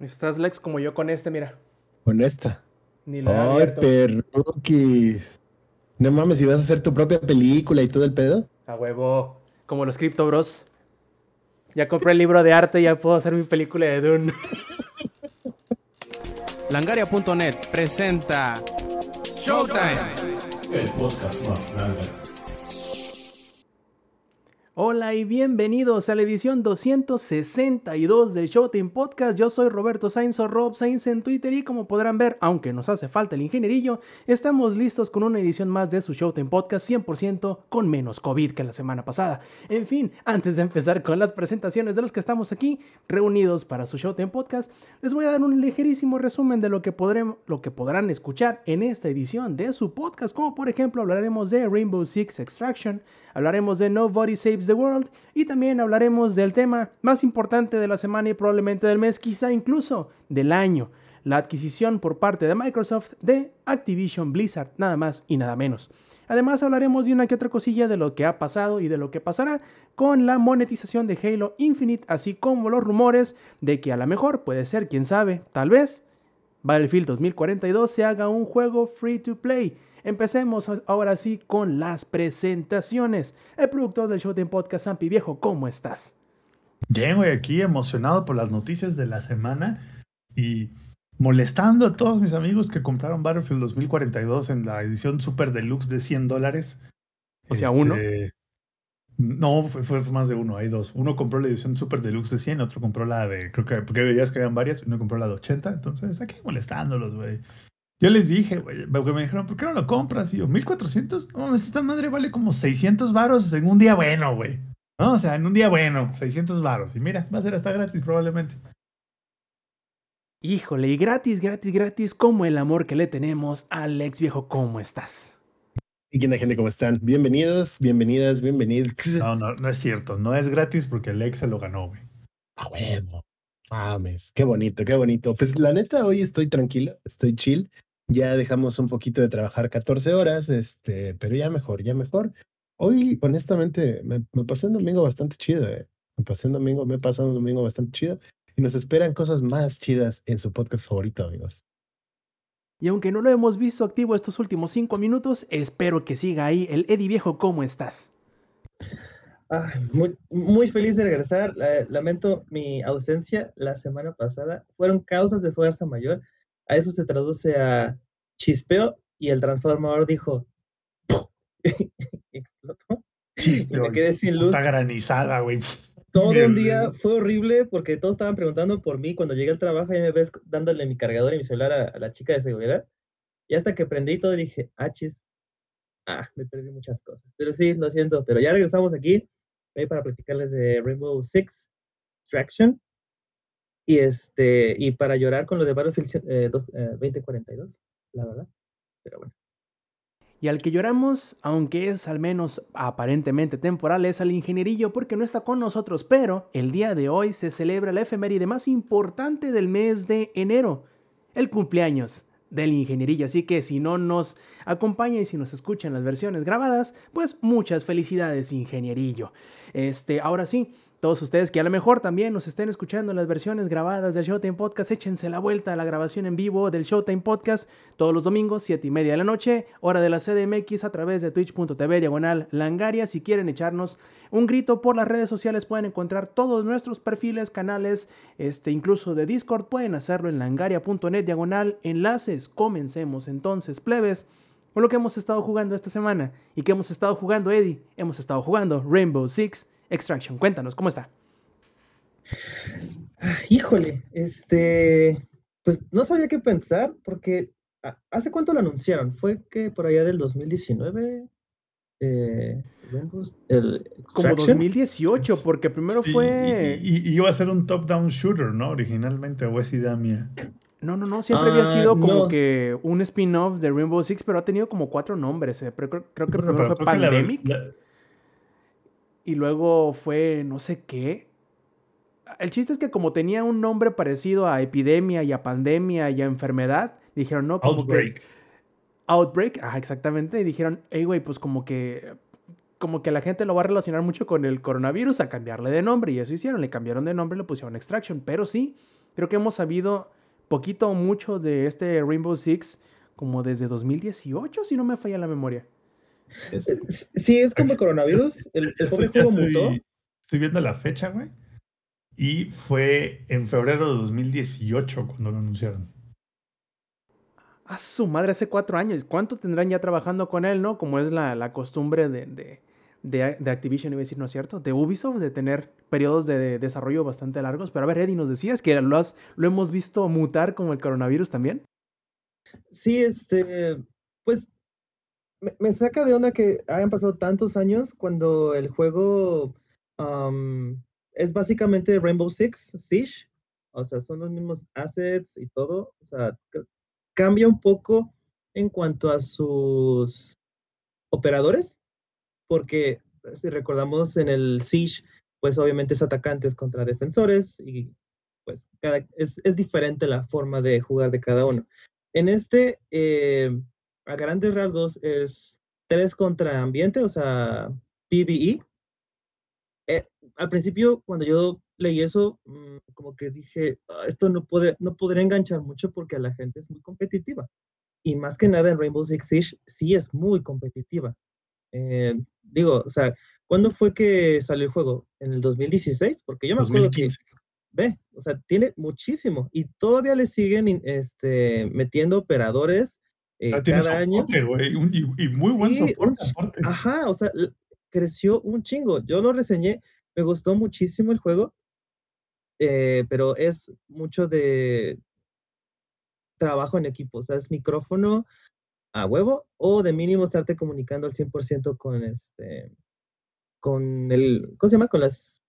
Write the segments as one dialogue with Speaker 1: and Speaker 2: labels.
Speaker 1: Estás Lex como yo con este, mira.
Speaker 2: Con esta.
Speaker 1: Ni
Speaker 2: Ay,
Speaker 1: abierto.
Speaker 2: perruquis. No mames, si vas a hacer tu propia película y todo el pedo.
Speaker 1: A huevo. Como los Crypto Bros. Ya compré el libro de arte, ya puedo hacer mi película de Dune.
Speaker 3: Langaria.net presenta Showtime.
Speaker 4: El podcast más grande.
Speaker 1: Hola y bienvenidos a la edición 262 del Showtime Podcast. Yo soy Roberto Sainz o Rob Sainz en Twitter y como podrán ver, aunque nos hace falta el ingenierillo, estamos listos con una edición más de su Showtime Podcast 100% con menos COVID que la semana pasada. En fin, antes de empezar con las presentaciones de los que estamos aquí reunidos para su Showtime Podcast, les voy a dar un ligerísimo resumen de lo que, lo que podrán escuchar en esta edición de su podcast, como por ejemplo hablaremos de Rainbow Six Extraction, hablaremos de Nobody Saves the World y también hablaremos del tema más importante de la semana y probablemente del mes, quizá incluso del año, la adquisición por parte de Microsoft de Activision Blizzard, nada más y nada menos. Además hablaremos de una que otra cosilla de lo que ha pasado y de lo que pasará con la monetización de Halo Infinite, así como los rumores de que a lo mejor puede ser, quién sabe, tal vez, Battlefield 2042 se haga un juego free to play. Empecemos ahora sí con las presentaciones. El productor del Showtime Podcast, Sampi Viejo, ¿cómo estás?
Speaker 4: Bien, güey, aquí emocionado por las noticias de la semana y molestando a todos mis amigos que compraron Battlefield 2042 en la edición Super Deluxe de 100 dólares.
Speaker 1: O sea, uno.
Speaker 4: No, fue, fue más de uno, hay dos. Uno compró la edición Super Deluxe de 100, otro compró la de, creo que, porque veías que habían varias, uno compró la de 80, entonces aquí molestándolos, güey. Yo les dije, güey, porque me dijeron, ¿por qué no lo compras? Y yo, ¿1400? No, esta madre vale como 600 varos en un día bueno, güey. No, o sea, en un día bueno, 600 varos. Y mira, va a ser hasta gratis probablemente.
Speaker 1: Híjole, y gratis, gratis, gratis, como el amor que le tenemos al ex viejo, ¿cómo estás?
Speaker 2: ¿Y qué onda, gente? ¿Cómo están? Bienvenidos, bienvenidas, bienvenidos.
Speaker 4: No, no, no es cierto. No es gratis porque el ex se lo ganó, güey.
Speaker 2: A huevo. Mames, qué bonito, qué bonito. Pues la neta, hoy estoy tranquilo, estoy chill. Ya dejamos un poquito de trabajar 14 horas, este, pero ya mejor, ya mejor. Hoy, honestamente, me, me pasé un domingo bastante chido, eh. Me pasé un domingo, me he pasado un domingo bastante chido. Y nos esperan cosas más chidas en su podcast favorito, amigos.
Speaker 1: Y aunque no lo hemos visto activo estos últimos cinco minutos, espero que siga ahí el Eddie Viejo, ¿cómo estás?
Speaker 5: Ah, muy, muy feliz de regresar. La- lamento mi ausencia la semana pasada. Fueron causas de fuerza mayor. A eso se traduce a chispeo y el transformador dijo explotó.
Speaker 4: Chiste,
Speaker 5: Y me quedé sin luz.
Speaker 4: Puta granizada, güey.
Speaker 5: Todo
Speaker 4: Bien,
Speaker 5: un día fue horrible porque todos estaban preguntando por mí. Cuando llegué al trabajo ya me ves dándole mi cargador y mi celular a, a la chica de seguridad. Y hasta que prendí todo dije, ah, chis. Ah, me perdí muchas cosas. Pero sí, lo siento. Pero ya regresamos aquí eh, para platicarles de Rainbow Six Extraction. Y este, y para llorar con lo de Battlefield eh, dos- eh, 2042, la verdad. Pero bueno.
Speaker 1: Y al que lloramos, aunque es al menos aparentemente temporal, es al ingenierillo porque no está con nosotros, pero el día de hoy se celebra la efeméride más importante del mes de enero, el cumpleaños del ingenierillo. Así que si no nos acompaña y si nos escuchan las versiones grabadas, pues muchas felicidades, ingenierillo. Este, ahora sí, todos ustedes que a lo mejor también nos estén escuchando en las versiones grabadas del Showtime Podcast, échense la vuelta a la grabación en vivo del Showtime Podcast todos los domingos, 7 y media de la noche, hora de la CDMX a través de twitch.tv diagonal langaria. Si quieren echarnos un grito por las redes sociales, pueden encontrar todos nuestros perfiles, canales, este, incluso de Discord, pueden hacerlo en langaria.net diagonal enlaces. Comencemos entonces, plebes con lo que hemos estado jugando esta semana. ¿Y que hemos estado jugando, Eddie? Hemos estado jugando Rainbow Six Extraction. Cuéntanos, ¿cómo está?
Speaker 5: Híjole, este, pues no sabía qué pensar porque ah, ¿hace cuánto lo anunciaron? ¿Fue que por allá del 2019? Eh, el
Speaker 1: Como
Speaker 5: Extraction?
Speaker 1: 2018, porque primero
Speaker 4: Sí,
Speaker 1: fue...
Speaker 4: Y, y- y iba a ser un top-down shooter, ¿no? Originalmente, o es idea mía.
Speaker 1: No, no, no, siempre había
Speaker 5: Ah,
Speaker 1: sido como
Speaker 5: no.
Speaker 1: que un spin-off de Rainbow Six, pero ha tenido como cuatro nombres. eh, pero creo, creo que primero
Speaker 4: pero
Speaker 1: fue
Speaker 4: creo que la-
Speaker 1: Pandemic
Speaker 4: la-
Speaker 1: y luego fue no sé qué. El chiste es que como tenía un nombre parecido a epidemia y a pandemia y a enfermedad, dijeron, no, como que...
Speaker 4: Outbreak.
Speaker 1: Outbreak, ajá, exactamente. Y dijeron, hey, güey, pues como que. Como que la gente lo va a relacionar mucho con el coronavirus a cambiarle de nombre. Y eso hicieron, le cambiaron de nombre y le pusieron Extraction. Pero sí, Creo que hemos sabido poquito o mucho de este Rainbow Six como desde 2018, si no me falla la memoria.
Speaker 5: Eh, Sí, es como el coronavirus. El, el
Speaker 4: Estoy-
Speaker 5: pobre juego
Speaker 4: estoy-
Speaker 5: mutó.
Speaker 4: Estoy viendo la fecha, güey. Y fue en febrero de 2018 cuando lo anunciaron.
Speaker 1: A su madre, hace cuatro años. ¿Cuánto tendrán ya trabajando con él, no? Como es la, la costumbre de, de, de- de Activision, iba a decir, ¿no es cierto? De Ubisoft, de tener periodos de desarrollo bastante largos. Pero a ver, Eddie, nos decías que lo, has, lo hemos visto mutar como el coronavirus también.
Speaker 5: Sí, este, pues me, saca de onda que hayan pasado tantos años cuando el juego es básicamente Rainbow Six Siege. O sea, son los mismos assets y todo. O sea, cambia un poco en cuanto a sus operadores, porque si recordamos en el Siege, pues obviamente es atacantes contra defensores y pues cada, es, es diferente la forma de jugar de cada uno. En este, eh, a grandes rasgos, es 3 contra ambiente, o sea, PvE. Eh, al principio, cuando yo leí eso, mm, como que dije, "Ah, esto no, puede, no podría enganchar mucho porque a la gente es muy competitiva. Y más que nada en Rainbow Six Siege sí es muy competitiva. Eh, digo, o sea, ¿cuándo fue que salió el juego? ¿En el 2016? Porque yo me acuerdo que
Speaker 4: 2015.
Speaker 5: ve, o sea, tiene muchísimo y todavía le siguen este, metiendo operadores eh,
Speaker 4: Ya tiene
Speaker 5: cada año.
Speaker 4: un- Y, y muy buen
Speaker 5: Sí,
Speaker 4: soporte, aparte.
Speaker 5: Ajá, o sea, creció un chingo. Yo lo reseñé, me gustó muchísimo el juego, eh, pero es mucho de trabajo en equipo, o sea, es micrófono a huevo o de mínimo estarte comunicando al 100% con este, con el, ¿cómo se llama? Con las,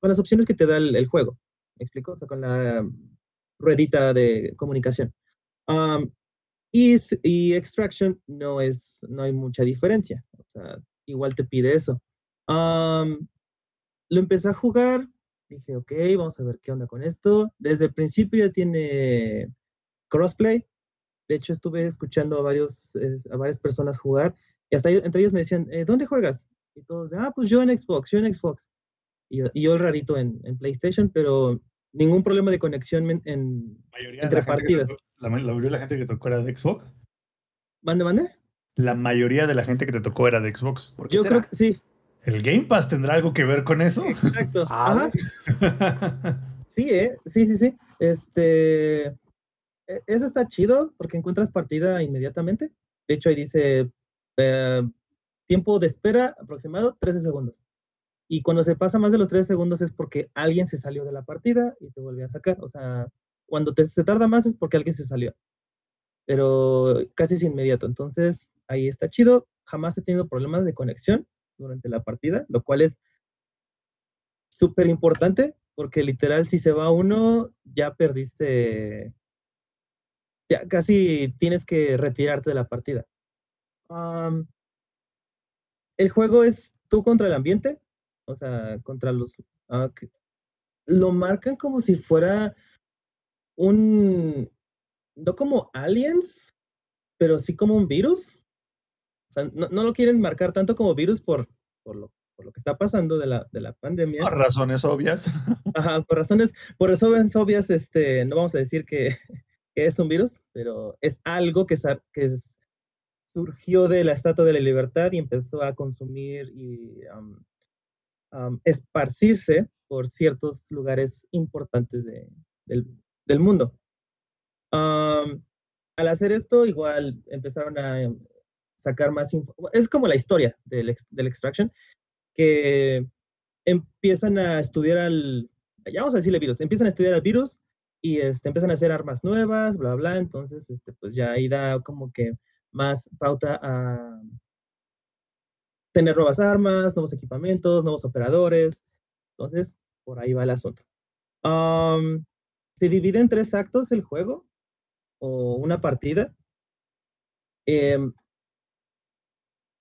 Speaker 5: con las opciones que te da el, el juego. ¿Me explico? O sea, con la ruedita de comunicación. Am, y, y Extraction no es, no hay mucha diferencia. O sea, igual te pide eso. Lo empecé a jugar, dije, ok, vamos a ver qué onda con esto. Desde el principio ya tiene crossplay. De hecho, estuve escuchando a, varios, a varias personas jugar y hasta entre ellos me decían, "Eh, ¿dónde juegas? Y todos, ah, pues yo en Xbox, yo en Xbox. Y yo, y yo rarito en, en PlayStation, pero ningún problema de conexión en... en entre
Speaker 4: gente
Speaker 5: partidas.
Speaker 4: La, la mayoría de la gente que tocó era de Xbox.
Speaker 5: ¿Mande, mande?
Speaker 4: La mayoría de la gente que te tocó era de Xbox.
Speaker 1: ¿Por qué
Speaker 5: Yo
Speaker 1: será?
Speaker 5: creo que sí,
Speaker 4: ¿El Game Pass tendrá algo que ver con eso?
Speaker 5: exacto.
Speaker 1: Ah,
Speaker 5: Ajá. Sí, ¿eh? Sí, sí, sí. Este, e- eso está chido porque encuentras partida inmediatamente. De hecho, ahí dice eh, tiempo de espera aproximado 13 segundos. Y cuando se pasa más de los 13 segundos es porque alguien se salió de la partida y te vuelve a sacar. O sea, cuando te, se tarda más es porque alguien se salió. Pero casi es inmediato. Entonces, ahí está chido. Jamás he tenido problemas de conexión durante la partida, lo cual es súper importante porque literal si se va uno ya perdiste, ya casi tienes que retirarte de la partida. Am, el juego es tú contra el ambiente, o sea, contra los... ah, que- lo marcan como si fuera un... No como aliens, pero sí como un virus. O sea, no, no lo quieren marcar tanto como virus por, por, lo, por lo que está pasando de la, de la pandemia.
Speaker 4: Por razones obvias.
Speaker 5: Ajá, por razones, por razones obvias, este, no vamos a decir que, que es un virus, pero es algo que, que es- surgió de la Estatua de la Libertad y empezó a consumir y am, esparcirse por ciertos lugares importantes de- del, del mundo. Al hacer esto, igual empezaron a em, sacar más info. Es como la historia del, ex- del Extraction, que empiezan a estudiar al, ya vamos a decirle virus, empiezan a estudiar al virus y este, empiezan a hacer armas nuevas, bla, bla, entonces, este, pues ya ahí da como que más pauta a tener nuevas armas, nuevos equipamientos, nuevos operadores, entonces, por ahí va el asunto. Se divide en tres actos el juego, o una partida. Em,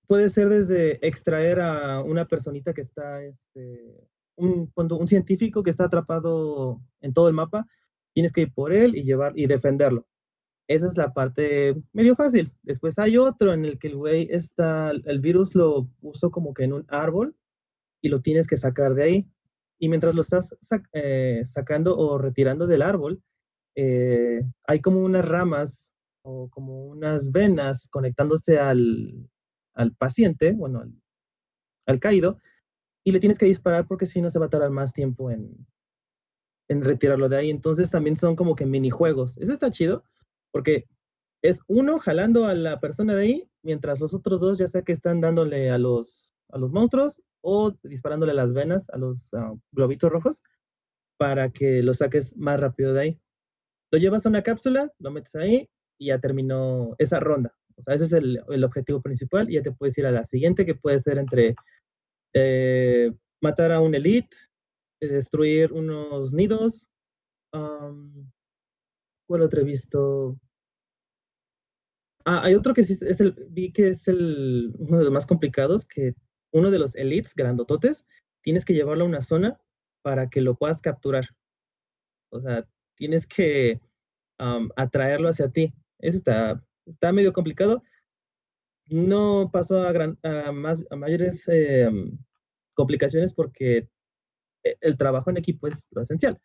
Speaker 5: puede ser desde extraer a una personita que está, este, un, un científico que está atrapado en todo el mapa, tienes que ir por él y llevar y defenderlo. Esa es la parte medio fácil. Después hay otro en el que el güey está, el virus lo puso como que en un árbol y lo tienes que sacar de ahí. Y mientras lo estás eh, sacando o retirando del árbol, eh, hay como unas ramas o como unas venas conectándose al, al paciente, bueno, al, al caído, y le tienes que disparar porque si no se va a tardar más tiempo en, en retirarlo de ahí. Entonces también son como que minijuegos. Eso está chido porque es uno jalando a la persona de ahí, mientras los otros dos ya sea que están dándole a los, a los monstruos o disparándole las venas, a los ah, globitos rojos, para que lo saques más rápido de ahí. Lo llevas a una cápsula, lo metes ahí y ya terminó esa ronda. O sea, ese es el, el objetivo principal y ya te puedes ir a la siguiente, que puede ser entre eh, matar a un elite, eh, destruir unos nidos. am, ¿Cuál otro he visto? Ah, hay otro que es el, vi que es el, uno de los más complicados, que uno de los elites grandototes, tienes que llevarlo a una zona para que lo puedas capturar. O sea, tienes que atraerlo hacia ti. Eso está, está medio complicado. No pasó a, gran, a, más, mayores eh, complicaciones porque e- el trabajo en equipo es lo esencial.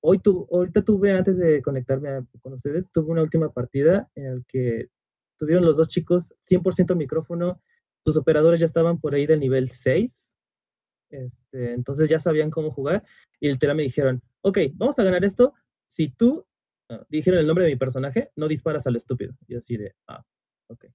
Speaker 5: Hoy tu, ahorita tuve, antes de conectarme a- con ustedes, tuve una última partida en la que tuvieron los dos chicos 100% micrófono, sus operadores ya estaban por ahí del nivel 6, este, entonces ya sabían cómo jugar y literal me dijeron, ok, vamos a ganar esto si tú, ah, dijeron el nombre de mi personaje, no disparas a lo estúpido. Y así de, ah, ok.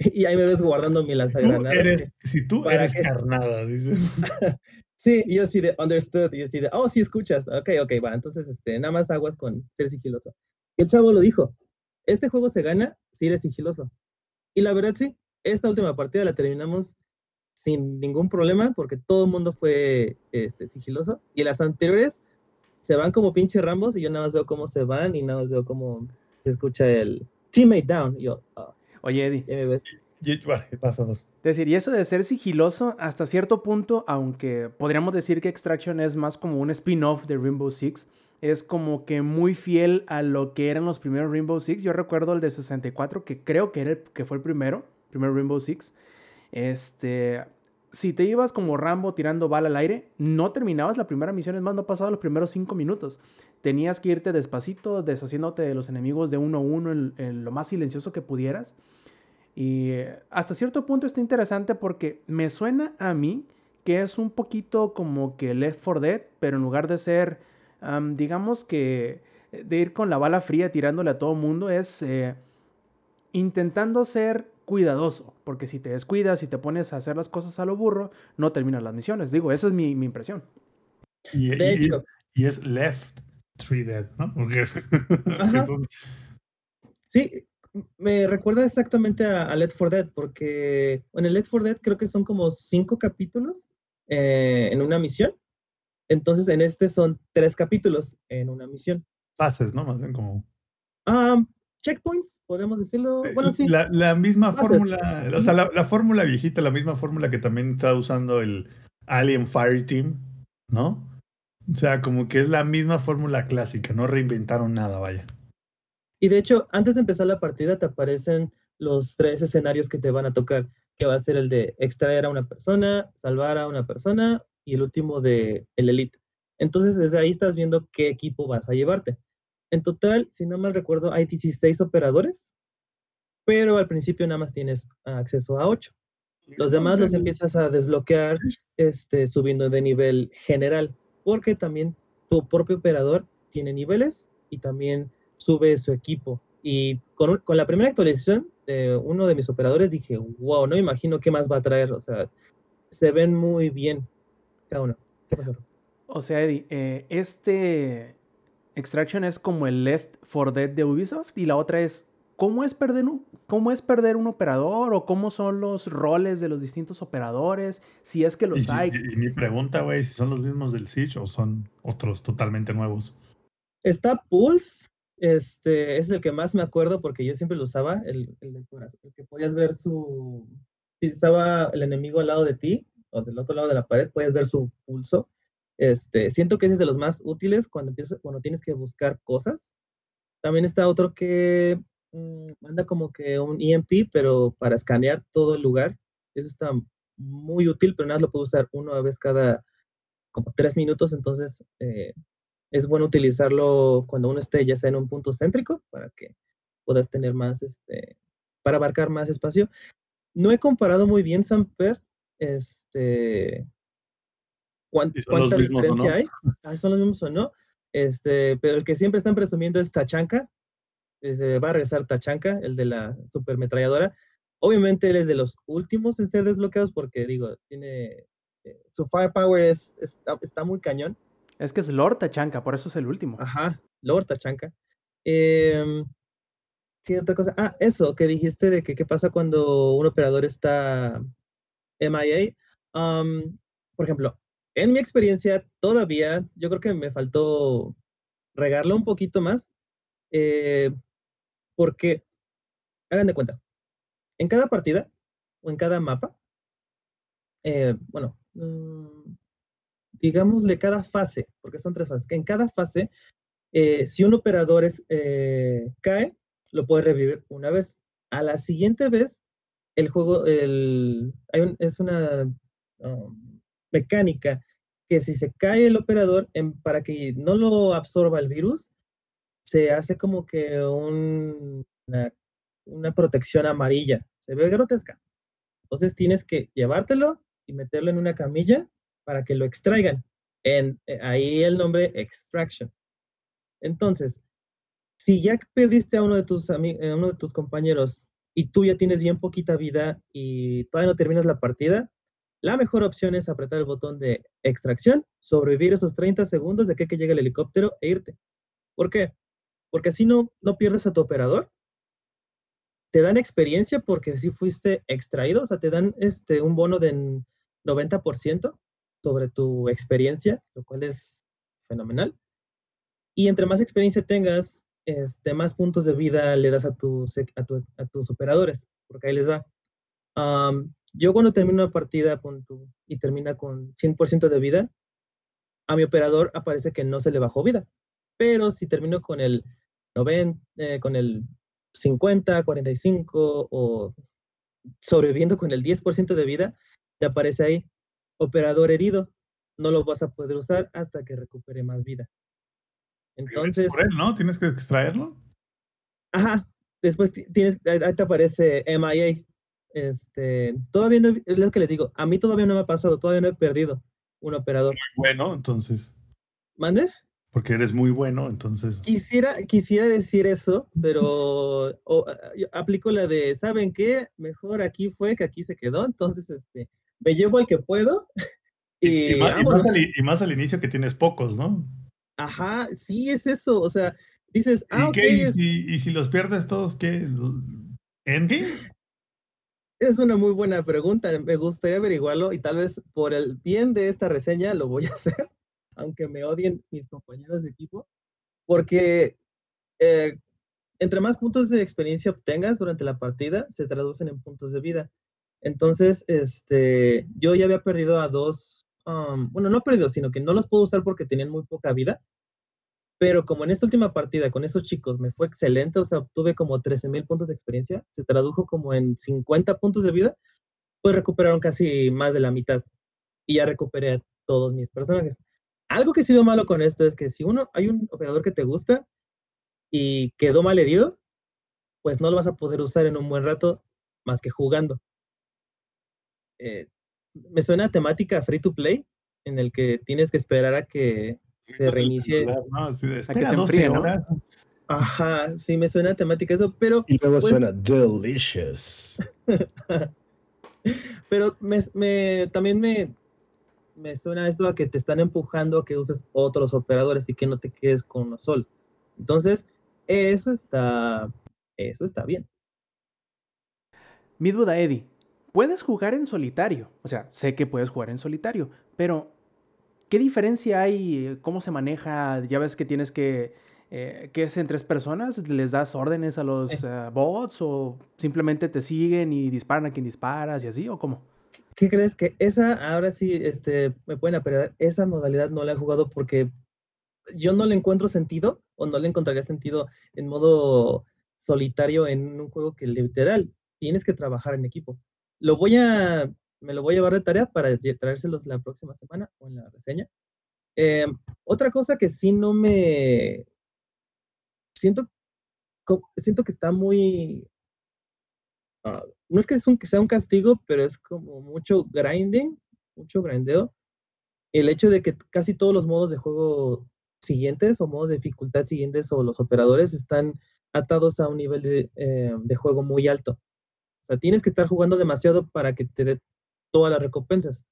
Speaker 5: Y ahí me ves guardando mi lanzagranadas.
Speaker 4: eres, si tú
Speaker 5: ¿Para
Speaker 4: eres
Speaker 5: qué?
Speaker 4: carnada, dices.
Speaker 5: Sí, yo así de understood, y yo así de, oh, sí escuchas, ok, ok, va, entonces, este, nada más aguas con ser sigiloso. Y el chavo lo dijo, este juego se gana si eres sigiloso. Y la verdad sí, esta última partida la terminamos sin ningún problema, porque todo el mundo fue este, sigiloso, y las anteriores se van como pinche rambos, y yo nada más veo cómo se van, y nada más veo cómo se escucha el teammate down, y yo, ah,
Speaker 1: Oye, Eddie,
Speaker 5: ya me ves.
Speaker 4: Y- Vale,
Speaker 1: decir, y eso de ser sigiloso hasta cierto punto, aunque podríamos decir que Extraction es más como un spin-off de Rainbow Six, es como que muy fiel a lo que eran los primeros Rainbow Six. Yo recuerdo el de 64, que creo que, era el, que fue el primero, primer Rainbow Six. Este, si te ibas como Rambo tirando bala al aire, no terminabas la primera misión, es más, no pasaba los primeros cinco minutos. Tenías que irte despacito, deshaciéndote de los enemigos de uno a uno en, lo más silencioso que pudieras. Y hasta cierto punto está interesante porque me suena a mí que es un poquito como que Left 4 Dead, pero en lugar de ser, am, digamos que eh, de ir con la bala fría tirándole a todo mundo, es eh, intentando ser cuidadoso, porque si te descuidas y te pones a hacer las cosas a lo burro, no terminas las misiones. Digo, esa es mi, mi impresión.
Speaker 4: Y,
Speaker 5: De
Speaker 4: y-
Speaker 5: hecho,
Speaker 4: y es left three dead, ¿no? Porque son-
Speaker 5: Sí, me recuerda exactamente a, a Left 4 Dead, porque en el Left 4 Dead creo que son como cinco capítulos eh, en una misión. Entonces, en este son tres capítulos en una misión.
Speaker 4: pases, ¿no? Más bien como.
Speaker 5: Ah, checkpoints, podemos decirlo. Bueno, sí.
Speaker 4: La, la misma fórmula, o sea, la, la fórmula viejita, la misma fórmula que también está usando el Alien Fire Team, ¿no? O sea, como que es la misma fórmula clásica, no reinventaron nada, vaya.
Speaker 5: Y de hecho, antes de empezar la partida te aparecen los tres escenarios que te van a tocar, que va a ser el de extraer a una persona, salvar a una persona y el último de el elite. Entonces, desde ahí estás viendo qué equipo vas a llevarte. En total, si no mal recuerdo, hay 16 operadores, pero al principio nada más tienes acceso a 8. Los demás los empiezas a desbloquear este, subiendo de nivel general, porque también tu propio operador tiene niveles y también sube su equipo. Y con, con la primera actualización de uno de mis operadores dije, wow, no me imagino qué más va a traer. O sea, se ven muy bien cada uno. ¿Qué pasó?
Speaker 1: O sea, Eddie, eh, este Extraction es como el Left 4 Dead de Ubisoft y la otra es ¿cómo es perder un, cómo es perder un operador o cómo son los roles de los distintos operadores, si es que los hay.
Speaker 4: y mi pregunta, güey, si son los mismos del Siege o son otros totalmente nuevos.
Speaker 5: Está Pulse, este es el que más me acuerdo porque yo siempre lo usaba, el, el, del corazón, el que podías ver su, si estaba el enemigo al lado de ti o del otro lado de la pared, puedes ver su pulso. Este, siento que ese es de los más útiles cuando empiezas, cuando tienes que buscar cosas. También está otro que mm, manda como que un EMP, pero para escanear todo el lugar. Eso está muy útil, pero nada más lo puedo usar una vez cada como tres minutos, entonces eh, es bueno utilizarlo cuando uno esté ya sea en un punto céntrico para que puedas tener más, este, para abarcar más espacio. No he comparado muy bien Samper, este, cuánta diferencia hay. Ah, son los mismos o no. Este, pero el que siempre están presumiendo es Tachanka. Este, va a regresar Tachanka, el de la supermetralladora. Obviamente él es de los últimos en ser desbloqueados porque, digo, tiene eh, su firepower es, está, está muy cañón.
Speaker 1: Es que es Lord Tachanka, por eso es el último.
Speaker 5: Ajá, Lord Tachanka. Em, ¿qué otra cosa? Ah, eso que dijiste de que qué pasa cuando un operador está MIA. Por ejemplo, en mi experiencia todavía, yo creo que me faltó regarlo un poquito más, eh, porque, hagan de cuenta, en cada partida o en cada mapa, eh, bueno, mm, digámosle cada fase, porque son tres fases, que en cada fase, eh, si un operador es, eh, cae, lo puede revivir una vez. A la siguiente vez, el juego, el, hay un- es una um, mecánica que si se cae el operador, en- para que no lo absorba el virus, se hace como que un- una, protección amarilla. Se ve grotesca. Entonces tienes que llevártelo y meterlo en una camilla para que lo extraigan. En, eh, ahí el nombre extraction. Entonces, si ya perdiste a uno de tus a uno de tus compañeros y tú ya tienes bien poquita vida y todavía no terminas la partida, la mejor opción es apretar el botón de extracción, sobrevivir esos 30 segundos de que, llegue el helicóptero e irte. ¿Por qué? Porque así no, no pierdes a tu operador. Te dan experiencia porque si fuiste extraído, o sea, te dan este, un bono de 90% sobre tu experiencia, lo cual es fenomenal. Y entre más experiencia tengas, este, más puntos de vida le das a tus, a, tu- a tus operadores, porque ahí les va. Yo cuando termino una partida y termina con 100% de vida, a mi operador aparece que no se le bajó vida. Pero si termino con el 90, eh, con el 50, 45 o sobreviviendo con el 10% de vida, te aparece ahí, operador herido. No lo vas a poder usar hasta que recupere más vida.
Speaker 4: Entonces, por él, ¿no? Tienes que extraerlo.
Speaker 5: Ajá, después ti- tienes, ahí ahí te aparece MIA. Este, todavía no, es lo que les digo, a mí todavía no me ha pasado, todavía no he perdido un operador.
Speaker 4: Bueno, entonces.
Speaker 5: ¿Mande?
Speaker 4: Porque eres muy bueno, entonces.
Speaker 5: Quisiera, quisiera decir eso, pero o, aplico la de, ¿saben qué? Mejor aquí fue que aquí se quedó, entonces este, me llevo el que puedo
Speaker 4: Y, más, al, y más al inicio que tienes pocos, ¿no?
Speaker 5: Ajá, sí, es eso, o sea, dices,
Speaker 4: ¿Y
Speaker 5: ah,
Speaker 4: qué? ¿Y
Speaker 5: es,
Speaker 4: y si los pierdes todos, qué? ¿Endgame?
Speaker 5: Es una muy buena pregunta, me gustaría averiguarlo y tal vez por el bien de esta reseña lo voy a hacer, aunque me odien mis compañeros de equipo, porque eh, entre más puntos de experiencia obtengas durante la partida, se traducen en puntos de vida. Entonces, este, yo ya había perdido a dos, um, bueno, no perdido, sino que no los puedo usar porque tenían muy poca vida. Pero como en esta última partida con esos chicos me fue excelente, o sea, obtuve como 13 mil puntos de experiencia, se tradujo como en 50 puntos de vida, pues recuperaron casi más de la mitad. Y ya recuperé a todos mis personajes. Algo que sí veo malo con esto es que si uno, hay un operador que te gusta y quedó mal herido, pues no lo vas a poder usar en un buen rato más que jugando. Eh, me suena a temática free to play, en el que tienes que esperar a que se reinicie.
Speaker 4: ¿no? Así de,
Speaker 1: que se
Speaker 4: 12
Speaker 1: enfríe, ¿no?
Speaker 5: Ajá, sí, me suena a temática eso, pero,
Speaker 2: Y luego
Speaker 5: Pues-
Speaker 2: suena delicious.
Speaker 5: pero me, me- también me, me suena esto a que te están empujando a que uses otros operadores y que no te quedes con uno solo. Entonces, eso está, eso está bien.
Speaker 1: Mi duda, Eddie. Puedes jugar en solitario. O sea, sé que puedes jugar en solitario, pero ¿qué diferencia hay? ¿Cómo se maneja? Ya ves que tienes que. eh, ¿Qué es en tres personas? ¿Les das órdenes a los eh, bots o simplemente te siguen y disparan a quien disparas y así? ¿O cómo?
Speaker 5: ¿Qué crees que esa, ahora sí, este, me pueden apelar, esa modalidad no la he jugado porque yo no le encuentro sentido o no le encontraría sentido en modo solitario en un juego que literal tienes que trabajar en equipo. Lo voy a me lo voy a llevar de tarea para traérselos la próxima semana o en la reseña. Eh, otra cosa que sí no me siento, siento que está muy, ah, no es que, es un, que sea un castigo, pero es como mucho grinding, mucho grindeo. El hecho de que casi todos los modos de juego siguientes o modos de dificultad siguientes o los operadores están atados a un nivel de, eh, de juego muy alto. O sea, tienes que estar jugando demasiado para que te dé todas las recompensas.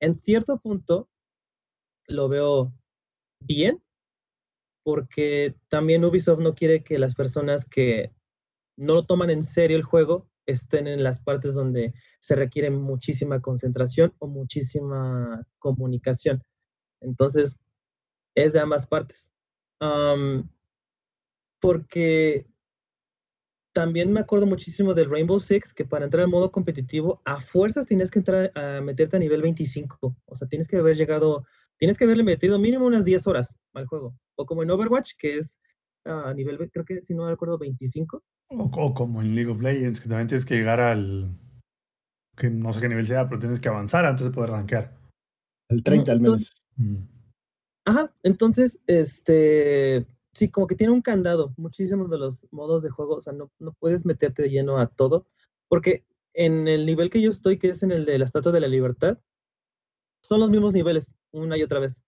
Speaker 5: En cierto punto, lo veo bien, porque también Ubisoft no quiere que las personas que no lo toman en serio el juego estén en las partes donde se requiere muchísima concentración o muchísima comunicación. Entonces, es de ambas partes. Porque también me acuerdo muchísimo del Rainbow Six, que para entrar al modo competitivo, a fuerzas tienes que entrar a meterte a nivel 25. O sea, tienes que haber llegado, tienes que haberle metido mínimo unas 10 horas al juego. O como en Overwatch, que es a nivel, ve- creo que si no recuerdo, 25.
Speaker 4: O, o como en League of Legends, que también tienes que llegar al. que no sé qué nivel sea, pero tienes que avanzar antes de poder rankear.
Speaker 2: Al 30 al menos.
Speaker 4: Mm.
Speaker 5: Ajá, entonces, este, sí, como que tiene un candado, muchísimos de los modos de juego, o sea, no, no puedes meterte de lleno a todo, porque en el nivel que yo estoy, que es en el de la Estatua de la Libertad, son los mismos niveles, una y otra vez.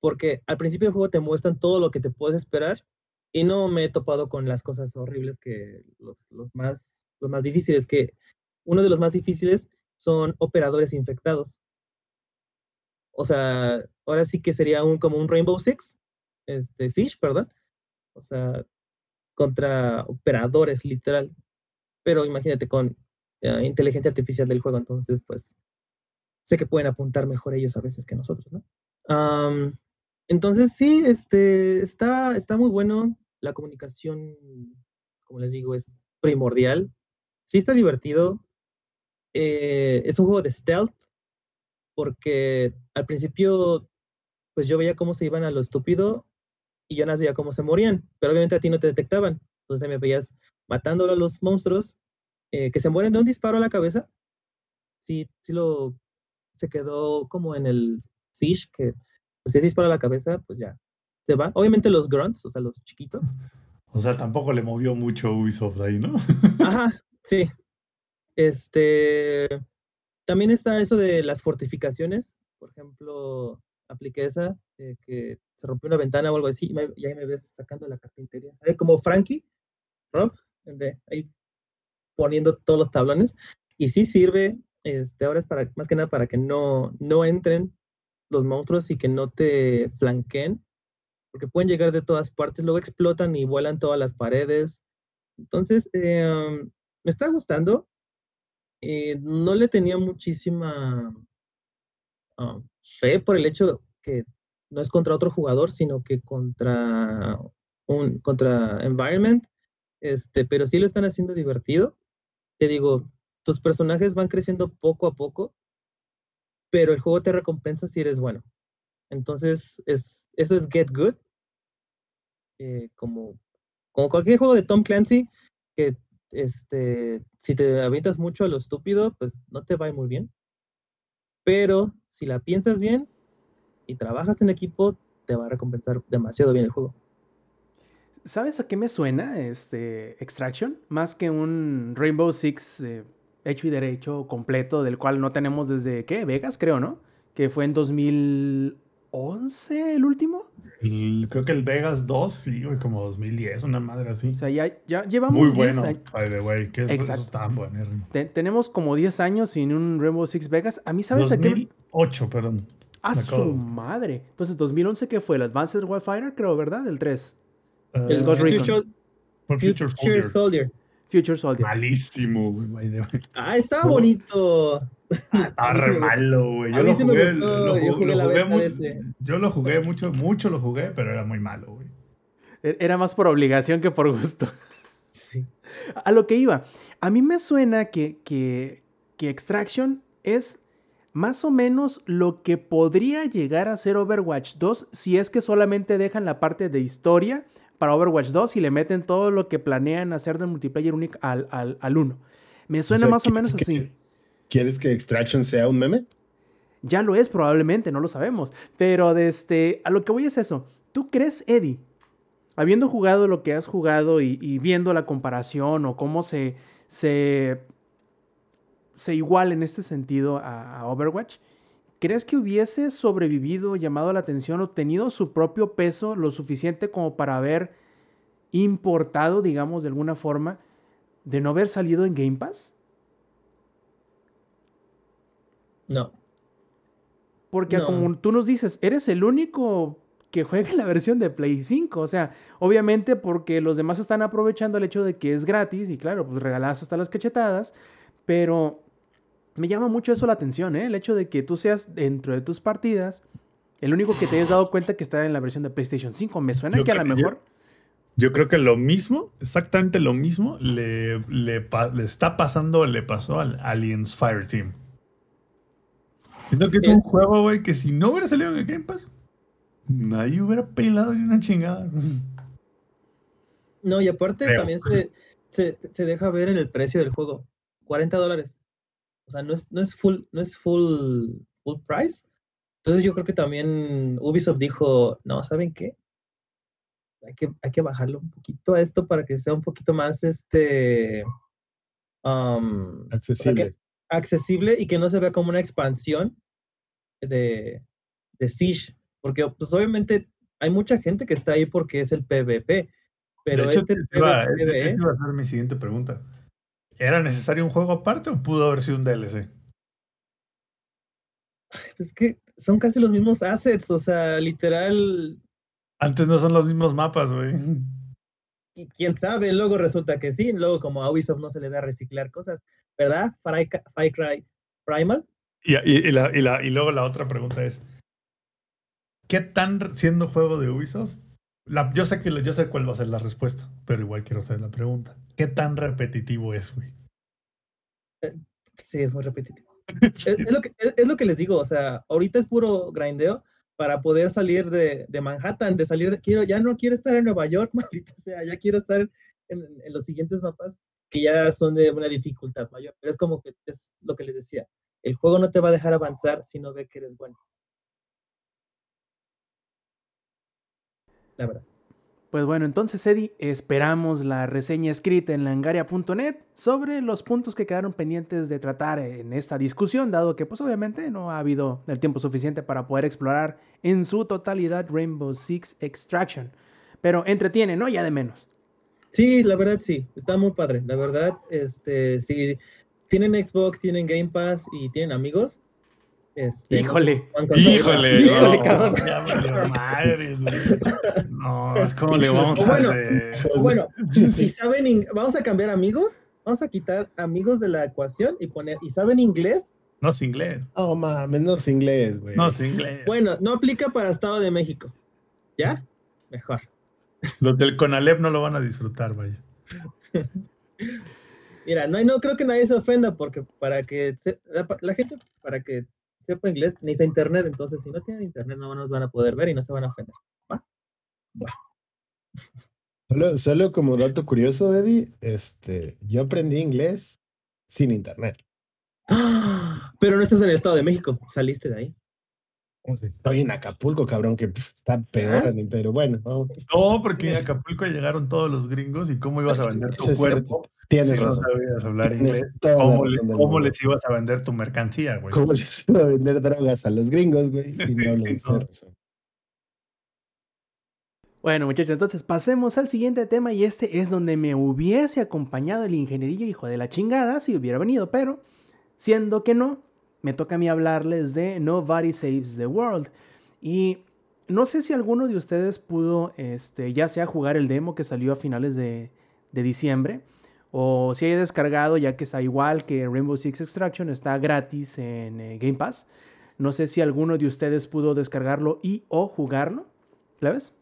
Speaker 5: Porque al principio del juego te muestran todo lo que te puedes esperar, y no me he topado con las cosas horribles que los, los más, los más difíciles, que uno de los más difíciles son operadores infectados. O sea, ahora sí que sería un como un Rainbow Six, este Siege, perdón. O sea, contra operadores, literal. Pero imagínate con eh, inteligencia artificial del juego, entonces, pues, sé que pueden apuntar mejor ellos a veces que nosotros, ¿no? Entonces, sí, este, está, está muy bueno. La comunicación, como les digo, es primordial. Sí está divertido. Eh, es un juego de stealth, porque al principio, pues yo veía cómo se iban a lo estúpido y yo no veía cómo se morían, pero obviamente a ti no te detectaban. Entonces me veías matándolo a los monstruos eh, que se mueren de un disparo a la cabeza. Sí, sí lo se quedó como en el Siege, que pues, si es disparo a la cabeza, pues ya se va. Obviamente los grunts, o sea, los chiquitos.
Speaker 4: O sea, tampoco le movió mucho Ubisoft ahí, ¿no?
Speaker 5: Ajá, sí. Este, también está eso de las fortificaciones. Por ejemplo, apliqué esa, eh, que se rompió una ventana o algo así, y, ahí me ves sacando la carpintería. Eh, como Frankie, el de ahí poniendo todos los tablones. Y sí sirve, este, ahora es para, más que nada para que no, no entren los monstruos y que no te flanqueen, porque pueden llegar de todas partes, luego explotan y vuelan todas las paredes. Entonces, um, me está gustando. Eh, no le tenía muchísima ah, fe por el hecho que no es contra otro jugador, sino que contra un contra Environment. Este, pero sí lo están haciendo divertido. Te digo, tus personajes van creciendo poco a poco, pero el juego te recompensa si eres bueno. Entonces, es, eso es Get Good. Eh, como, como cualquier juego de Tom Clancy, que este, si te avientas mucho a lo estúpido, pues no te va muy bien. Pero si la piensas bien y trabajas en equipo, te va a recompensar demasiado bien el juego.
Speaker 1: ¿Sabes a qué me suena este Extraction? Más que un Rainbow Six eh, hecho y derecho completo, del cual no tenemos desde, ¿qué? Vegas, creo, ¿no? Que fue en 2011 el último.
Speaker 4: El- creo que el Vegas 2, sí, güey, como 2010, una madre así.
Speaker 1: O sea, ya, ya llevamos
Speaker 4: Muy
Speaker 1: 10
Speaker 4: bueno,
Speaker 1: años.
Speaker 4: by the way, que eso, eso está buenérrimo.
Speaker 1: Te- tenemos como 10 años sin un Rainbow Six Vegas. A mí, ¿sabes a qué?
Speaker 4: 2008, perdón.
Speaker 1: A su madre. Entonces, 2011, ¿qué fue? El Advanced Warfighter, creo, ¿verdad? El 3.
Speaker 5: El
Speaker 4: Eh,
Speaker 1: Ghost
Speaker 5: Future,
Speaker 1: Recon.
Speaker 4: Por Future
Speaker 5: Future
Speaker 4: Soldier.
Speaker 5: Soldier.
Speaker 1: Future Soldier.
Speaker 4: Malísimo, güey, by the way.
Speaker 5: Ah, está
Speaker 4: No.
Speaker 5: bonito.
Speaker 4: Está
Speaker 5: A mí sí
Speaker 4: re malo, güey. Yo lo jugué, lo,
Speaker 5: yo jugué
Speaker 4: lo jugué
Speaker 5: beta
Speaker 4: muy-
Speaker 5: de ese.
Speaker 4: Yo lo jugué mucho, mucho lo jugué, pero era muy malo, güey.
Speaker 1: E- Era más por obligación que por gusto.
Speaker 5: Sí.
Speaker 1: A lo que iba. A mí me suena que, que, que Extraction es más o menos lo que podría llegar a ser Overwatch 2 si es que solamente dejan la parte de historia para Overwatch 2 y le meten todo lo que planean hacer del multiplayer único al, al, al 1. Me suena
Speaker 2: sea,
Speaker 1: más o
Speaker 2: ¿quieres
Speaker 1: menos
Speaker 2: que-
Speaker 1: así.
Speaker 2: ¿Quieres que Extraction sea un meme?
Speaker 1: Ya lo es probablemente, no lo sabemos. Pero este, a lo que voy es eso. ¿Tú crees, Eddie, habiendo jugado lo que has jugado y, viendo la comparación o cómo se, se, se iguala en este sentido a, Overwatch, ¿crees que hubiese sobrevivido, llamado la atención o tenido su propio peso lo suficiente como para haber importado, digamos, de alguna forma, de no haber salido en Game Pass?
Speaker 5: No.
Speaker 1: Porque como tú nos dices, eres el único que juegue la versión de Play 5. O sea, obviamente porque los demás están aprovechando el hecho de que es gratis y claro, pues regalas hasta las cachetadas. Pero me llama mucho eso la atención, ¿eh? El hecho de que tú seas dentro de tus partidas el único que te hayas dado cuenta que está en la versión de PlayStation 5. Me suena que a lo mejor...
Speaker 4: Yo, creo que lo mismo, exactamente lo mismo, le, le, le está pasando, le pasó al Aliens Fireteam. Siento que es un juego, güey, que si no hubiera salido en el Game Pass, nadie hubiera pelado ni una chingada.
Speaker 5: No, y aparte también se, se, deja ver en el precio del juego. 40 dólares. O sea, no es, no es full, no es full, full price. Entonces yo creo que también Ubisoft dijo, no, ¿saben qué? Hay que, hay que bajarlo un poquito a esto para que sea un poquito más este um,
Speaker 2: accesible
Speaker 5: accesible y que no se vea como una expansión de, de Siege. Porque pues, obviamente hay mucha gente que está ahí porque es el PvP. Pero este
Speaker 4: iba, PvE, iba a ser mi siguiente pregunta. ¿Era necesario un juego aparte o pudo haber sido un DLC?
Speaker 5: Es que son casi los mismos assets, o sea, literal.
Speaker 4: Antes no son los mismos mapas, güey.
Speaker 5: Y quién sabe, luego resulta que sí, luego como a Ubisoft no se le da reciclar cosas. ¿Verdad? Far Cry Primal.
Speaker 4: Y, y, luego la otra pregunta es, ¿qué tan siendo juego de Ubisoft? yo, sé que, yo sé cuál va a ser la respuesta, pero igual quiero hacer la pregunta. ¿Qué tan repetitivo es, güey?
Speaker 5: Eh, sí, es muy repetitivo. Es, lo que, es, lo que, les digo, o sea, ahorita es puro grindeo para poder salir de, de, Manhattan, de salir de, quiero, ya no quiero estar en Nueva York, maldita sea, ya quiero estar en, en los siguientes mapas que ya son de una dificultad mayor. Pero es como que es lo que les decía. El juego no te va a dejar avanzar si no ve que eres bueno. La verdad.
Speaker 1: Pues bueno, entonces Eddie, esperamos la reseña escrita en langaria.net sobre los puntos que quedaron pendientes de tratar en esta discusión, dado que pues obviamente no ha habido el tiempo suficiente para poder explorar en su totalidad Rainbow Six Extraction. Pero entretiene, ¿no? Ya de menos.
Speaker 5: Sí, la verdad sí, está muy padre. La verdad, este, si tienen Xbox, tienen Game Pass y tienen amigos.
Speaker 1: Este, híjole,
Speaker 4: híjole,
Speaker 1: híjole,
Speaker 4: cabrón. no, es como le vamos a hacer.
Speaker 5: Bueno, si saben, vamos a cambiar amigos, vamos a quitar amigos de la ecuación y poner, ¿y saben inglés?
Speaker 4: No es inglés.
Speaker 2: Oh, mames, no es inglés, güey.
Speaker 4: No es inglés.
Speaker 5: Bueno, no aplica para Estado de México. ¿Ya? Mejor.
Speaker 4: Los del Conalep no lo van a disfrutar, vaya.
Speaker 5: Mira, no, no creo que nadie se ofenda porque para que la, gente, para que sepa inglés, necesita internet. Entonces, si no tienen internet, no nos van a poder ver y no se van a ofender. ¿Va?
Speaker 2: Solo, solo como dato curioso, Eddie, este, yo aprendí inglés sin internet.
Speaker 5: Pero no estás en el Estado de México, saliste de ahí.
Speaker 2: Estoy en Acapulco, cabrón, que pues, está peor, ¿Ah? pero bueno.
Speaker 4: No, porque en Acapulco llegaron todos los gringos y cómo ibas a vender tu cuerpo.
Speaker 2: Tienes razón.
Speaker 4: no sabías hablar inglés. ¿Cómo, les ibas a vender tu mercancía, güey?
Speaker 2: ¿Cómo les iba a vender drogas a los gringos, güey? Si no lo
Speaker 1: Bueno, muchachos, entonces pasemos al siguiente tema y este es donde me hubiese acompañado el ingenierillo hijo de la chingada si hubiera venido, pero siendo que no, me toca a mí hablarles de Nobody Saves the World. Y no sé si alguno de ustedes pudo, este, ya sea jugar el demo que salió a finales de, diciembre, o si haya descargado, ya que está igual que Rainbow Six Extraction, está gratis en eh, Game Pass. No sé si alguno de ustedes pudo descargarlo y o jugarlo. ves?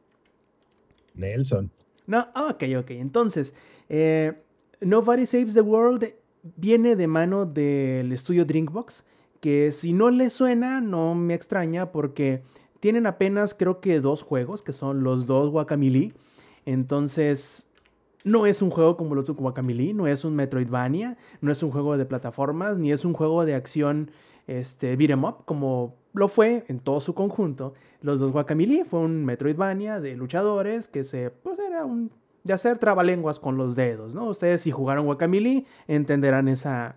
Speaker 2: Nelson.
Speaker 1: No, ok, ok. Entonces, eh, Nobody Saves the World viene de mano del estudio Drinkbox que si no le suena no me extraña porque tienen apenas creo que dos juegos, que son los dos Guacamole. Entonces, no es un juego como los Guacamole, no es un Metroidvania, no es un juego de plataformas, ni es un juego de acción este, beat 'em up, como lo fue en todo su conjunto. Los dos Guacamole fue un Metroidvania de luchadores que se, pues era un, de hacer trabalenguas con los dedos, ¿no? Ustedes si jugaron Guacamole entenderán esa,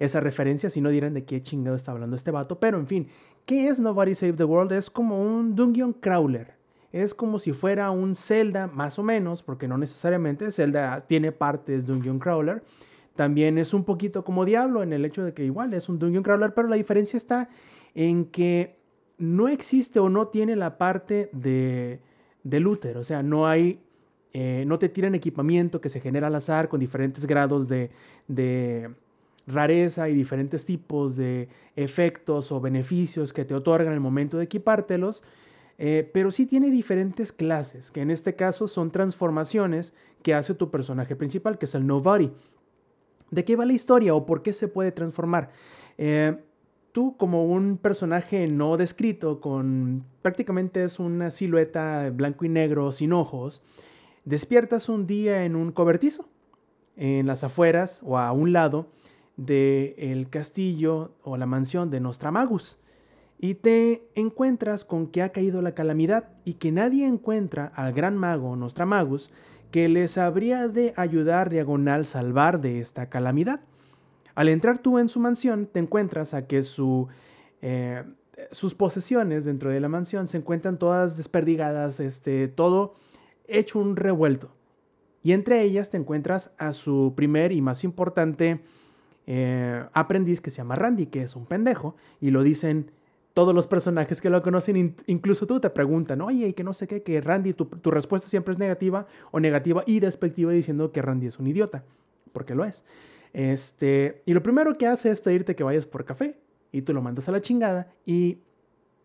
Speaker 1: esa referencia, si no dirán de qué chingado está hablando este vato, pero en fin, ¿qué es Nobody Save the World? Es como un dungeon crawler. Es como si fuera un Zelda, más o menos, porque no necesariamente Zelda tiene partes Dungeon Crawler. También es un poquito como Diablo en el hecho de que igual es un Dungeon Crawler, pero la diferencia está en que no existe o no tiene la parte de, de looter. O sea, no hay, eh, no te tiran equipamiento que se genera al azar con diferentes grados de, de rareza y diferentes tipos de efectos o beneficios que te otorgan el momento de equipártelos. Eh, pero sí tiene diferentes clases, que en este caso son transformaciones que hace tu personaje principal, que es el Nobody. ¿De qué va la historia o por qué se puede transformar? Eh, tú como un personaje no descrito, con prácticamente es una silueta blanco y negro sin ojos, despiertas un día en un cobertizo, en las afueras o a un lado del castillo o la mansión de Nostramagus y te encuentras con que ha caído la calamidad y que nadie encuentra al gran mago Nostramagus que les habría de ayudar diagonal salvar de esta calamidad. Al entrar tú en su mansión te encuentras a que su, eh, sus posesiones dentro de la mansión se encuentran todas desperdigadas, este, todo hecho un revuelto. Y entre ellas te encuentras a su primer y más importante eh, aprendiz que se llama Randy, que es un pendejo, y lo dicen todos los personajes que lo conocen, incluso tú te preguntan, oye, que no sé qué, que Randy, tu, respuesta siempre es negativa o negativa y despectiva diciendo que Randy es un idiota, porque lo es. Este, y lo primero que hace es pedirte que vayas por café y tú lo mandas a la chingada y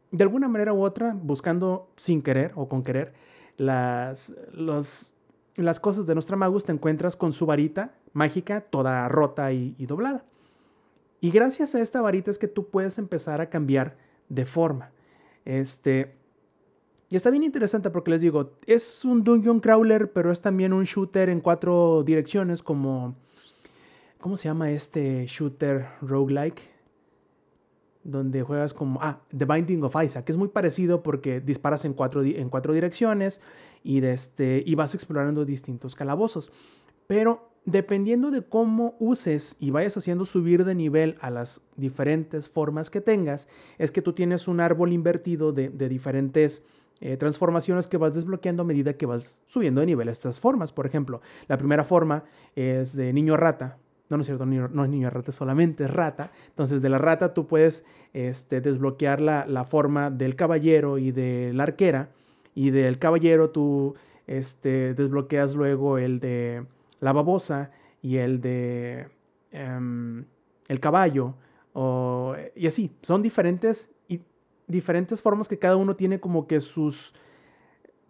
Speaker 1: de alguna manera u otra, buscando sin querer o con querer las, los, las cosas de nuestra magus, te encuentras con su varita mágica toda rota y, doblada. Y gracias a esta varita es que tú puedes empezar a cambiar de forma. Este, y está bien interesante porque les digo, es un dungeon crawler, pero es también un shooter en cuatro direcciones como... ¿Cómo se llama este shooter roguelike? Donde juegas como... Ah, The Binding of Isaac. Es muy parecido porque disparas en cuatro, en cuatro direcciones y, este, y vas explorando distintos calabozos. Pero dependiendo de cómo uses y vayas haciendo subir de nivel a las diferentes formas que tengas, es que tú tienes un árbol invertido de, diferentes eh, transformaciones que vas desbloqueando a medida que vas subiendo de nivel estas formas. Por ejemplo, la primera forma es de niño rata. No, no es cierto, no es niño rata, solamente es rata. Entonces, de la rata tú puedes este, desbloquear la, la, forma del caballero y de la arquera. Y del caballero tú este, desbloqueas luego el de la babosa y el de em, el caballo, y así, son diferentes y diferentes formas que cada uno tiene como que sus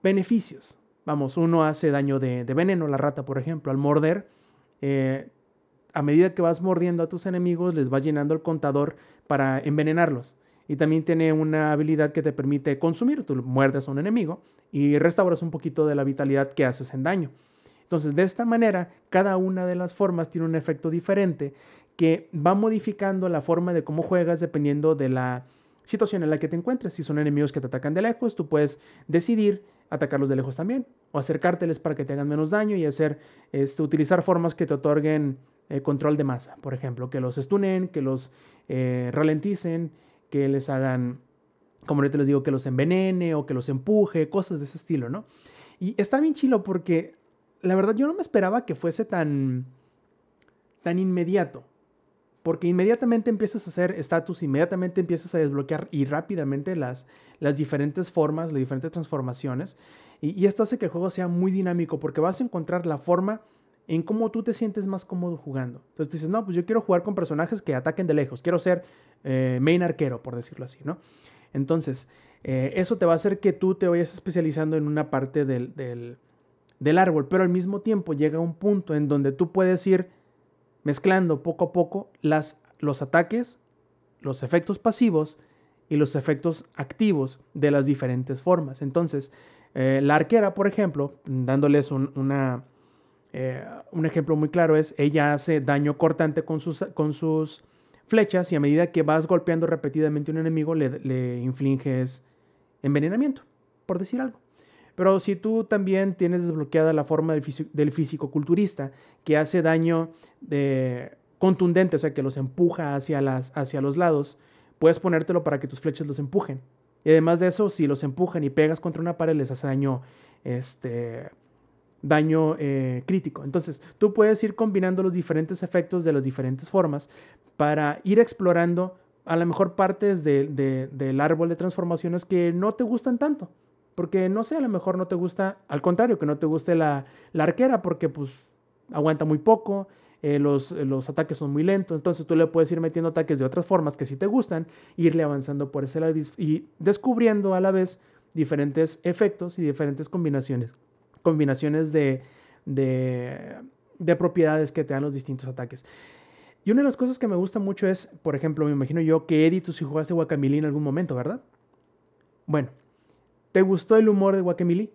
Speaker 1: beneficios. Vamos, uno hace daño de, veneno, la rata, por ejemplo, al morder. Eh, a medida que vas mordiendo a tus enemigos, les vas llenando el contador para envenenarlos. Y también tiene una habilidad que te permite consumir. Tú muerdes a un enemigo y restauras un poquito de la vitalidad que haces en daño. Entonces, de esta manera, cada una de las formas tiene un efecto diferente que va modificando la forma de cómo juegas dependiendo de la situación en la que te encuentres. Si son enemigos que te atacan de lejos, tú puedes decidir atacarlos de lejos también o acercárteles para que te hagan menos daño y hacer, este, utilizar formas que te otorguen eh, control de masa, por ejemplo, que los stunen, que los eh, ralenticen, que les hagan, como ahorita les digo, que los envenene o que los empuje, cosas de ese estilo, ¿no? Y está bien chilo porque la verdad yo no me esperaba que fuese tan, tan inmediato. Porque inmediatamente empiezas a hacer estatus, inmediatamente empiezas a desbloquear y rápidamente las, las diferentes formas, las diferentes transformaciones. Y, esto hace que el juego sea muy dinámico porque vas a encontrar la forma en cómo tú te sientes más cómodo jugando. Entonces dices, no, pues yo quiero jugar con personajes que ataquen de lejos. Quiero ser eh, main arquero, por decirlo así, ¿no? Entonces, eh, eso te va a hacer que tú te vayas especializando en una parte del árbol, pero al mismo tiempo llega un punto en donde tú puedes ir mezclando poco a poco las, los ataques, los efectos pasivos y los efectos activos de las diferentes formas. Entonces, eh, la arquera, por ejemplo, dándoles una, Eh, un ejemplo muy claro es, ella hace daño cortante con sus, con sus flechas y a medida que vas golpeando repetidamente a un enemigo le, le infliges envenenamiento, por decir algo. Pero si tú también tienes desbloqueada la forma del, fisi- del fisicoculturista que hace daño de contundente, o sea, que los empuja hacia, las, hacia los lados, puedes ponértelo para que tus flechas los empujen. Y además de eso, si los empujan y pegas contra una pared, les hace daño, este, daño eh, crítico. Entonces, tú puedes ir combinando los diferentes efectos de las diferentes formas para ir explorando a lo mejor partes de- de- del árbol de transformaciones que no te gustan tanto. Porque no sé, a lo mejor no te gusta, al contrario, que no te guste la, la arquera porque pues aguanta muy poco, eh, los, los ataques son muy lentos, entonces tú le puedes ir metiendo ataques de otras formas que sí te gustan, e irle avanzando por ese lado y descubriendo a la vez diferentes efectos y diferentes combinaciones, combinaciones de, de, de propiedades que te dan los distintos ataques. Y una de las cosas que me gusta mucho es, por ejemplo, me imagino yo que Eddie, tú sí jugaste Guacamole en algún momento, ¿verdad? Bueno, ¿te gustó el humor de Guacamole?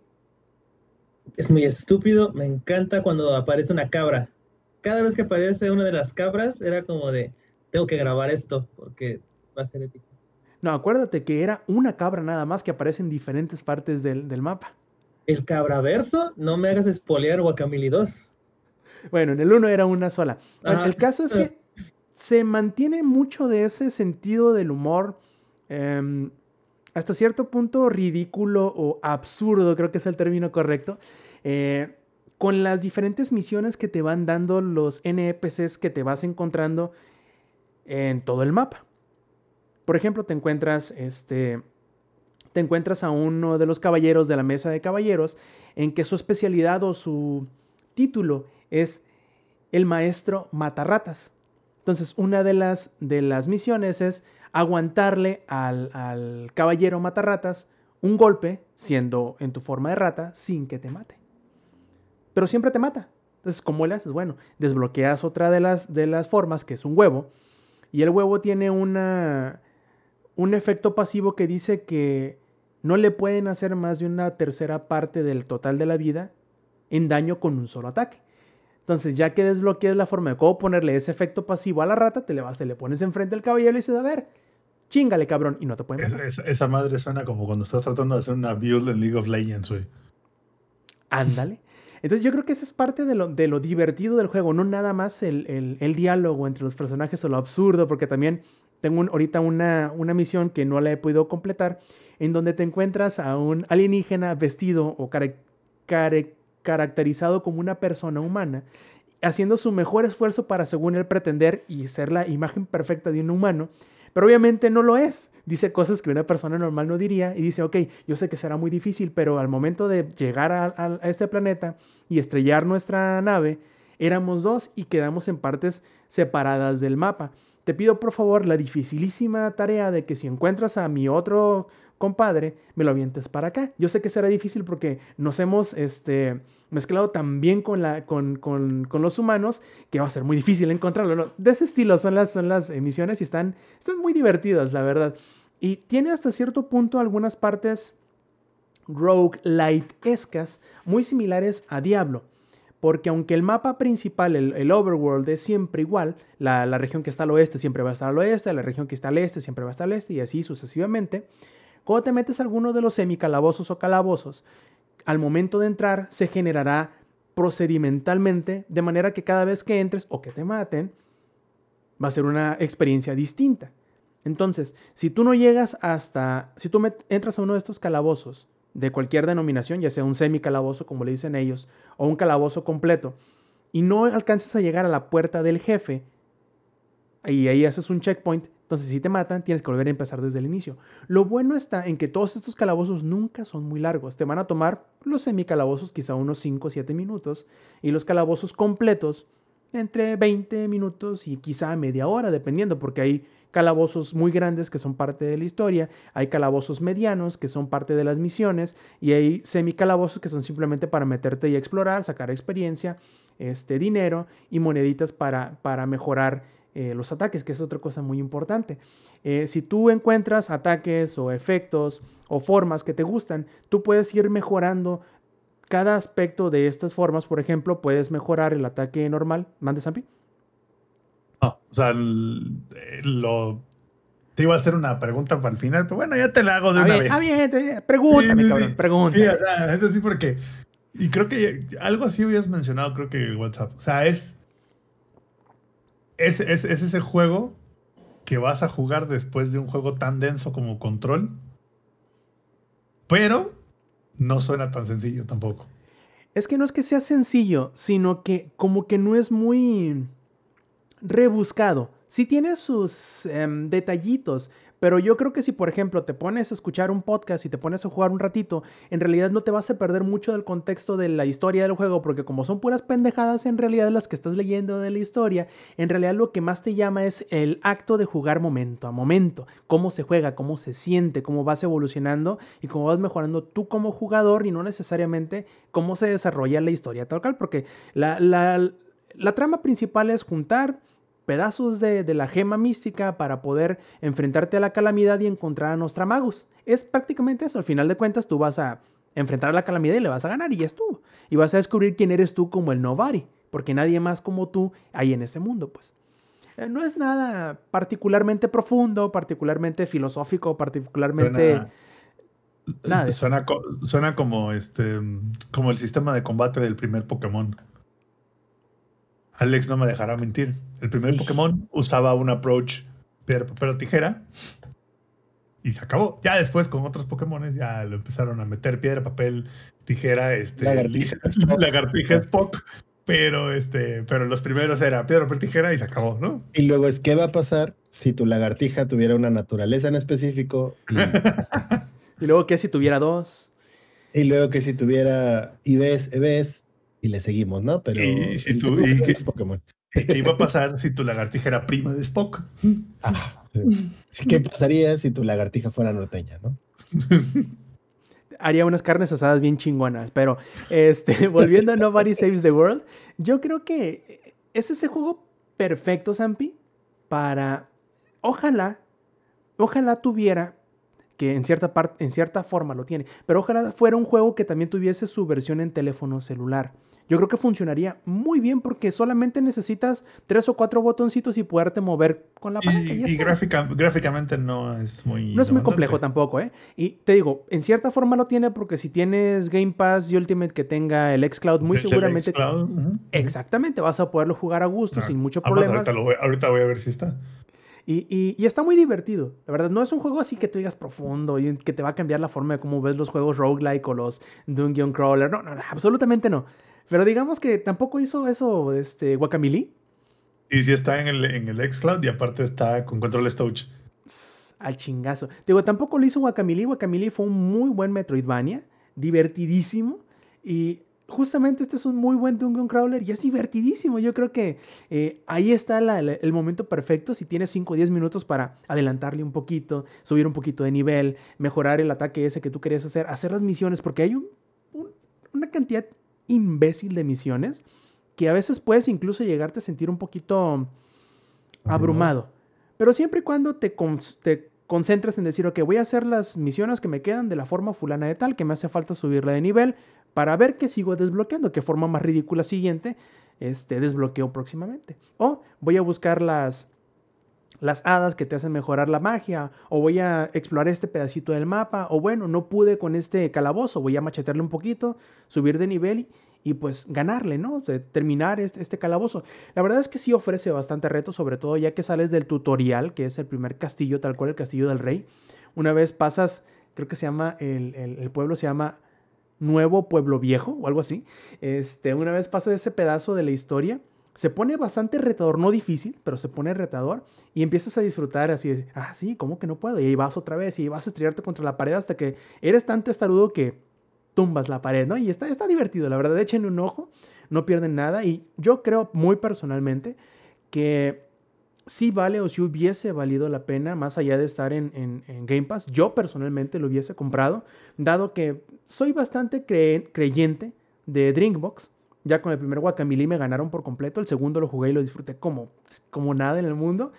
Speaker 5: Es muy estúpido, me encanta cuando aparece una cabra. Cada vez que aparece una de las cabras era como de, tengo que grabar esto porque va a ser épico.
Speaker 1: No, acuérdate que era una cabra nada más que aparece en diferentes partes del, del mapa.
Speaker 5: El cabraverso, no me hagas espolear Guacamole 2.
Speaker 1: Bueno, en el 1 era una sola. Bueno, el caso es que se mantiene mucho de ese sentido del humor, em, hasta cierto punto ridículo o absurdo, creo que es el término correcto, eh, con las diferentes misiones que te van dando los NPCs que te vas encontrando en todo el mapa. Por ejemplo, te encuentras este. Te encuentras a uno de los caballeros de la mesa de caballeros en que su especialidad o su título es el maestro matarratas. Entonces, una de las, de las misiones es aguantarle al, al caballero matarratas un golpe, siendo en tu forma de rata, sin que te mate. Pero siempre te mata. Entonces, ¿cómo le haces? Bueno, desbloqueas otra de las, de las formas, que es un huevo. Y el huevo tiene una, un efecto pasivo que dice que no le pueden hacer más de una tercera parte del total de la vida en daño con un solo ataque. Entonces, ya que desbloqueas la forma de cómo ponerle ese efecto pasivo a la rata, te le vas, te le pones enfrente al caballero y le dices, a ver, chingale, cabrón, y no te puede
Speaker 4: Es-
Speaker 1: matar.
Speaker 4: es- esa madre suena como cuando estás tratando de hacer una build en League of Legends, güey.
Speaker 1: Ándale. Entonces yo creo que esa es parte de lo, de lo divertido del juego, no nada más el, el- el diálogo entre los personajes o lo absurdo, porque también tengo un- ahorita una, una misión que no la he podido completar, en donde te encuentras a un alienígena vestido o care- care- caracterizado como una persona humana, haciendo su mejor esfuerzo para, según él, pretender y ser la imagen perfecta de un humano, pero obviamente no lo es. Dice cosas que una persona normal no diría y dice, ok, yo sé que será muy difícil, pero al momento de llegar a, a- a este planeta y estrellar nuestra nave, éramos dos y quedamos en partes separadas del mapa. Te pido por favor la dificilísima tarea de que si encuentras a mi otro compadre, me lo avientes para acá. Yo sé que será difícil porque nos hemos este, mezclado tan bien con, la, con, con- con los humanos que va a ser muy difícil encontrarlo. De ese estilo son las, son las emisiones y están, están muy divertidas, la verdad. Y tiene hasta cierto punto algunas partes roguelite-escas muy similares a Diablo. Porque aunque el mapa principal, el, el overworld, es siempre igual, la, la región que está al oeste siempre va a estar al oeste, la región que está al este siempre va a estar al este y así sucesivamente, cuando te metes a alguno de los semicalabozos o calabozos, al momento de entrar se generará procedimentalmente, de manera que cada vez que entres o que te maten, va a ser una experiencia distinta. Entonces, si tú no llegas hasta, si tú entras a uno de estos calabozos de cualquier denominación, ya sea un semicalabozo como le dicen ellos, o un calabozo completo, y no alcanzas a llegar a la puerta del jefe, y ahí haces un checkpoint, entonces si te matan tienes que volver a empezar desde el inicio. Lo bueno está en que todos estos calabozos nunca son muy largos, te van a tomar los semicalabozos quizá unos 5 o 7 minutos, y los calabozos completos entre 20 minutos y quizá media hora, dependiendo, porque hay calabozos muy grandes que son parte de la historia, hay calabozos medianos que son parte de las misiones y hay semicalabozos que son simplemente para meterte y explorar, sacar experiencia, este dinero y moneditas para, para mejorar eh, los ataques, que es otra cosa muy importante. Eh, si tú encuentras ataques o efectos o formas que te gustan, tú puedes ir mejorando cada aspecto de estas formas, por ejemplo, puedes mejorar el ataque normal. ¿Mande, Zampi?
Speaker 4: No, o sea, el- eh, lo. Te iba a hacer una pregunta para el final, pero bueno, ya te la hago de
Speaker 1: Ah,
Speaker 4: una
Speaker 1: bien,
Speaker 4: vez.
Speaker 1: ah, bien, pregúntame,
Speaker 4: Sí,
Speaker 1: cabrón, pregúntame.
Speaker 4: Sí, o sea, eso sí, porque. Y creo que algo así habías mencionado, creo que en WhatsApp. O sea, es. Es, es, es ese juego que vas a jugar después de un juego tan denso como Control. Pero no suena tan sencillo tampoco.
Speaker 1: Es que no es que sea sencillo, sino que como que no es muy rebuscado. Sí tiene sus em, detallitos, pero yo creo que si por ejemplo te pones a escuchar un podcast y te pones a jugar un ratito, en realidad no te vas a perder mucho del contexto de la historia del juego, porque como son puras pendejadas en realidad las que estás leyendo de la historia, en realidad lo que más te llama es el acto de jugar momento a momento, cómo se juega, cómo se siente, cómo vas evolucionando y cómo vas mejorando tú como jugador y no necesariamente cómo se desarrolla la historia tal cual, porque la, la, la trama principal es juntar pedazos de, de, la gema mística para poder enfrentarte a la calamidad y encontrar a Nostramagus. Es prácticamente eso. Al final de cuentas, tú vas a enfrentar a la calamidad y le vas a ganar y ya estuvo. Y vas a descubrir quién eres tú como el Nobody, porque nadie más como tú hay en ese mundo, pues. Eh, no es nada particularmente profundo, particularmente filosófico, particularmente...
Speaker 4: Suena,
Speaker 1: Nada
Speaker 4: suena, suena como este como el sistema de combate del primer Pokémon. Alex no me dejará mentir. El primer. Pokémon usaba un approach piedra, papel o tijera y se acabó. Ya después con otros Pokémon ya lo empezaron a meter piedra, papel, tijera, este,
Speaker 2: Lagartija,
Speaker 4: lagartija Spock. Pero este, pero los primeros era piedra, papel, tijera y se acabó, ¿no?
Speaker 2: Y luego es qué va a pasar si tu lagartija tuviera una naturaleza en específico y,
Speaker 1: Y luego, ¿qué si tuviera dos?
Speaker 2: y luego que si tuviera IBs, EBs y le seguimos, ¿no? Pero
Speaker 4: Y si tú- y que-
Speaker 2: Pokémon.
Speaker 4: ¿Qué iba a pasar si tu lagartija era prima de Spock?
Speaker 2: Ah, sí. ¿Qué pasaría si tu lagartija fuera norteña, no?
Speaker 1: haría unas carnes asadas bien chingonas. Pero, este, volviendo a Nobody Saves the World, yo creo que es ese juego perfecto, Zampi, para. Ojalá, ojalá tuviera, que en cierta parte, en cierta forma lo tiene, pero ojalá fuera un juego que también tuviese su versión en teléfono celular. Yo creo que funcionaría muy bien porque solamente necesitas tres o cuatro botoncitos y poderte mover con la palanca.
Speaker 4: Y, gráfica- gráficamente no es muy.
Speaker 1: No es muy complejo tampoco, ¿eh? Y te digo, en cierta forma lo tiene porque si tienes Game Pass y Ultimate que tenga el xCloud, muy seguramente...
Speaker 4: xCloud, ujú.
Speaker 1: Exactamente, vas a poderlo jugar a gusto,
Speaker 4: Ah,
Speaker 1: sin mucho
Speaker 4: Además,
Speaker 1: problema.
Speaker 4: ahorita, lo voy, ahorita voy a ver si está.
Speaker 1: Y, y- y está muy divertido. La verdad, no es un juego así que tú digas profundo y que te va a cambiar la forma de cómo ves los juegos roguelike o los Dungeon Crawler. No, no, no, absolutamente no. Pero digamos que tampoco hizo eso este, Guacamole.
Speaker 4: Y si está en el, en el xCloud y aparte está con controles touch.
Speaker 1: Al chingazo. Digo, tampoco lo hizo Guacamole. Guacamole fue un muy buen Metroidvania, divertidísimo. Y justamente este es un muy buen Dungeon Crawler y es divertidísimo. Yo creo que eh, ahí está la- la- el momento perfecto. Si tienes 5 o 10 minutos para adelantarle un poquito, subir un poquito de nivel, mejorar el ataque ese que tú querías hacer, hacer las misiones, porque hay un- un- una cantidad imbécil de misiones que a veces puedes incluso llegarte a sentir un poquito abrumado. Pero siempre y cuando te, con- te concentres en decir, ok, voy a hacer las misiones que me quedan de la forma fulana de tal, que me hace falta subirla de nivel para ver qué sigo desbloqueando, qué forma más ridícula siguiente este, desbloqueo próximamente. O voy a buscar las, las hadas que te hacen mejorar la magia, o voy a explorar este pedacito del mapa, o bueno, no pude con este calabozo, voy a machetearle un poquito, subir de nivel y, pues ganarle, ¿no? Terminar este, este calabozo. La verdad es que sí ofrece bastante reto, sobre todo ya que sales del tutorial, que es el primer castillo, tal cual el castillo del rey. Una vez pasas, creo que se llama, el, el, el pueblo se llama Nuevo Pueblo Viejo o algo así. Este, una vez pasas ese pedazo de la historia, se pone bastante retador, no difícil, pero se pone retador y empiezas a disfrutar así, de, ah, sí, ¿cómo que no puedo? Y ahí vas otra vez y vas a estrellarte contra la pared hasta que eres tan testarudo que tumbas la pared, ¿no? Y está, está divertido, la verdad, échenle un ojo, no pierden nada y yo creo muy personalmente que sí vale o si hubiese valido la pena, más allá de estar en, en, Game Pass, yo personalmente lo hubiese comprado, dado que soy bastante cre creyente de Drinkbox. Ya con el primer Guacamole me ganaron por completo, el segundo lo jugué y lo disfruté como, como nada en el mundo.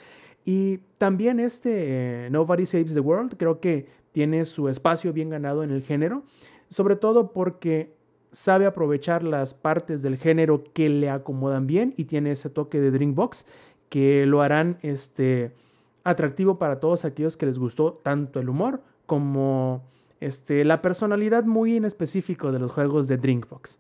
Speaker 1: Y también este eh, Nobody Saves the World creo que tiene su espacio bien ganado en el género, sobre todo porque sabe aprovechar las partes del género que le acomodan bien y tiene ese toque de Drinkbox que lo harán este, atractivo para todos aquellos que les gustó tanto el humor como este, la personalidad muy en específico de los juegos de Drinkbox.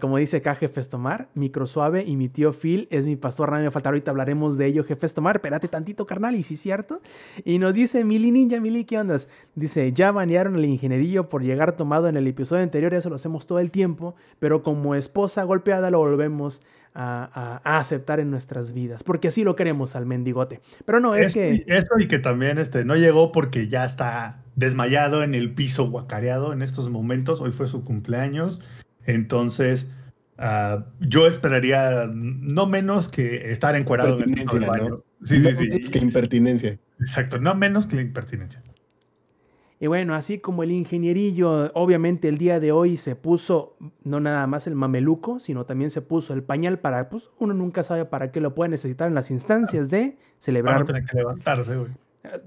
Speaker 1: Como dice acá Jefes Tomar, Micro Suave y mi tío Phil es mi pastor, nada me falta, ahorita hablaremos de ello, Jefes Tomar, espérate tantito carnal, y sí cierto. Y nos dice Mili Ninja, Mili, ¿qué ondas? Dice, ya banearon al ingenierillo por llegar tomado en el episodio anterior, eso lo hacemos todo el tiempo, pero como esposa golpeada lo volvemos a, aceptar en nuestras vidas, porque así lo queremos al mendigote. Pero no, es, que...
Speaker 4: Eso y que también este, no llegó porque ya está desmayado en el piso guacareado en estos momentos, hoy fue su cumpleaños entonces, uh, yo esperaría no menos que estar encuadrado en el baño.
Speaker 2: ¿no? Sí, no sí, sí. que impertinencia.
Speaker 4: Exacto, no menos que la impertinencia.
Speaker 1: Y bueno, así como el ingenierillo, obviamente el día de hoy se puso no nada más el mameluco, sino también se puso el pañal para, pues uno nunca sabe para qué lo puede necesitar en las instancias de celebrar.
Speaker 4: Para no tener que levantarse, güey.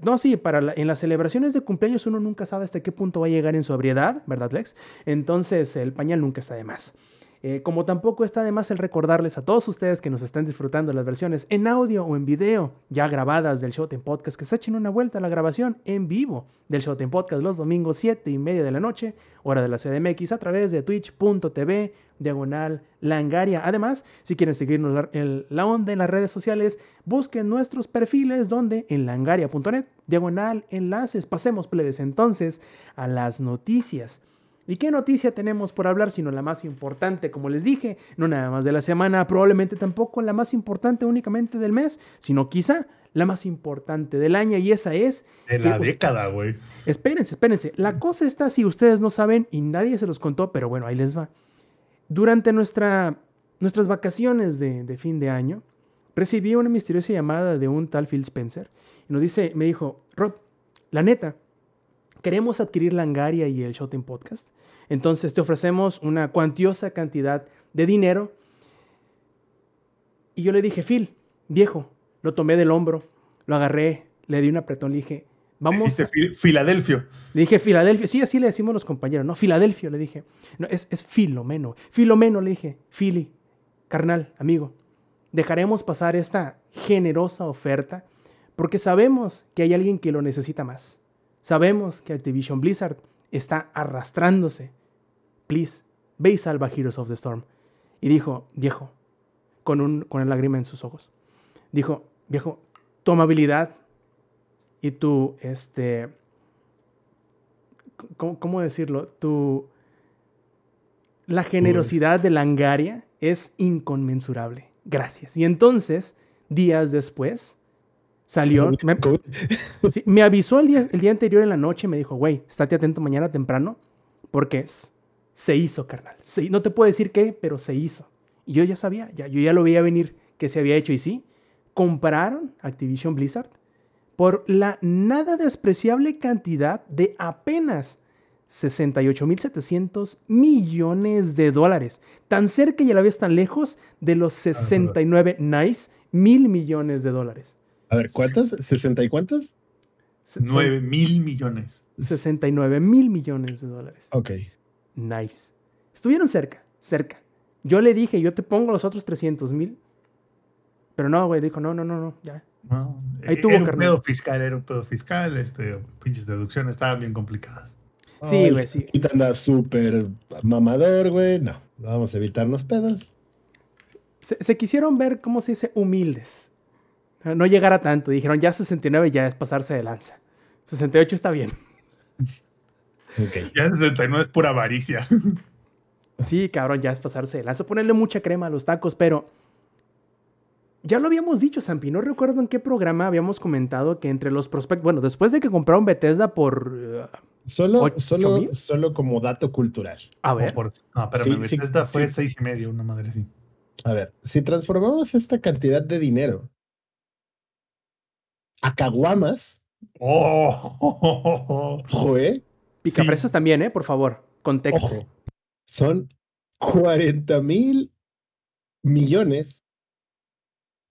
Speaker 1: No, sí, para en las celebraciones de cumpleaños uno nunca sabe hasta qué punto va a llegar en su ebriedad, ¿verdad, Lex? Entonces el pañal nunca está de más. Eh, como tampoco está de más el recordarles a todos ustedes que nos están disfrutando las versiones en audio o en video ya grabadas del Showtime Podcast que se echen una vuelta a la grabación en vivo del Showtime Podcast los domingos 7 y media de la noche, hora de la CDMX, a través de twitch.tv diagonal langaria. Además, si quieren seguirnos la, la onda en las redes sociales, busquen nuestros perfiles donde en langaria.net diagonal enlaces. Pasemos plebes entonces a las noticias. ¿Y qué noticia tenemos por hablar sino la más importante, como les dije, no nada más de la semana, probablemente tampoco la más importante únicamente del mes, sino quizá la más importante del año y esa es...
Speaker 4: De la década, güey.
Speaker 1: Espérense, espérense. La cosa está, si ustedes no saben y nadie se los contó, pero bueno, ahí les va. Durante nuestra, nuestras vacaciones de, fin de año, recibí una misteriosa llamada de un tal Phil Spencer y nos dice, me dijo, Rob, la neta, queremos adquirir Langaria y el Showtime Podcast. Entonces te ofrecemos una cuantiosa cantidad de dinero. Y yo le dije, Phil, viejo, lo tomé del hombro, lo agarré, le di un apretón, le dije, vamos.
Speaker 4: Dice Filadelfio.
Speaker 1: Le dije, Filadelfia. Sí, así le decimos los compañeros, ¿no? Filadelfia, le dije. No, es, es Filomeno. Filomeno, le dije. Fili, carnal, amigo. Dejaremos pasar esta generosa oferta porque sabemos que hay alguien que lo necesita más. Sabemos que Activision Blizzard está arrastrándose. Please, ve y salva Heroes of the Storm. Y dijo, viejo, con, un, con el lágrima en sus ojos, dijo, viejo, tu amabilidad y tu, este, ¿cómo, cómo decirlo? Tu, la generosidad de Langaria es inconmensurable. Gracias. Y entonces, días después, Salió. Me, sí, me, avisó el día, el día anterior en la noche. Me dijo, güey, estate atento mañana temprano. Porque es, se hizo, carnal. Se, no te puedo decir qué, pero se hizo. Y yo ya sabía, ya, yo ya lo veía venir que se había hecho. Y sí, compraron Activision Blizzard por la nada despreciable cantidad de apenas 68.700 millones de dólares. Tan cerca y a la vez tan lejos de los 69 nice mil millones de dólares.
Speaker 2: A ver, ¿cuántos? ¿60 y cuántos?
Speaker 4: 9 mil millones.
Speaker 1: 69 mil millones de dólares.
Speaker 2: Ok.
Speaker 1: Nice. Estuvieron cerca, cerca. Yo le dije, yo te pongo los otros 300 mil. Pero no, güey, dijo, no, no, no, no, ya.
Speaker 4: No, Ahí tuvo era un pedo fiscal, era un pedo fiscal, este, pinches deducciones estaban bien complicadas.
Speaker 1: Sí, güey, sí.
Speaker 2: Anda súper mamador, güey. No, vamos a evitarnos pedos.
Speaker 1: Se, se, quisieron ver, ¿cómo se dice? Humildes no llegar a tanto. Dijeron, ya 69 ya es pasarse de lanza. 68 está bien.
Speaker 4: Okay. Ya 69 es pura avaricia.
Speaker 1: Sí, cabrón, ya es pasarse de lanza. Ponerle mucha crema a los tacos, pero ya lo habíamos dicho, Sampi. No recuerdo en qué programa habíamos comentado que entre los prospectos. Bueno, después de que compraron Bethesda por. Uh,
Speaker 2: solo, solo, solo como dato cultural.
Speaker 1: A ver.
Speaker 4: Por, no, pero sí, Bethesda sí, fue sí. seis y medio, una madre así.
Speaker 2: A ver, si transformamos esta cantidad de dinero a caguamas.
Speaker 4: Oh,
Speaker 2: Joé.
Speaker 1: Picafresas sí. también, ¿eh? Por favor, contexto.
Speaker 2: Ojo. Son 40 mil millones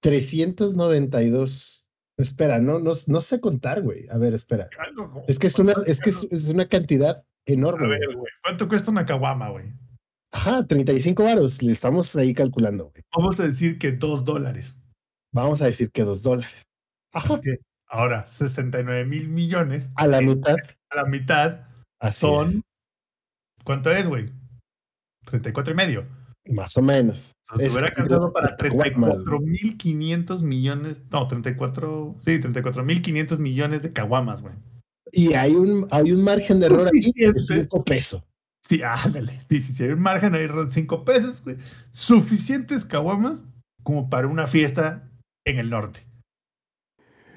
Speaker 2: 392. Espera, no, no, no sé contar, güey. A ver, espera. Es que es una, es que es, es una cantidad enorme.
Speaker 4: A ver, güey. ¿Cuánto cuesta una caguama, güey?
Speaker 2: Ajá, 35 varos. Le estamos ahí calculando, güey.
Speaker 4: Vamos a decir que dos dólares.
Speaker 2: Vamos a decir que dos dólares. Ajá,
Speaker 4: Ok. Ahora, 69 mil millones
Speaker 2: a la mitad.
Speaker 4: a la mitad
Speaker 2: Así
Speaker 4: son.
Speaker 2: es.
Speaker 4: ¿Cuánto es, güey? 34 y medio.
Speaker 2: Más o menos.
Speaker 4: O sea,
Speaker 2: Es
Speaker 4: te hubiera
Speaker 2: cantidad
Speaker 4: alcanzado para
Speaker 2: de caguamas,
Speaker 4: 34 mil 500 millones. No, 34. Sí, 34 mil 500 millones de caguamas, güey.
Speaker 2: Y hay un, hay un margen de error aquí de
Speaker 4: Suficiente.
Speaker 2: 5 pesos.
Speaker 4: Sí, ándale. Sí, hay un margen ahí de 5 pesos, güey. Suficientes caguamas como para una fiesta en el norte.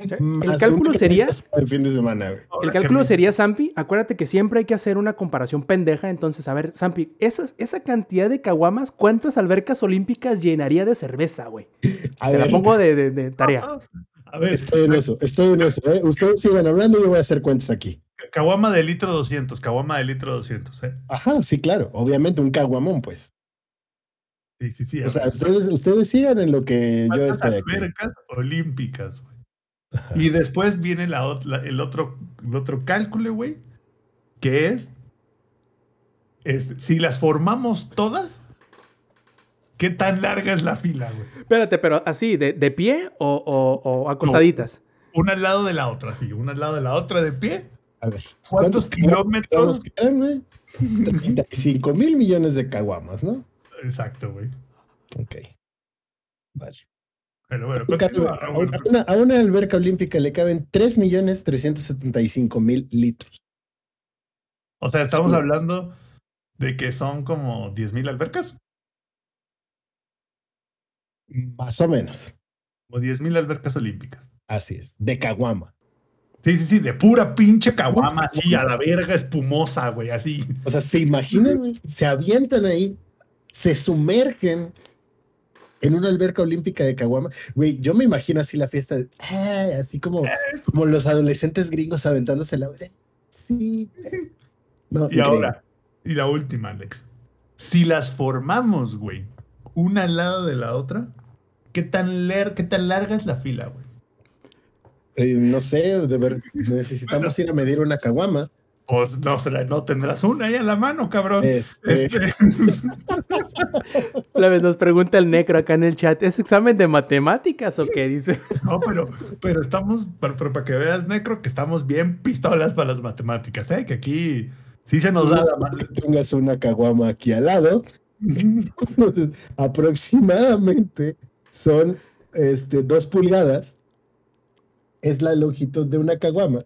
Speaker 1: El
Speaker 2: Más
Speaker 1: cálculo sería-
Speaker 2: El fin de semana, güey.
Speaker 1: El cálculo sería, Zampi, acuérdate que siempre hay que hacer una comparación pendeja. Entonces, a ver, Zampi, esas- esa cantidad de caguamas, ¿cuántas albercas olímpicas llenaría de cerveza, güey?
Speaker 2: A
Speaker 1: Te la pongo de, de- de tarea.
Speaker 4: A ver,
Speaker 2: estoy en eso, estoy en eso. ¿eh? Ustedes sigan hablando y yo voy a hacer cuentas aquí.
Speaker 4: caguama de litro 200, caguama de litro 200, ¿eh?
Speaker 2: Ajá, sí, claro. Obviamente un caguamón, pues.
Speaker 4: Sí, sí, sí.
Speaker 2: O sea, ustedes, ustedes sigan en lo que yo
Speaker 4: ¿Cuántas
Speaker 2: estoy aquí.
Speaker 4: albercas olímpicas, güey?
Speaker 2: Ajá.
Speaker 4: Y después viene la, la- el, otro, el otro cálculo, güey, que es, este, si las formamos todas, ¿qué tan larga es la fila, güey?
Speaker 1: Espérate, pero así, ¿de, de pie o, o- o acostaditas?
Speaker 4: Una al lado de la otra, sí, una al lado de la otra de pie.
Speaker 2: A ver.
Speaker 4: ¿Cuántos kilómetros?
Speaker 2: quedan, güey? 35 mil millones de caguamas, ¿no?
Speaker 4: Exacto, güey.
Speaker 2: Ok. Vale.
Speaker 4: Pero bueno,
Speaker 2: A una, a una alberca olímpica le caben 3 millones 375 mil litros.
Speaker 4: O sea, estamos
Speaker 2: Sí.
Speaker 4: hablando de que son como 10.000 albercas.
Speaker 2: Más o menos.
Speaker 4: O 10.000 albercas olímpicas.
Speaker 2: Así es. De caguama.
Speaker 4: Sí, sí, sí, de pura pinche caguama, así, a la verga espumosa, güey, así.
Speaker 2: O sea, se imaginan, se avientan ahí, se sumergen en una alberca olímpica de caguama. Güey, yo me imagino así la fiesta, así como, como los adolescentes gringos aventándose la. Sí. No,
Speaker 4: Y ahora, y la última, Alex. Si las formamos, güey, una al lado de la otra, ¿qué tan, ler- qué tan larga es la fila, güey?
Speaker 2: Eh, no sé, de ver, necesitamos ir a medir una caguama.
Speaker 4: Pues no, no tendrás una ahí a la mano, cabrón.
Speaker 2: Este,
Speaker 4: Este,
Speaker 1: La vez nos pregunta el necro acá en el chat, ¿es examen de matemáticas o qué? Dice.
Speaker 4: no, pero, pero estamos, pero, pero para que veas, Necro, que estamos bien pistolas para las matemáticas, ¿eh? Que aquí sí se nos da la mano.
Speaker 2: qué tengas una caguama aquí al lado. Entonces, aproximadamente son este, dos pulgadas. Es la longitud de una caguama,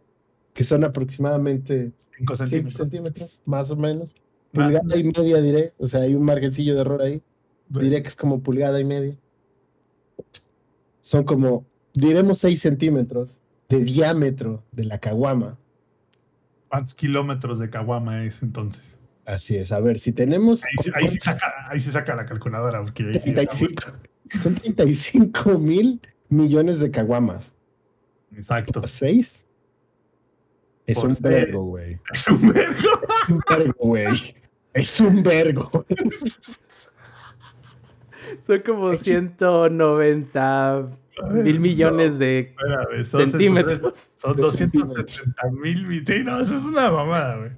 Speaker 2: que son aproximadamente
Speaker 4: 5
Speaker 2: 5
Speaker 4: centímetros.
Speaker 2: centímetros, más o menos.
Speaker 4: Más.
Speaker 2: Pulgada y media, diré. O sea, hay un margencillo de error ahí. Diré que es como pulgada y media. Son como, diremos 6 centímetros de diámetro de la caguama.
Speaker 4: ¿Cuántos kilómetros de caguama es entonces?
Speaker 2: Así es. A ver, si tenemos.
Speaker 4: Ahí, ahí sí saca, ahí sí saca la calculadora. Porque ahí sí está,
Speaker 2: 35. Son 35 mil millones de caguamas.
Speaker 4: Exacto.
Speaker 2: ¿Seis? Es un vergo, güey.
Speaker 4: Es un vergo.
Speaker 2: Es un vergo, güey. Es un vergo.
Speaker 1: Son como 190 mil millones de
Speaker 4: Espérame, son-
Speaker 1: centímetros.
Speaker 4: Son
Speaker 2: De
Speaker 4: 270 mil. Sí, no, eso es una mamada, güey.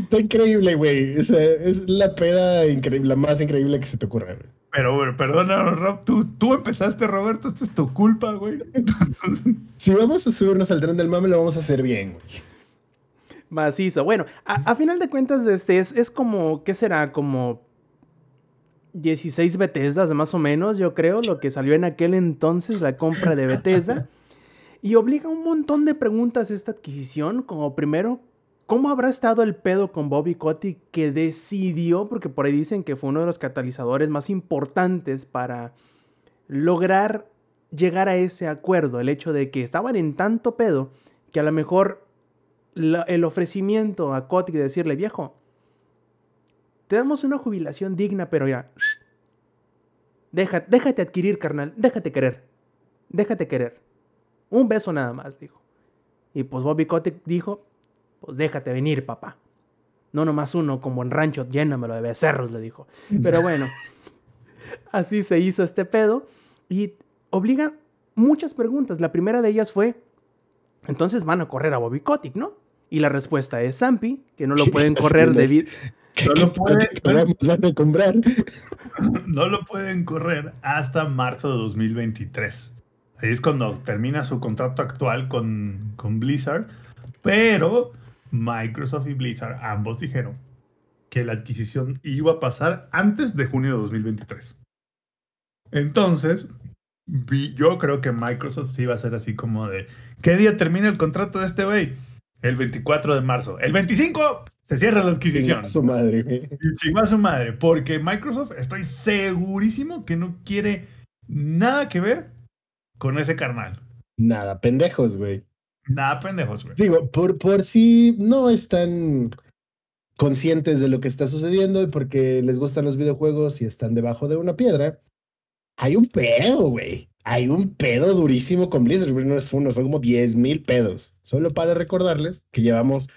Speaker 2: Está increíble, güey. O sea, es la peda increíble, la más increíble que se te ocurra, güey.
Speaker 4: Pero, bueno, perdona, Rob, tú, tú empezaste, Roberto, esto es tu culpa, güey.
Speaker 2: Si vamos a subirnos al tren del mame, lo vamos a hacer bien, güey.
Speaker 1: Macizo. Bueno, a, a final de cuentas, este es, es como, ¿qué será? Como 16 Bethesdas, más o menos, yo creo, lo que salió en aquel entonces, la compra de Bethesda. Y obliga un montón de preguntas esta adquisición, como primero, ¿cómo habrá estado el pedo con Bobby Kotick que decidió, porque por ahí dicen que fue uno de los catalizadores más importantes para lograr llegar a ese acuerdo, el hecho de que estaban en tanto pedo que a lo mejor la- el ofrecimiento a Kotick de decirle, viejo, te damos una jubilación digna, pero ya, deja- déjate adquirir, carnal, déjate querer, déjate querer. Un beso nada más, dijo. Y pues Bobby Kotick dijo, pues déjate venir, papá. No nomás uno, como en rancho, llénamelo de becerros, le dijo. Pero bueno, así se hizo este pedo y obliga muchas preguntas. La primera de ellas fue, entonces van a correr a Bobby Kotick, ¿no? Y la respuesta es Zampi, que no lo pueden correr debido...
Speaker 4: No lo puede-
Speaker 2: programas van a comprar?
Speaker 4: no lo pueden correr hasta marzo de 2023. Ahí es cuando termina su contrato actual con, con Blizzard. Pero Microsoft y Blizzard ambos dijeron que la adquisición iba a pasar antes de junio de 2023. Entonces, vi- yo creo que Microsoft sí iba a ser así como de, ¿qué día termina el contrato de este güey? El 24 de marzo. El 25 se cierra la adquisición.
Speaker 2: Su madre,
Speaker 4: chingó a su madre, porque Microsoft estoy segurísimo que no quiere nada que ver con ese carnal.
Speaker 2: Nada, pendejos, güey.
Speaker 4: Nada pendejos, güey.
Speaker 2: Digo, por, por si no están conscientes de lo que está sucediendo y porque les gustan los videojuegos y están debajo de una piedra, hay un pedo, güey. Hay un pedo durísimo con Blizzard. No es uno, son como 10 mil pedos. Solo para recordarles que llevamos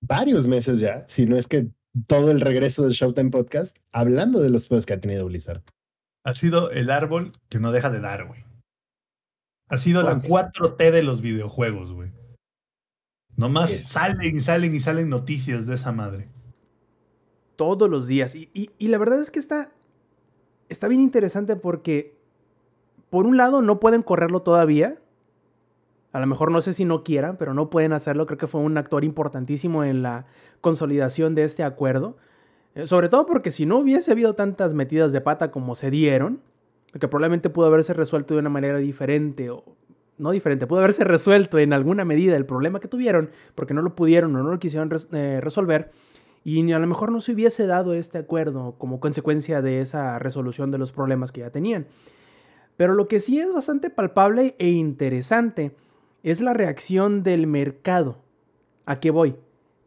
Speaker 2: varios meses ya, si no es que todo el regreso del Showtime Podcast, hablando de los pedos que ha tenido Blizzard.
Speaker 4: Ha sido el árbol que no deja de dar, güey. Ha sido la
Speaker 2: ¿Cuánto?
Speaker 4: 4T de los videojuegos, güey. Nomás
Speaker 2: Es-
Speaker 4: salen y salen y salen noticias de esa madre.
Speaker 1: todos los días. Y, y- y la verdad es que está, está bien interesante porque, por un lado, no pueden correrlo todavía. A lo mejor no sé si no quieran, pero no pueden hacerlo. Creo que fue un actor importantísimo en la consolidación de este acuerdo. Eh, sobre todo porque si no hubiese habido tantas metidas de pata como se dieron, que probablemente pudo haberse resuelto de una manera diferente o no diferente, pudo haberse resuelto en alguna medida el problema que tuvieron porque no lo pudieron o no lo quisieron eh, resolver y a lo mejor no se hubiese dado este acuerdo como consecuencia de esa resolución de los problemas que ya tenían. Pero lo que sí es bastante palpable e interesante es la reacción del mercado. ¿A qué voy?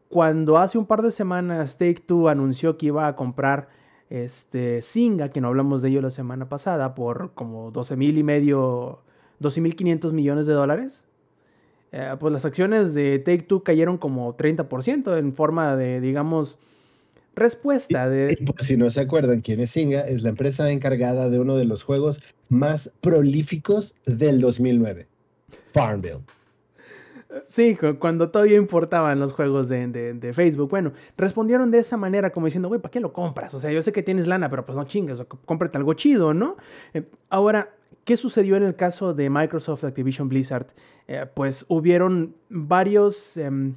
Speaker 1: Cuando hace un par de semanas Take Two anunció que iba a comprar este Singa, que no hablamos de ello la semana pasada, por como 12 mil y medio, 12 mil 500 millones de dólares, eh, pues las acciones de Take Two cayeron como 30% en forma de, digamos, respuesta de...
Speaker 2: Y por si no se acuerdan quién es Singa, es la empresa encargada de uno de los juegos más prolíficos del 2009, Farmville.
Speaker 1: Sí, cu- cuando todavía importaban los juegos de, de- de Facebook. Bueno, respondieron de esa manera como diciendo, güey, ¿para qué lo compras? O sea, yo sé que tienes lana, pero pues no chingas, cómprate algo chido, ¿no? Eh, ahora, ¿qué sucedió en el caso de Microsoft Activision Blizzard? Eh, pues hubieron varios em,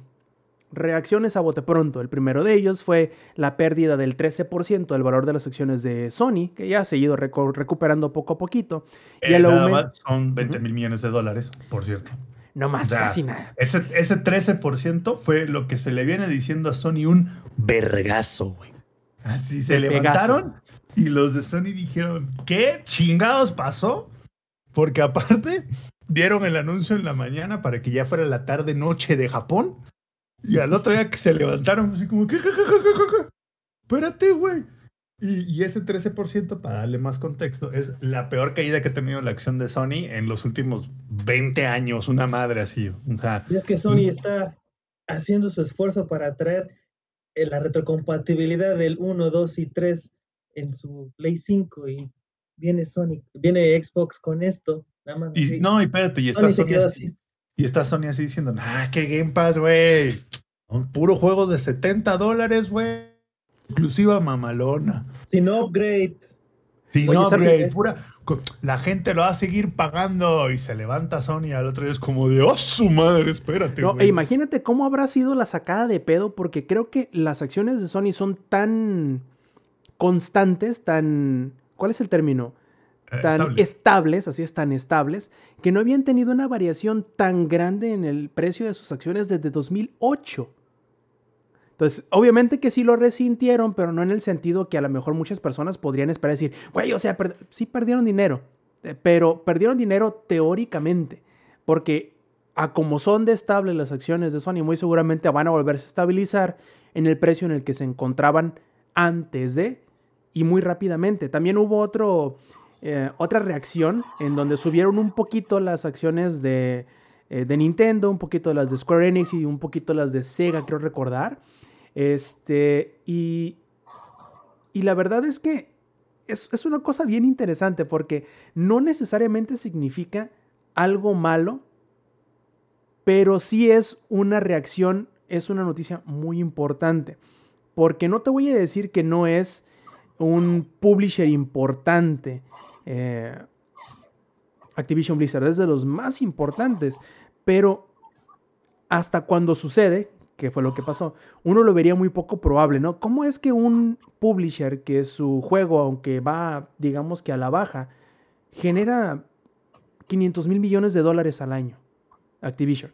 Speaker 1: reacciones a bote pronto. El primero de ellos fue la pérdida del 13% del valor de las acciones de Sony, que ya ha seguido recuperando poco a poquito. Y
Speaker 4: Eh,
Speaker 1: el
Speaker 4: nada más son 20
Speaker 1: Ujú.
Speaker 4: mil millones de dólares, por cierto.
Speaker 1: No más,
Speaker 4: O sea,
Speaker 1: casi nada.
Speaker 4: Ese, ese 13% fue lo que se le viene diciendo a Sony un vergazo, güey. Así se
Speaker 1: De
Speaker 4: levantaron y los de Sony dijeron, ¿qué chingados pasó? Porque aparte dieron el anuncio en la mañana para que ya fuera la tarde noche de Japón. Y al otro día que se levantaron, así como, ¿qué, qué, qué, qué, qué, qué, qué? Espérate, güey. Y, y ese 13%, para darle más contexto, es la peor caída que ha tenido la acción de Sony en los últimos 20 años. Una madre así. O sea,
Speaker 5: Y es que Sony está haciendo su esfuerzo para traer eh, la retrocompatibilidad del 1, 2 y 3 en su Play 5 y viene Sony, viene Xbox con esto, nada más.
Speaker 4: y
Speaker 5: así.
Speaker 4: no, y espérate, y está
Speaker 5: Sony
Speaker 4: así.
Speaker 5: así.
Speaker 4: Y está Sony así diciendo, ah, qué Game Pass, güey. Un puro juego de 70 dólares, güey. Exclusiva mamalona.
Speaker 5: Sin upgrade.
Speaker 4: Si
Speaker 1: Oye,
Speaker 4: no,
Speaker 1: Sergio,
Speaker 4: güey,
Speaker 5: ¿eh?
Speaker 4: pura. La gente lo va a seguir pagando. Y se levanta Sony al otro día es como de, oh, su madre, espérate,
Speaker 1: No,
Speaker 4: güey.
Speaker 1: e imagínate cómo habrá sido la sacada de pedo, porque creo que las acciones de Sony son tan constantes, tan... ¿Cuál es el término?
Speaker 4: Eh,
Speaker 1: Tan
Speaker 4: estable.
Speaker 1: estables, así es, tan estables, que no habían tenido una variación tan grande en el precio de sus acciones desde 2008. Entonces, obviamente que sí lo resintieron, pero no en el sentido que a lo mejor muchas personas podrían esperar decir, güey, o sea, per- sí perdieron dinero, eh, pero perdieron dinero teóricamente, porque a como son de estables las acciones de Sony, muy seguramente van a volverse a estabilizar en el precio en el que se encontraban antes de y muy rápidamente. También hubo otro, eh, otra reacción en donde subieron un poquito las acciones de, eh, de Nintendo, un poquito las de Square Enix y un poquito las de Sega, creo recordar. Este, y, y la verdad es que es, es una cosa bien interesante porque no necesariamente significa algo malo, pero sí es una reacción es una noticia muy importante. Porque no te voy a decir que no es un publisher importante. Eh, Activision Blizzard es de los más importantes. Pero hasta cuando sucede, que fue lo que pasó, uno lo vería muy poco probable, ¿no? ¿Cómo es que un publisher que su juego, aunque va, digamos que a la baja, genera 500 mil millones de dólares al año? Activision.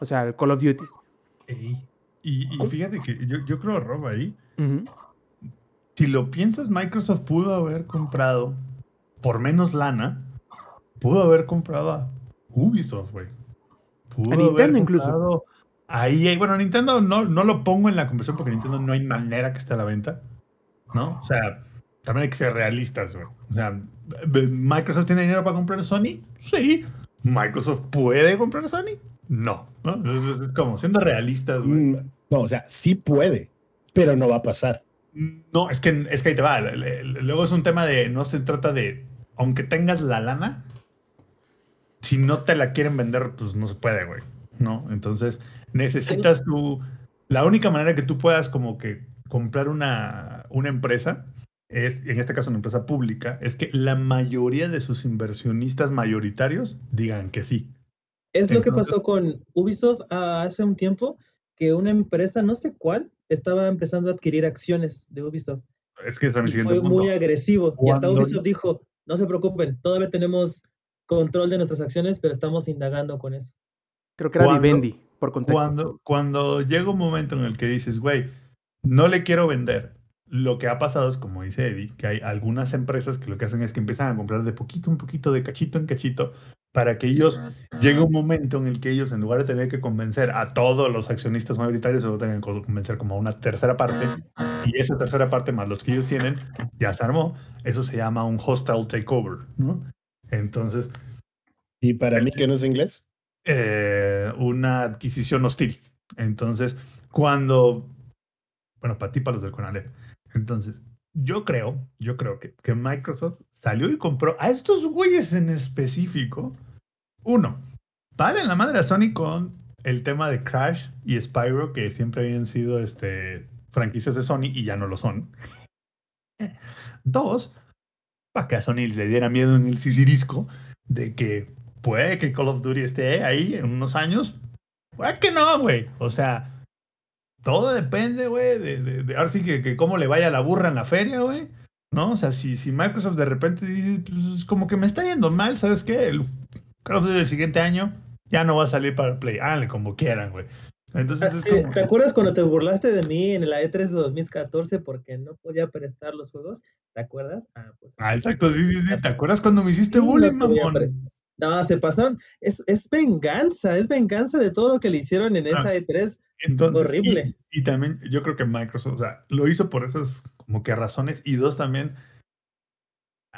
Speaker 1: O sea, el Call of Duty.
Speaker 4: Ey. Y, y fíjate que yo, yo creo, Rob, ahí. Si lo piensas, Microsoft pudo haber comprado por menos lana, pudo haber comprado a Ubisoft, güey. Pudo
Speaker 1: A Nintendo incluso.
Speaker 4: comprado A EA. Bueno, Nintendo no, no lo pongo en la conversión porque Nintendo no hay manera que esté a la venta. ¿No? O sea, también hay que ser realistas, güey. O sea, ¿Microsoft tiene dinero para comprar Sony? Sí. ¿Microsoft puede comprar Sony? No. ¿no? Entonces es como siendo realistas, güey.
Speaker 2: Mm, No, o sea, sí puede, pero no va a pasar.
Speaker 4: No, es que, es que ahí te va. Luego es un tema de, no se trata de, aunque tengas la lana, si no te la quieren vender, pues no se puede, güey. ¿No? Entonces, necesitas tú, la única manera que tú puedas como que comprar una, una empresa, es, en este caso una empresa pública, es que la mayoría de sus inversionistas mayoritarios digan que sí.
Speaker 5: Es lo que pasó con Ubisoft ah, hace un tiempo, que una empresa, no sé cuál, estaba empezando a adquirir acciones de Ubisoft.
Speaker 4: Es que era mi siguiente
Speaker 5: fue
Speaker 4: punto.
Speaker 5: muy agresivo. Y hasta
Speaker 4: Cuando-
Speaker 5: Ubisoft dijo, no se preocupen, todavía tenemos control de nuestras acciones, pero estamos indagando con eso.
Speaker 1: Creo que era
Speaker 4: ¿Cuándo?
Speaker 1: Vivendi, por contexto.
Speaker 4: Cuando, cuando llega un momento en el que dices, güey, no le quiero vender, lo que ha pasado es, como dice Eddie, que hay algunas empresas que lo que hacen es que empiezan a comprar de poquito en poquito, de cachito en cachito, para que ellos llegue un momento en el que ellos, en lugar de tener que convencer a todos los accionistas mayoritarios, solo tengan que convencer como a una tercera parte, y esa tercera parte más los que ellos tienen, ya se armó. Eso se llama un hostile takeover, ¿no? Entonces,
Speaker 2: Y para mí que no es inglés,
Speaker 4: eh, una adquisición hostil. Entonces, cuando, bueno, para ti, para los del Conalep. Entonces, yo creo, yo creo que, que Microsoft salió y compró a estos güeyes en específico. Uno, vale la madre a Sony con el tema de Crash y Spyro, que siempre habían sido este, franquicias de Sony y ya no lo son. Dos, para que a Sony le diera miedo en el sisirisco de que puede que Call of Duty esté ahí en unos años. Puede que no, güey. O sea, todo depende, güey, de, de, de- ahora sí que, que cómo le vaya la burra en la feria, güey. ¿No? O sea, si, si Microsoft de repente dice, pues como que me está yendo mal, ¿sabes qué? El Call of Duty el siguiente año ya no va a salir para Play. Háganle como quieran, güey. Entonces es
Speaker 5: Eh,
Speaker 4: como...
Speaker 5: ¿Te acuerdas cuando te burlaste de mí en la E3 de 2014 porque no podía prestar los juegos? ¿Te acuerdas? Ah, pues.
Speaker 4: Ah, exacto, sí, sí, sí. ¿Te acuerdas cuando me hiciste
Speaker 5: Sí,
Speaker 4: bullying,
Speaker 5: no
Speaker 4: mamón?
Speaker 5: prestar. No, se pasaron. Es, es venganza, es venganza de todo lo que le hicieron en
Speaker 4: Ah.
Speaker 5: esa E E3.
Speaker 4: Entonces,
Speaker 5: Horrible.
Speaker 4: Y, y también yo creo que Microsoft, o sea, lo hizo por esas como que razones. Y dos, también, ah,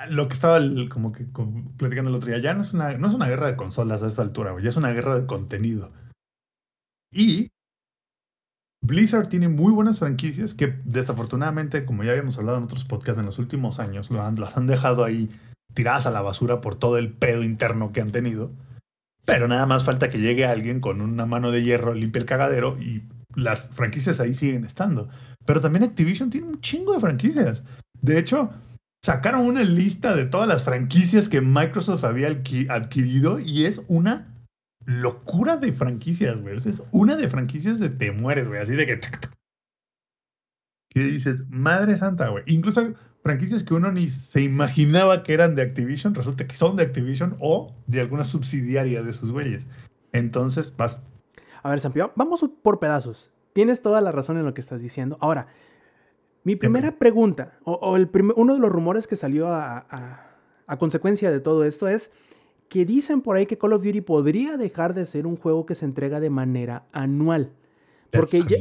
Speaker 4: lo que estaba el- como que como platicando el otro día, ya no es una, no es una guerra de consolas a esta altura, ya es una guerra de contenido. Y Blizzard tiene muy buenas franquicias que desafortunadamente, como ya habíamos hablado en otros podcasts en los últimos años, las han dejado ahí tiradas a la basura por todo el pedo interno que han tenido. Pero nada más falta que llegue alguien con una mano de hierro, limpie el cagadero y las franquicias ahí siguen estando. Pero también Activision tiene un chingo de franquicias. De hecho, sacaron una lista de todas las franquicias que Microsoft había adqui- adquirido y es una locura de franquicias, güey. Es una de franquicias de te mueres, güey. Así de que... Que dices, madre santa, güey. Incluso franquicias que uno ni se imaginaba que eran de Activision, resulta que son de Activision o de alguna subsidiaria de sus güeyes. Entonces, vas.
Speaker 1: A ver, Sampio, vamos por pedazos. Tienes toda la razón en lo que estás diciendo. Ahora, mi primera pregunta, o, o el prim- uno de los rumores que salió a, a- a consecuencia de todo esto es que dicen por ahí que Call of Duty podría dejar de ser un juego que se entrega de manera anual. Porque ya,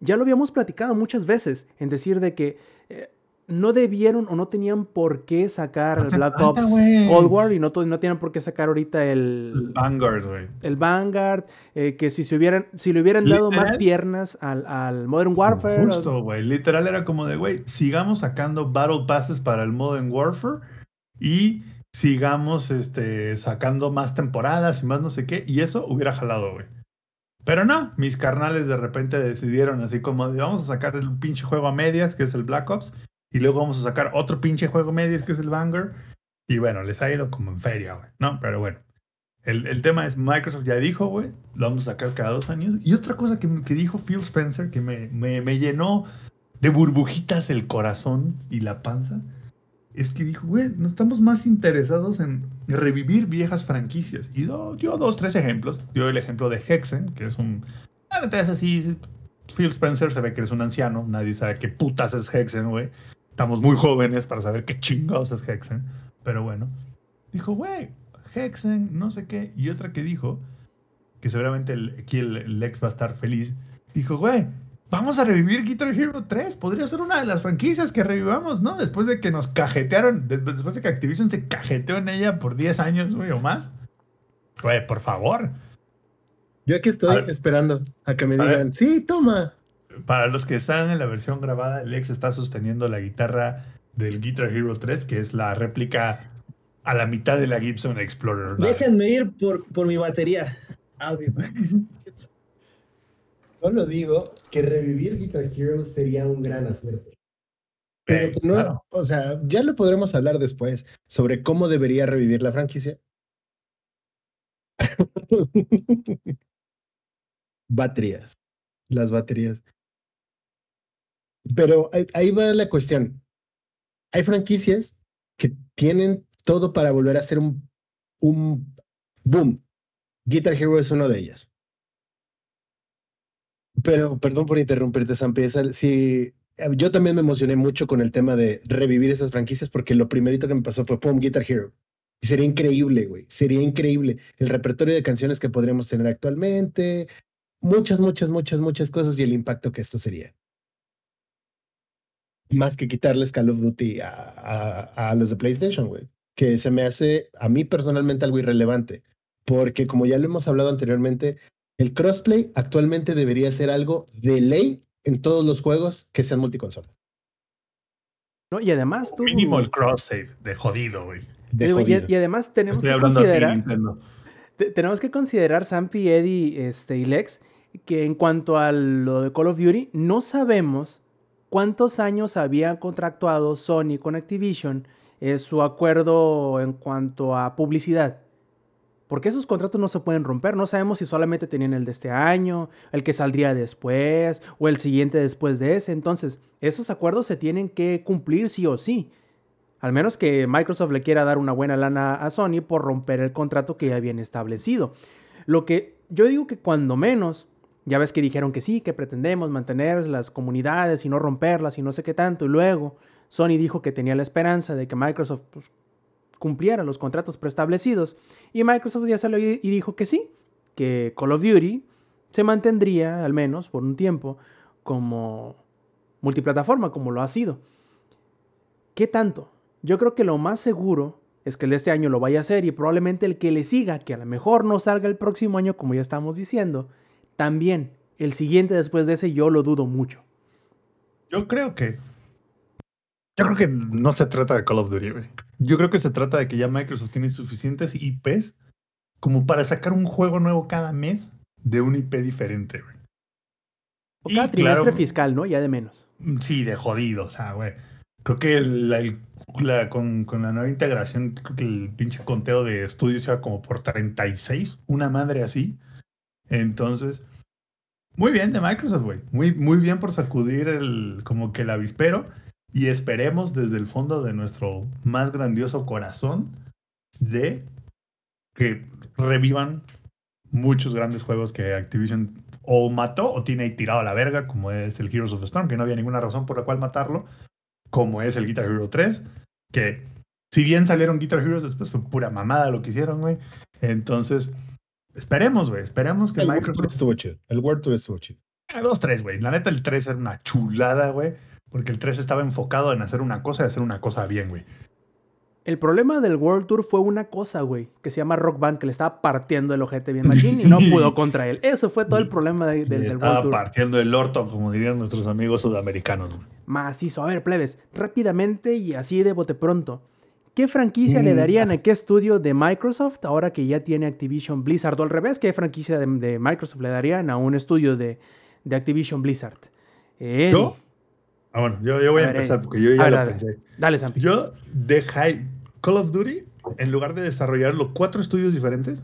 Speaker 1: ya lo habíamos platicado muchas veces en decir de que eh, no debieron o no tenían por qué sacar
Speaker 4: No
Speaker 1: el Black Ops. Cold War y no, no tienen por qué sacar ahorita el,
Speaker 4: Vanguard, güey.
Speaker 1: el Vanguard, eh, que si se hubieran, si le hubieran dado más piernas al, al Modern Warfare.
Speaker 4: Justo, güey. Literal era como de, güey, sigamos sacando Battle Passes para el Modern Warfare y sigamos este, sacando más temporadas y más no sé qué. Y eso hubiera jalado, güey. Pero no, mis carnales de repente decidieron así como de, vamos a sacar el pinche juego a medias, que es el Black Ops, y luego vamos a sacar otro pinche juego medias, que es el Vanguard. Y bueno, les ha ido como en feria, güey, ¿no? Pero bueno. El, el tema es, Microsoft ya dijo, güey, lo vamos a sacar cada dos años. Y otra cosa que, que dijo Phil Spencer, que me, me, me llenó de burbujitas el corazón y la panza, es que dijo, güey, no estamos más interesados en revivir viejas franquicias. Y dio, dio dos, tres ejemplos. Dio el ejemplo de Hexen, que es un... La neta es así, Phil Spencer se ve que es un anciano, nadie sabe qué putas es Hexen, güey. Estamos muy jóvenes para saber qué chingados es Hexen. Pero bueno, dijo, güey, Hexen, no sé qué. Y otra que dijo, que seguramente el, aquí el, el ex va a estar feliz, dijo, güey, vamos a revivir Guitar Hero 3. Podría ser una de las franquicias que revivamos, ¿no? Después de que nos cajetearon, de- después de que Activision se cajeteó en ella por 10 años, güey, o más. Güey, por favor.
Speaker 2: Yo aquí estoy
Speaker 4: A
Speaker 2: esperando a que me
Speaker 4: ver.
Speaker 2: digan, sí, toma.
Speaker 4: Para los que están en la versión grabada, el ex está sosteniendo la guitarra del Guitar Hero 3, que es la réplica a la mitad de la Gibson Explorer. ¿no?
Speaker 5: Déjenme ir por, por mi batería. Back.
Speaker 2: Solo digo que revivir Guitar Hero sería un gran acierto. Pero
Speaker 4: Eh,
Speaker 2: que no,
Speaker 4: claro.
Speaker 2: o sea, ya lo podremos hablar después sobre cómo debería revivir la franquicia. baterías. Las baterías. Pero ahí, va la cuestión. Hay franquicias que tienen todo para volver a ser un, un boom. Guitar Hero es uno de ellas. Pero, perdón por interrumpirte, Sampi. esa- Sí, eh, yo también me emocioné mucho con el tema de revivir esas franquicias porque lo primerito que me pasó fue Pum Guitar Hero. Y sería increíble, güey. Sería increíble el repertorio de canciones que podríamos tener actualmente. Muchas, muchas, muchas, muchas cosas y el impacto que esto sería. Más que quitarles Call of Duty a, a, a los de PlayStation, güey. Que se me hace a mí personalmente algo irrelevante. Porque como ya lo hemos hablado anteriormente, el crossplay actualmente debería ser algo de ley en todos los juegos que sean multiconsola.
Speaker 1: ¿no? Y además tú...
Speaker 4: Mínimo el cross save de jodido, güey.
Speaker 2: De
Speaker 1: Digo,
Speaker 2: jodido.
Speaker 1: y además tenemos
Speaker 4: Estoy
Speaker 1: que
Speaker 4: ti,
Speaker 1: considerar...
Speaker 4: Nintendo.
Speaker 1: Te- tenemos que considerar, Sampi, Eddie este, y Lex, que en cuanto a lo de Call of Duty, no sabemos cuántos años había contractuado Sony con Activision su acuerdo en cuanto a publicidad. Porque esos contratos no se pueden romper. No sabemos si solamente tenían el de este año, el que saldría después o el siguiente después de ese. Entonces, esos acuerdos se tienen que cumplir sí o sí. Al menos que Microsoft le quiera dar una buena lana a Sony por romper el contrato que ya habían establecido. Lo que yo digo que cuando menos, ya ves que dijeron que sí, que pretendemos mantener las comunidades y no romperlas y no sé qué tanto. Y luego Sony dijo que tenía la esperanza de que Microsoft pues, cumpliera los contratos preestablecidos. Y Microsoft ya salió y dijo que sí, que Call of Duty se mantendría, al menos por un tiempo, como multiplataforma, como lo ha sido. ¿Qué tanto? Yo creo que lo más seguro es que el de este año lo vaya a hacer y probablemente el que le siga, que a lo mejor no salga el próximo año, como ya estamos diciendo, también el siguiente después de ese yo lo dudo mucho.
Speaker 4: Yo creo que. Yo creo que no se trata de Call of Duty, güey. Yo creo que se trata de que ya Microsoft tiene suficientes IPs como para sacar un juego nuevo cada mes de un IP diferente, güey.
Speaker 1: O
Speaker 4: Y
Speaker 1: cada trimestre
Speaker 4: claro,
Speaker 1: fiscal, ¿no? Ya de menos.
Speaker 4: Sí, de jodido, o sea, güey. Creo que el- el- la- con, con la nueva integración, creo que el pinche conteo de estudios iba como por 36, una madre así. Entonces, muy bien de Microsoft, güey. Muy, muy bien por sacudir el, como que el avispero. Y esperemos desde el fondo de nuestro más grandioso corazón de que revivan muchos grandes juegos que Activision o mató o tiene ahí tirado a la verga, como es el Heroes of the Storm, que no había ninguna razón por la cual matarlo, como es el Guitar Hero 3, que si bien salieron Guitar Heroes después fue pura mamada lo que hicieron, güey. Entonces, esperemos, güey, esperemos que
Speaker 2: El World Tour
Speaker 4: Microsoft...
Speaker 2: estuvo chido. El World Tour estuvo chido.
Speaker 4: Ah, Dos, tres, güey. La neta, el 3 era una chulada, güey. Porque el 3 estaba enfocado en hacer una cosa y hacer una cosa bien, güey.
Speaker 1: El problema del World Tour fue una cosa, güey, que se llama Rock Band, que le estaba partiendo el ojete bien machín y no pudo contra él. Eso fue todo el problema de- del,
Speaker 4: Le
Speaker 1: del
Speaker 4: estaba
Speaker 1: World Tour.
Speaker 4: partiendo el orto, como dirían nuestros amigos sudamericanos. güey.
Speaker 1: Macizo. A ver, plebes, rápidamente y así de bote pronto. ¿Qué franquicia le
Speaker 2: Mm,
Speaker 1: darían a qué estudio de Microsoft ahora que ya tiene Activision Blizzard? O al revés, ¿qué franquicia de, de Microsoft le darían a un estudio de, de Activision Blizzard? Eddie.
Speaker 4: ¿Yo? Ah, bueno, yo, yo voy a,
Speaker 1: A ver,
Speaker 4: empezar
Speaker 1: Eddie.
Speaker 4: porque yo ya
Speaker 1: ver,
Speaker 4: lo
Speaker 1: dale.
Speaker 4: pensé.
Speaker 1: Dale, Zampi.
Speaker 4: Yo de High Call of Duty, en lugar de desarrollar los cuatro estudios diferentes,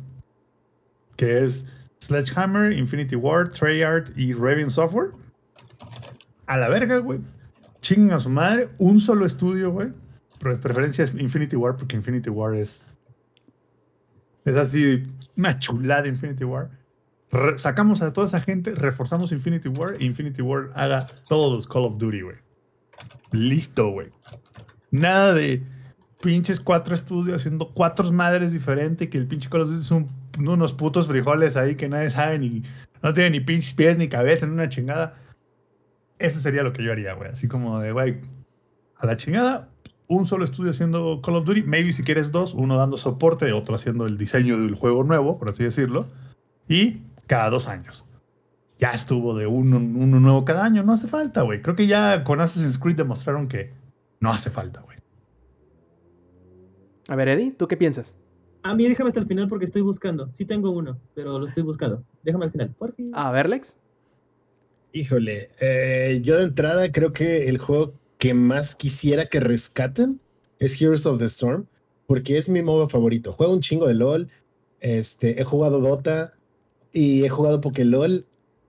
Speaker 4: que es Sledgehammer, Infinity Ward, Treyarch y Raven Software, a la verga, güey. Chingan a su madre, un solo estudio, güey. Preferencia es Infinity War, porque Infinity War es. Es así, una chulada Infinity War. Sacamos a toda esa gente, reforzamos Infinity War e Infinity War haga todos los Call of Duty, güey. Listo, güey. Nada de pinches cuatro estudios haciendo cuatro madres diferentes, que el pinche Call of Duty son unos putos frijoles ahí que nadie sabe ni. No tiene ni pinches pies ni cabeza en una chingada. Eso sería lo que yo haría, güey. Así como de, güey, a la chingada, un solo estudio haciendo Call of Duty, maybe si quieres dos, uno dando soporte, otro haciendo el diseño del juego nuevo, por así decirlo, y cada dos años. Ya estuvo de uno, uno nuevo cada año, no hace falta, güey. Creo que ya con Assassin's Creed demostraron que no hace falta, güey.
Speaker 1: A ver, Eddie, ¿tú qué piensas?
Speaker 5: A mí déjame hasta el final porque estoy buscando. Sí tengo uno, pero lo estoy buscando. Déjame al final, por fin.
Speaker 1: A ver, Lex.
Speaker 2: Híjole, eh, yo de entrada creo que el juego que más quisiera que rescaten es Heroes of the Storm, porque es mi modo favorito. Juego un chingo de LOL, este, he jugado Dota y he jugado Pokélol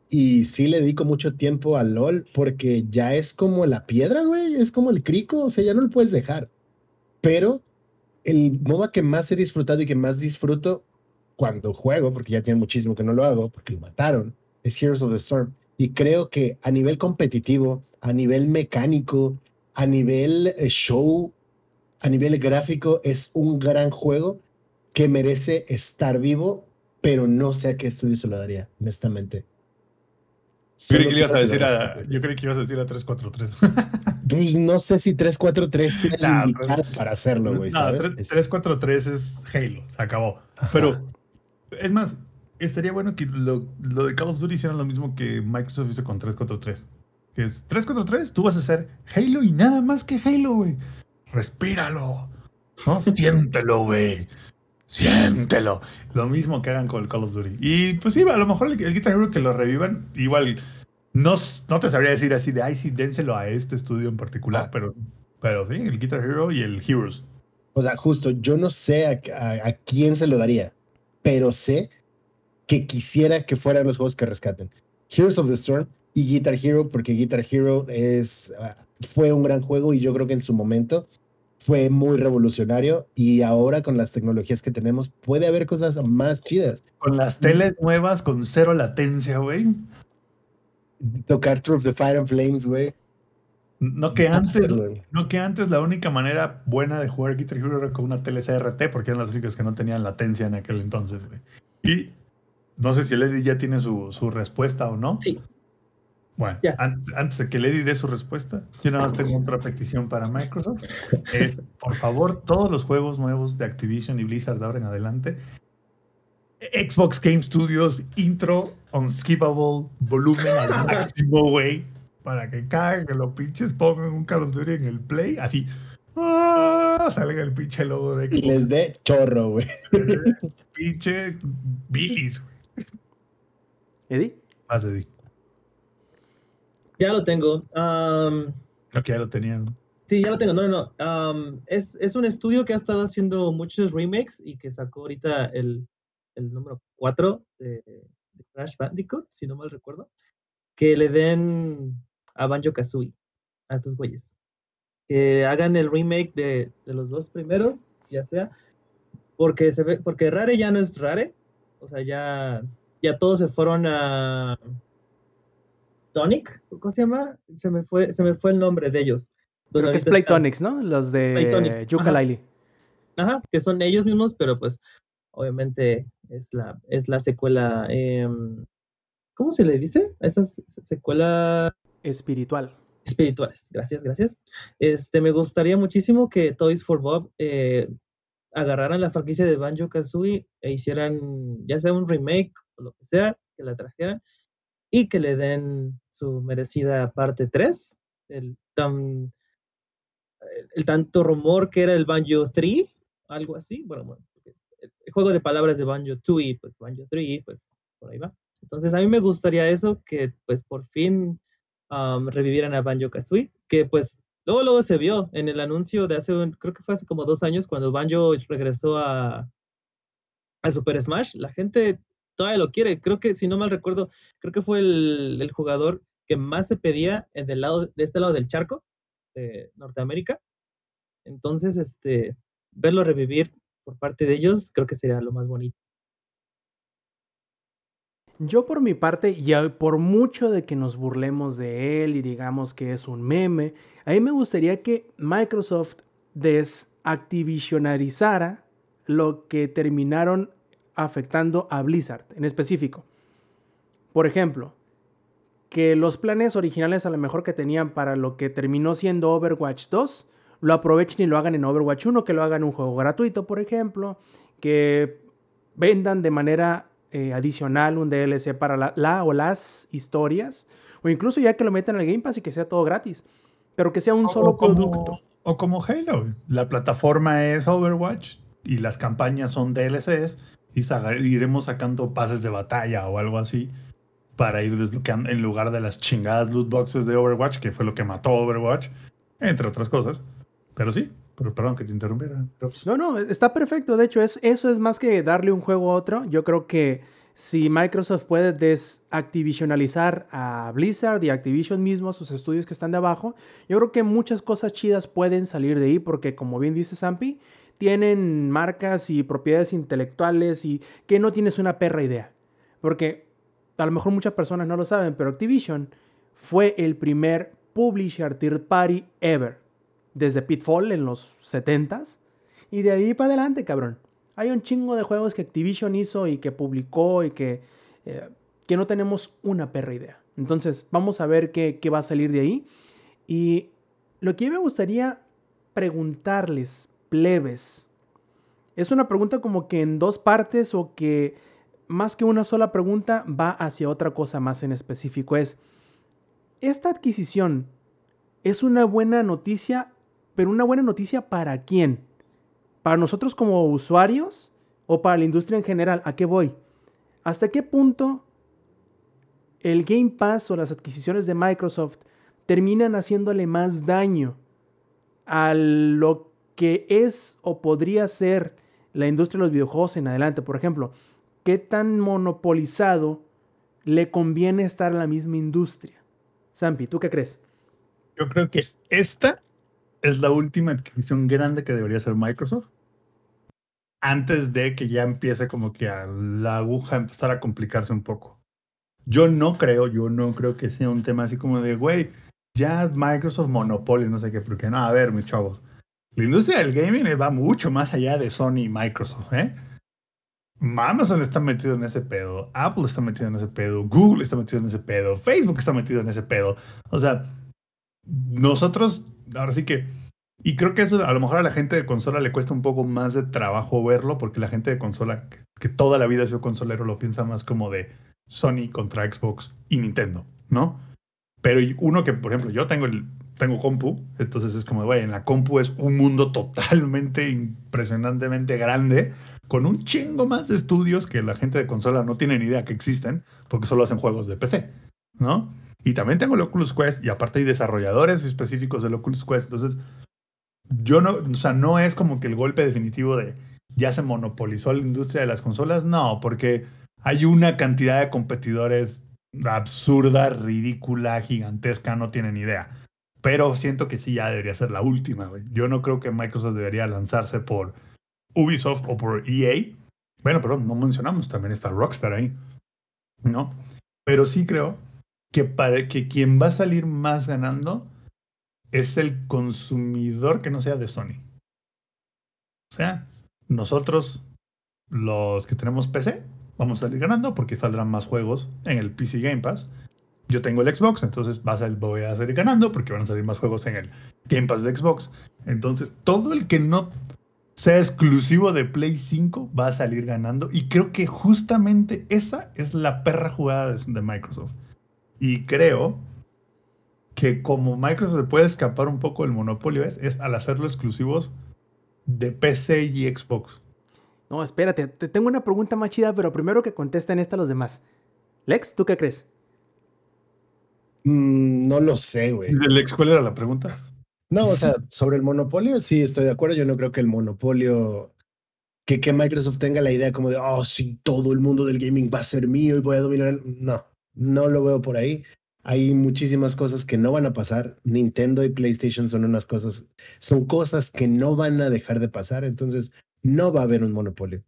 Speaker 2: y sí le dedico mucho tiempo a LOL porque ya es como la piedra, güey, es como el crico, o sea, ya no lo puedes dejar. Pero el MOBA que más he disfrutado y que más disfruto cuando juego, porque ya tiene muchísimo que no lo hago, porque lo mataron, es Heroes of the Storm. Y creo que a nivel competitivo, a nivel mecánico, a nivel eh, show, a nivel gráfico, es un gran juego que merece estar vivo, pero no sé a qué estudio se lo daría, honestamente.
Speaker 4: Yo creí que ibas a decir a, yo creí que ibas a decir a 343.
Speaker 2: Pues no sé si 343 sea el
Speaker 4: Nah,
Speaker 2: indicado para hacerlo, güey,
Speaker 4: no,
Speaker 2: ¿sabes?
Speaker 4: tres-
Speaker 2: Es-
Speaker 4: 343 es Halo, se acabó.
Speaker 2: Ajá.
Speaker 4: Pero, es más, estaría bueno que lo, lo de Call of Duty hicieran lo mismo que Microsoft hizo con 343. Que es 343, tú vas a hacer Halo y nada más que Halo, güey. Respíralo. ¿No? Siéntelo, güey. Siéntelo. Lo mismo que hagan con el Call of Duty. Y pues sí, a lo mejor el, el Guitar Hero que lo revivan, igual no, no te sabría decir así de, ay, sí, dénselo a este estudio en particular,
Speaker 2: Ah.
Speaker 4: pero, pero sí, el Guitar Hero y el Heroes.
Speaker 2: O sea, justo, yo no sé a, a- a quién se lo daría, pero sé que quisiera que fueran los juegos que rescaten. Heroes of the Storm y Guitar Hero, porque Guitar Hero es, ah, fue un gran juego y yo creo que en su momento fue muy revolucionario y ahora con las tecnologías que tenemos puede haber cosas más chidas.
Speaker 4: Con las teles nuevas, con cero latencia, güey.
Speaker 2: Tocar Truth the Fire and Flames, güey.
Speaker 4: No que antes, no que antes la única manera buena de jugar Guitar Hero era con una tele CRT, porque eran las únicas que no tenían latencia en aquel entonces, güey. Y no sé si Lady ya tiene su, su respuesta o no.
Speaker 5: Sí.
Speaker 4: Bueno, antes de que Lady dé su respuesta, yo nada más tengo otra petición para Microsoft. Es, por favor, todos los juegos nuevos de Activision y Blizzard de ahora en adelante, Xbox Game Studios, intro, unskippable, volumen al máximo, güey, para que cada que lo pinches pongan un Call of Duty en el play, así, ¡ah! salga el pinche logo de
Speaker 2: Y
Speaker 4: Xbox.
Speaker 2: les dé chorro, güey.
Speaker 4: pinche bilis, güey.
Speaker 1: Eddie.
Speaker 4: Más de
Speaker 5: Ya lo tengo. Am,
Speaker 4: Creo que ya lo tenían.
Speaker 5: sí, ya lo tengo. No, no, no. Am, es, es un estudio que ha estado haciendo muchos remakes y que sacó ahorita el, el número 4 de, de Crash Bandicoot, si no mal recuerdo. Que le den a Banjo Kazooie, a estos güeyes. Que hagan el remake de, de los dos primeros, ya sea. Porque se ve, porque Rare ya no es Rare. O sea, ya, ya todos se fueron a. Tonic, ¿cómo se llama? Se me fue, se me fue el nombre de ellos.
Speaker 1: Creo que es Playtonics, ¿no? Los de Yuka
Speaker 5: ajá.
Speaker 1: Laili.
Speaker 5: Ajá, que son ellos mismos, pero pues obviamente es la, es la secuela. em, ¿Cómo se le dice? A esas se- secuela
Speaker 1: Espiritual.
Speaker 5: espirituales. Gracias, gracias. Este, me gustaría muchísimo que Toys for Bob eh, agarraran la franquicia de Banjo Kazooie e hicieran ya sea un remake lo que sea, que la trajeran y que le den su merecida parte 3, el tan el tanto rumor que era el Banjo 3, algo así, bueno, bueno, el juego de palabras de Banjo 2 y pues Banjo 3, pues por ahí va. Entonces a mí me gustaría eso, que pues por fin um, revivieran a Banjo Kazooie, que pues luego luego se vio en el anuncio de hace, un, creo que fue hace como dos años cuando Banjo regresó a, a Super Smash, la gente todavía lo quiere, creo que si no mal recuerdo, creo que fue el, jugador que más se pedía del lado, de este lado del charco, de Norteamérica. Entonces, este, verlo revivir por parte de ellos, creo que sería lo más bonito.
Speaker 1: Yo por mi parte, y por mucho de que nos burlemos de él y digamos que es un meme, a mí me gustaría que Microsoft desactivisionarizara lo que terminaron afectando a Blizzard en específico. Por ejemplo, que los planes originales a lo mejor que tenían para lo que terminó siendo Overwatch 2 lo aprovechen y lo hagan en Overwatch 1, que lo hagan un juego gratuito, por ejemplo, que vendan de manera eh, adicional un DLC para la, o las historias, o incluso ya que lo metan al Game Pass y que sea todo gratis, pero que sea un solo producto.
Speaker 4: O como Halo, la plataforma es Overwatch y las campañas son DLCs y iremos sacando pases de batalla o algo así para ir desbloqueando en lugar de las chingadas loot boxes de Overwatch, que fue lo que mató Overwatch, entre otras cosas. Pero sí, pero perdón que te interrumpiera.
Speaker 1: Pues no, no, está perfecto. De hecho, es, eso es más que darle un juego a otro. Yo creo que si Microsoft puede desactivisionalizar a Blizzard y Activision mismo, sus estudios que están de abajo, yo creo que muchas cosas chidas pueden salir de ahí porque, como bien dice Zampi, tienen marcas y propiedades intelectuales y que no tienes una perra idea. Porque a lo mejor muchas personas no lo saben, pero Activision fue el primer publisher third party ever desde Pitfall en los 70s. Y de ahí para adelante, cabrón. Hay un chingo de juegos que Activision hizo y que publicó y que, eh, que no tenemos una perra idea. Entonces, vamos a ver qué, qué va a salir de ahí. Y lo que me gustaría preguntarles, plebes, es una pregunta como que en dos partes o que más que una sola pregunta va hacia otra cosa más en específico. Es, ¿esta adquisición es una buena noticia pero una buena noticia para quién? ¿Para nosotros como usuarios o para la industria en general? ¿A qué voy? ¿Hasta qué punto el Game Pass o las adquisiciones de Microsoft terminan haciéndole más daño a lo que es o podría ser la industria de los videojuegos en adelante? Por ejemplo, ¿qué tan monopolizado le conviene estar a la misma industria? Sampi, ¿tú qué crees?
Speaker 4: Yo creo que esta es la última adquisición grande que debería hacer Microsoft. Antes de que ya empiece como que a la aguja empezar a complicarse un poco. Yo no creo, yo no creo que sea un tema así como de, güey, ya Microsoft monopolio, no sé qué, porque no, a ver, mis chavos. La industria del gaming va mucho más allá de Sony y Microsoft, ¿eh? Amazon está metido en ese pedo, Apple está metido en ese pedo, Google está metido en ese pedo, Facebook está metido en ese pedo. O sea, nosotros ahora sí que. Y creo que eso a lo mejor a la gente de consola le cuesta un poco más de trabajo verlo, porque la gente de consola, que, toda la vida ha sido consolero, lo piensa más como de Sony contra Xbox y Nintendo, ¿no? Pero uno que, por ejemplo, yo tengo el tengo compu, entonces es como, güey, en la compu es un mundo totalmente impresionantemente grande, con un chingo más de estudios que la gente de consola no tiene ni idea que existen, porque solo hacen juegos de PC, ¿no? Y también tengo el Oculus Quest y aparte hay desarrolladores específicos del Oculus Quest. Entonces, yo no, o sea, no es como que el golpe definitivo de ya se monopolizó la industria de las consolas. No, porque hay una cantidad de competidores absurda, ridícula, gigantesca, no tienen idea. Pero siento que sí ya debería ser la última, güey. Yo no creo que Microsoft debería lanzarse por Ubisoft o por EA. Bueno, pero no mencionamos, también está Rockstar ahí. ¿No? Pero sí creo que, para, que quien va a salir más ganando es el consumidor que no sea de Sony. O sea, nosotros, los que tenemos PC, vamos a salir ganando porque saldrán más juegos en el PC Game Pass. Yo tengo el Xbox, entonces vas a, voy a salir ganando porque van a salir más juegos en el Game Pass de Xbox. Entonces, todo el que no sea exclusivo de Play 5 va a salir ganando. Y creo que justamente esa es la perra jugada de Microsoft. Y creo que como Microsoft se puede escapar un poco del monopolio es, es al hacerlo exclusivos de PC y Xbox.
Speaker 1: No, espérate, te tengo una pregunta más chida, pero primero que contesten esta los demás. Lex, ¿tú qué crees?
Speaker 2: Mm, no lo sé, güey.
Speaker 4: Lex, ¿cuál era la pregunta?
Speaker 2: No, o sea, sobre el monopolio, sí, estoy de acuerdo. Yo no creo que el monopolio, que, que Microsoft tenga la idea como de, oh, sí, todo el mundo del gaming va a ser mío y voy a dominar. el-". No, no lo veo por ahí. Hay muchísimas cosas que no van a pasar. Nintendo y PlayStation son unas cosas, son cosas que no van a dejar de pasar. Entonces, no va a haber un monopolio.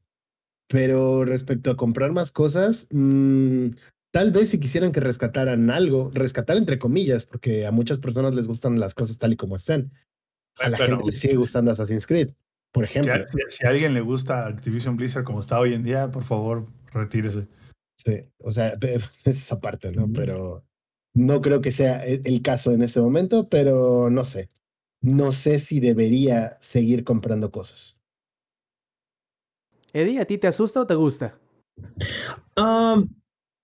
Speaker 2: Pero respecto a comprar más cosas, mm, tal vez si quisieran que rescataran algo, rescatar entre comillas, porque a muchas personas les gustan las cosas tal y como están. A la
Speaker 4: Pero-
Speaker 2: gente le sigue gustando Assassin's Creed, por
Speaker 4: Si
Speaker 2: ejemplo.
Speaker 4: a, si- si a alguien le gusta Activision Blizzard como está hoy en día, por favor, retírese.
Speaker 2: Sí, o sea, es esa parte, ¿no? Pero no creo que sea e- el caso en este momento, pero no sé. No sé si debería seguir comprando cosas.
Speaker 1: Eddie, ¿a ti te asusta o te gusta?
Speaker 5: Um,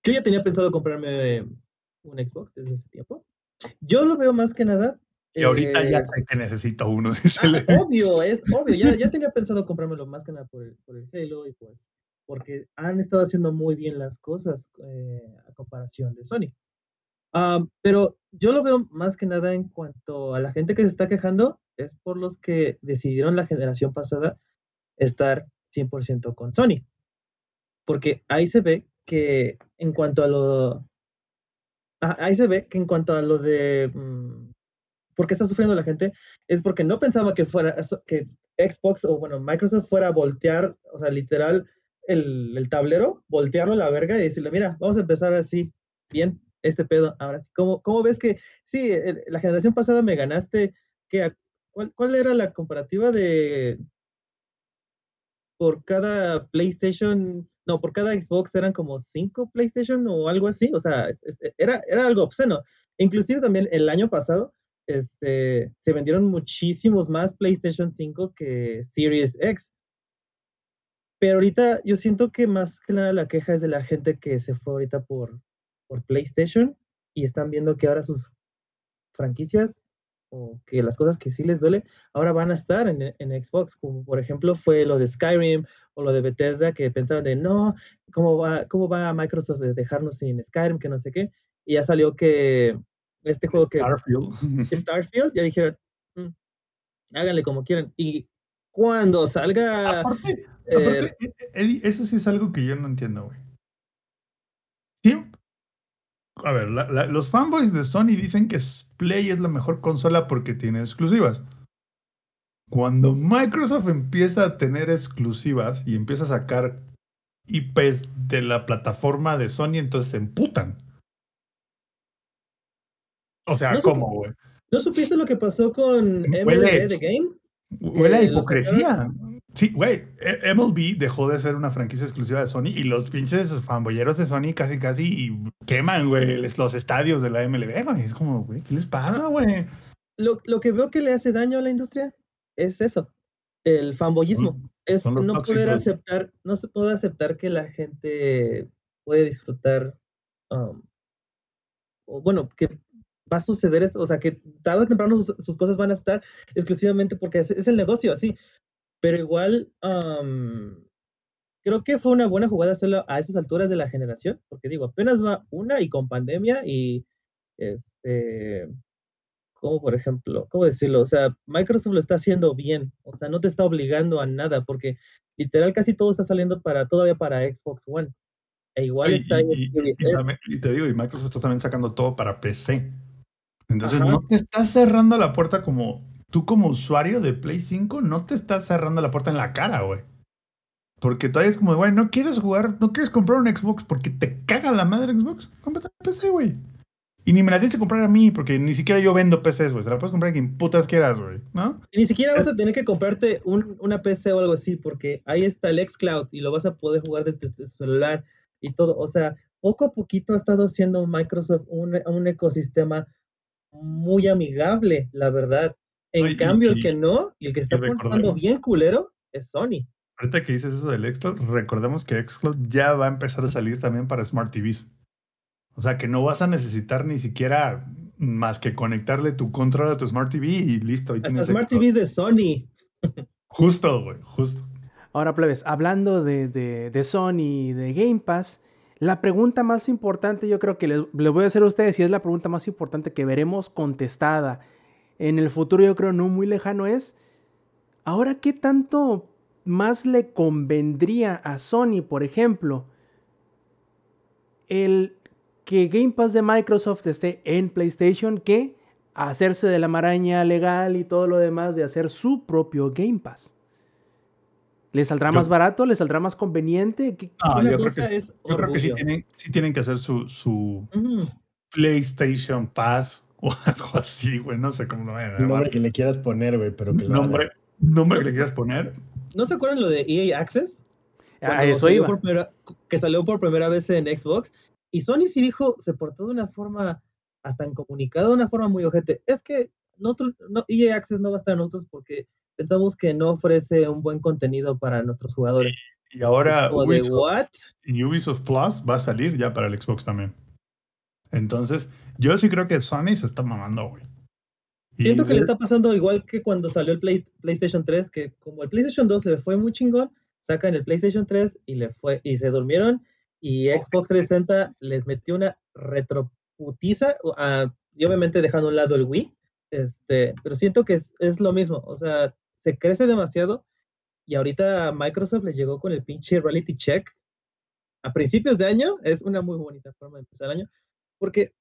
Speaker 5: yo ya tenía pensado comprarme un Xbox desde ese tiempo. Yo lo veo más que nada.
Speaker 4: Y ahorita ya
Speaker 5: eh,
Speaker 4: sé que necesito uno.
Speaker 5: Ah, obvio, es obvio. Ya, ya tenía pensado comprármelo más que nada por el, por el Halo y pues porque han estado haciendo muy bien las cosas eh, a comparación de Sony. Ah, pero yo lo veo más que nada en cuanto a la gente que se está quejando, es por los que decidieron la generación pasada estar 100% con Sony. Porque ahí se ve que en cuanto a lo... ah, ahí se ve que en cuanto a lo de... mm, ¿Por qué está sufriendo la gente? Es porque no pensaba que fuera que Xbox o bueno, Microsoft fuera a voltear, o sea, literal, el, el tablero, voltearlo a la verga y decirle, mira, vamos a empezar así, bien, este pedo. Ahora sí, ¿cómo, ves que, sí, el- la generación pasada me ganaste, que ¿cuál, ¿cuál era la comparativa de por cada PlayStation, no, por cada Xbox eran como cinco PlayStation o algo así, o sea, era, era algo obsceno. Inclusive también el año pasado este, se vendieron muchísimos más PlayStation 5 que Series X. Pero ahorita yo siento que más que nada la queja es de la gente que se fue ahorita por, por PlayStation y están viendo que ahora sus franquicias o que las cosas que sí les duele ahora van a estar en, en Xbox, como por ejemplo fue lo de Skyrim o lo de Bethesda que pensaban de no, ¿cómo va, cómo va Microsoft de dejarnos sin Skyrim, que no sé qué? Y ya salió que este juego que
Speaker 4: Starfield.
Speaker 5: Starfield, ya dijeron, "Mm, háganle como quieran. Y cuando salga,
Speaker 4: Aparte,
Speaker 5: eh,
Speaker 4: aparte, e- e- eso sí es algo que yo no entiendo, güey. A ver, la- la- los fanboys de Sony dicen que Play es la mejor consola porque tiene exclusivas. Cuando Microsoft empieza a tener exclusivas y empieza a sacar IPs de la plataforma de Sony, entonces se emputan. O sea,
Speaker 5: No
Speaker 4: ¿cómo, güey?
Speaker 5: ¿no supiste lo que pasó con MLB The Game?
Speaker 4: Huele a hipocresía. Sí, güey, e- MLB dejó de ser una franquicia exclusiva de Sony y los pinches fanboyeros de Sony casi casi queman, güey, los estadios de la MLB, güey. Es como, güey, ¿qué les pasa, güey?
Speaker 5: Lo, lo que veo que le hace daño a la industria es eso, el fanboyismo.
Speaker 4: Son-
Speaker 5: es
Speaker 4: son
Speaker 5: no poder
Speaker 4: tóxicos.
Speaker 5: aceptar, no se puede aceptar que la gente puede disfrutar, um, o bueno, que va a suceder esto, o sea, que tarde o temprano sus, sus cosas van a estar exclusivamente porque es, es el negocio, así. Pero igual, um, creo que fue una buena jugada hacerlo a esas alturas de la generación, porque digo, apenas va una y con pandemia y este, como por ejemplo, ¿cómo decirlo? O sea, Microsoft lo está haciendo bien, o sea, no te está obligando a nada, porque literal casi todo está saliendo para todavía para Xbox One. E igual
Speaker 4: Y,
Speaker 5: está en
Speaker 4: y- y-
Speaker 5: Series
Speaker 4: y también- y te digo, y Microsoft está también sacando todo para PC. Entonces
Speaker 5: Ajá.
Speaker 4: no te estás cerrando la puerta como tú como usuario de Play 5, no te estás cerrando la puerta en la cara, güey. Porque todavía es como, güey, no quieres jugar, no quieres comprar un Xbox porque te caga la madre Xbox. Cómprate un PC, güey. Y ni me la tienes que comprar a mí, porque ni siquiera yo vendo PCs, güey. Se la puedes comprar a quien putas quieras, güey. ¿No?
Speaker 5: Y ni siquiera vas a tener que comprarte un- una PC o algo así, porque ahí está el xCloud y lo vas a poder jugar desde tu celular y todo. O sea, poco a poquito ha estado haciendo Microsoft un, un ecosistema muy amigable, la verdad. En
Speaker 4: No, y-
Speaker 5: cambio, el que no, y el que está portando bien culero, es Sony.
Speaker 4: Ahorita que dices eso del Xcloud, recordemos que Xcloud ya va a empezar a salir también para Smart TVs. O sea que no vas a necesitar ni siquiera más que conectarle tu control a tu Smart TV y listo. Ahí
Speaker 5: Hasta
Speaker 4: tienes
Speaker 5: Smart. TV de Sony.
Speaker 4: Justo, güey, justo.
Speaker 1: Ahora, plebes, hablando de, de, de Sony y de Game Pass, la pregunta más importante, yo creo que les, les voy a hacer a ustedes, y es la pregunta más importante que veremos contestada en el futuro, yo creo no muy lejano, es, ahora qué tanto más le convendría a Sony, por ejemplo, el que Game Pass de Microsoft esté en PlayStation que hacerse de la maraña legal y todo lo demás de hacer su propio Game Pass. ¿Le saldrá
Speaker 4: Yo-
Speaker 1: más barato? ¿Le saldrá más conveniente? ¿Qué-
Speaker 4: Ah,
Speaker 5: Una
Speaker 4: yo creo que,
Speaker 5: es
Speaker 4: yo creo que sí tienen, sí tienen que hacer su, su. PlayStation Pass o algo así, güey. No sé cómo lo vayan a
Speaker 2: El nombre
Speaker 4: llamar.
Speaker 2: que le quieras poner, güey, pero que lo haga.
Speaker 4: Nombre, nombre que le quieras poner.
Speaker 5: ¿No se acuerdan lo de EA Access?
Speaker 1: A
Speaker 5: Cuando
Speaker 1: eso
Speaker 5: salió
Speaker 1: iba.
Speaker 5: por primera- que salió por primera vez en Xbox. Y Sony sí dijo, se portó de una forma, hasta en comunicado, de una forma muy ojete. Es que nosotros, no, EA Access no va a estar en nosotros porque pensamos que no ofrece un buen contenido para nuestros jugadores.
Speaker 4: Y ahora
Speaker 5: de,
Speaker 4: Ubisoft,
Speaker 5: ¿what?
Speaker 4: y Ubisoft Plus va a salir ya para el Xbox también. Entonces, yo sí creo que Sony se está mamando, güey.
Speaker 5: Siento que le está pasando igual que cuando salió el Play- PlayStation 3, que como el PlayStation 2 le fue muy chingón, sacan el PlayStation 3 y le fue y se durmieron y Xbox 360 les metió una retroputiza y obviamente dejando a un lado el Wii, este, pero siento que es, es lo mismo, o sea, se crece demasiado y ahorita Microsoft les llegó con el pinche reality check a principios de año, es una muy bonita forma de empezar el año, porque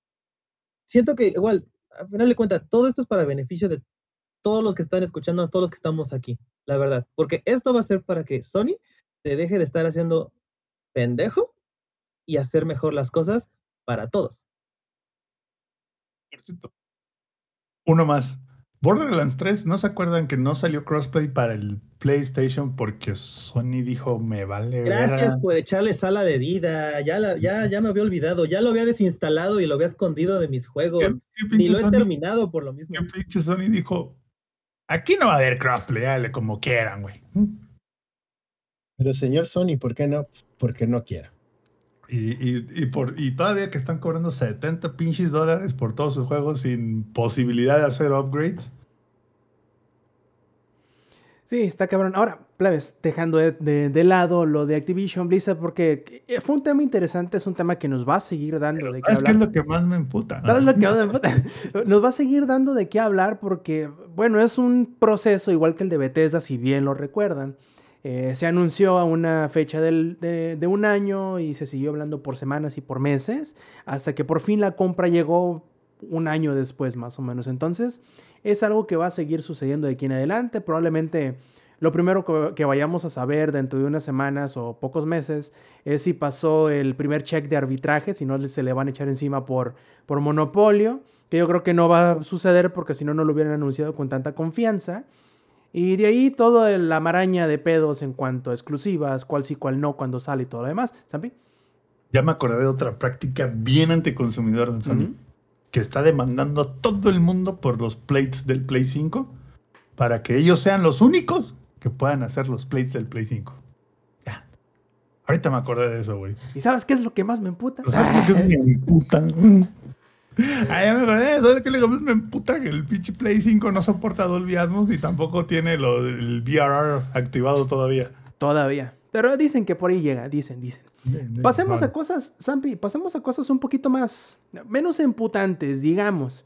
Speaker 5: siento que igual, al final de cuentas, todo esto es para beneficio de todos los que están escuchando, todos los que estamos aquí, la verdad. Porque esto va a ser para que Sony se deje de estar haciendo pendejo y hacer mejor las cosas para todos.
Speaker 4: por cierto, Uno más. Borderlands 3, ¿no se acuerdan que no salió crossplay para el PlayStation porque Sony dijo me vale
Speaker 5: Gracias
Speaker 4: verga"?
Speaker 5: por echarle sal a la herida. Ya, la- ya, ya me había olvidado. Ya lo había desinstalado y lo había escondido de mis juegos.
Speaker 4: ¿Qué, qué
Speaker 5: Ni lo he
Speaker 4: Sony,
Speaker 5: terminado por lo mismo.
Speaker 4: qué pinche Sony dijo? Aquí no va a haber crossplay, dale como quieran, güey.
Speaker 2: Pero señor Sony, ¿por qué no? Porque no quiera.
Speaker 4: Y, y, y, por, y todavía que están cobrando 70 pinches dólares por todos sus juegos sin posibilidad de hacer upgrades.
Speaker 1: Sí, está cabrón. Ahora, plebes, dejando de, de- de lado lo de Activision Blizzard, porque eh, fue un tema interesante, es un tema que nos va a seguir dando de qué
Speaker 4: ¿Sabes qué
Speaker 1: hablar.
Speaker 4: es lo que más me emputa?
Speaker 1: ¿Sabes lo que más me emputa? Nos va a seguir dando de qué hablar porque, bueno, es un proceso igual que el de Bethesda, si bien lo recuerdan. Eh, se anunció a una fecha del- de, un año y se siguió hablando por semanas y por meses, hasta que por fin la compra llegó un año después, más o menos. Entonces, es algo que va a seguir sucediendo de aquí en adelante. Probablemente lo primero que, que vayamos a saber dentro de unas semanas o pocos meses es si pasó el primer check de arbitraje, si no se le van a echar encima por, por monopolio, que yo creo que no va a suceder porque si no, no lo hubieran anunciado con tanta confianza. Y de ahí toda la maraña de pedos en cuanto a exclusivas, cuál sí, cuál no, cuando sale y todo lo demás. ¿Sampi?
Speaker 4: Ya me acordé de otra práctica bien anticonsumidor de Sony. Que está demandando a todo el mundo por los plates del Play 5 para que ellos sean los únicos que puedan hacer los plates del Play 5. Ya. Ahorita me acordé de eso, güey.
Speaker 1: ¿Y sabes qué es lo que más me emputa?
Speaker 4: Sea, que es mi emputa. Ya me acordé. ¿Sabes qué es lo que más me emputa? Que el pinche Play 5 no soporta Dolby Atmos ni tampoco tiene lo del VRR activado todavía.
Speaker 1: Todavía. Pero dicen que por ahí llega, dicen, dicen. Pasemos a cosas, Zampi, pasemos a cosas un poquito más, menos emputantes, digamos.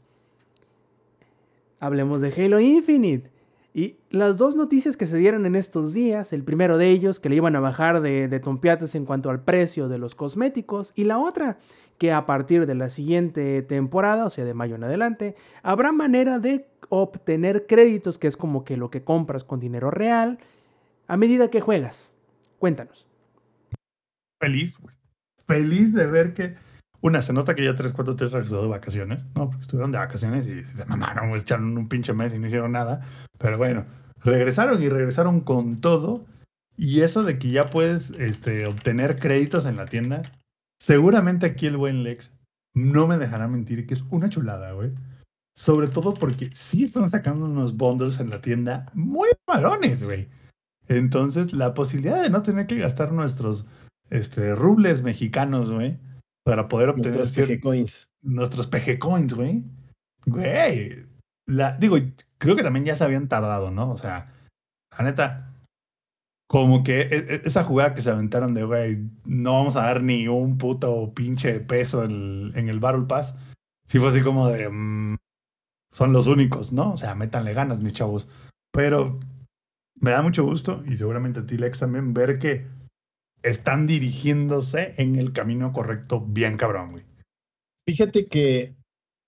Speaker 1: Hablemos de Halo Infinite. Y las dos noticias que se dieron en estos días, el primero de ellos, que le iban a bajar de, de tompiates en cuanto al precio de los cosméticos, y la otra, que a partir de la siguiente temporada, o sea, de mayo en adelante, habrá manera de obtener créditos, que es como que lo que compras con dinero real, a medida que juegas. Cuéntanos.
Speaker 4: feliz, güey. Feliz de ver que. Una, se nota que ya 3, 4, 3 regresó de vacaciones, ¿no? Porque estuvieron de vacaciones y se mamaron, echaron un pinche mes y no hicieron nada. Pero bueno, regresaron y regresaron con todo. Y eso de que ya puedes este, obtener créditos en la tienda. Seguramente aquí el buen Lex no me dejará mentir que es una chulada, güey. Sobre todo porque sí están sacando unos bundles en la tienda muy malones, güey. Entonces, la posibilidad de no tener que gastar nuestros este, rubles mexicanos, güey, para poder obtener
Speaker 2: Nuestros PG Coins.
Speaker 4: nuestros PG coins, güey, güey, la, digo, creo que también ya se habían tardado, ¿no? O sea, la neta, como que e- e- esa jugada que se aventaron de, güey, no vamos a dar ni un puto pinche peso en, en el Battle Pass, sí fue así como de, mm, son los únicos, ¿no? O sea, métanle ganas, mis chavos. Pero me da mucho gusto, y seguramente a ti, Lex, también, ver que están dirigiéndose en el camino correcto, bien cabrón, güey.
Speaker 2: Fíjate que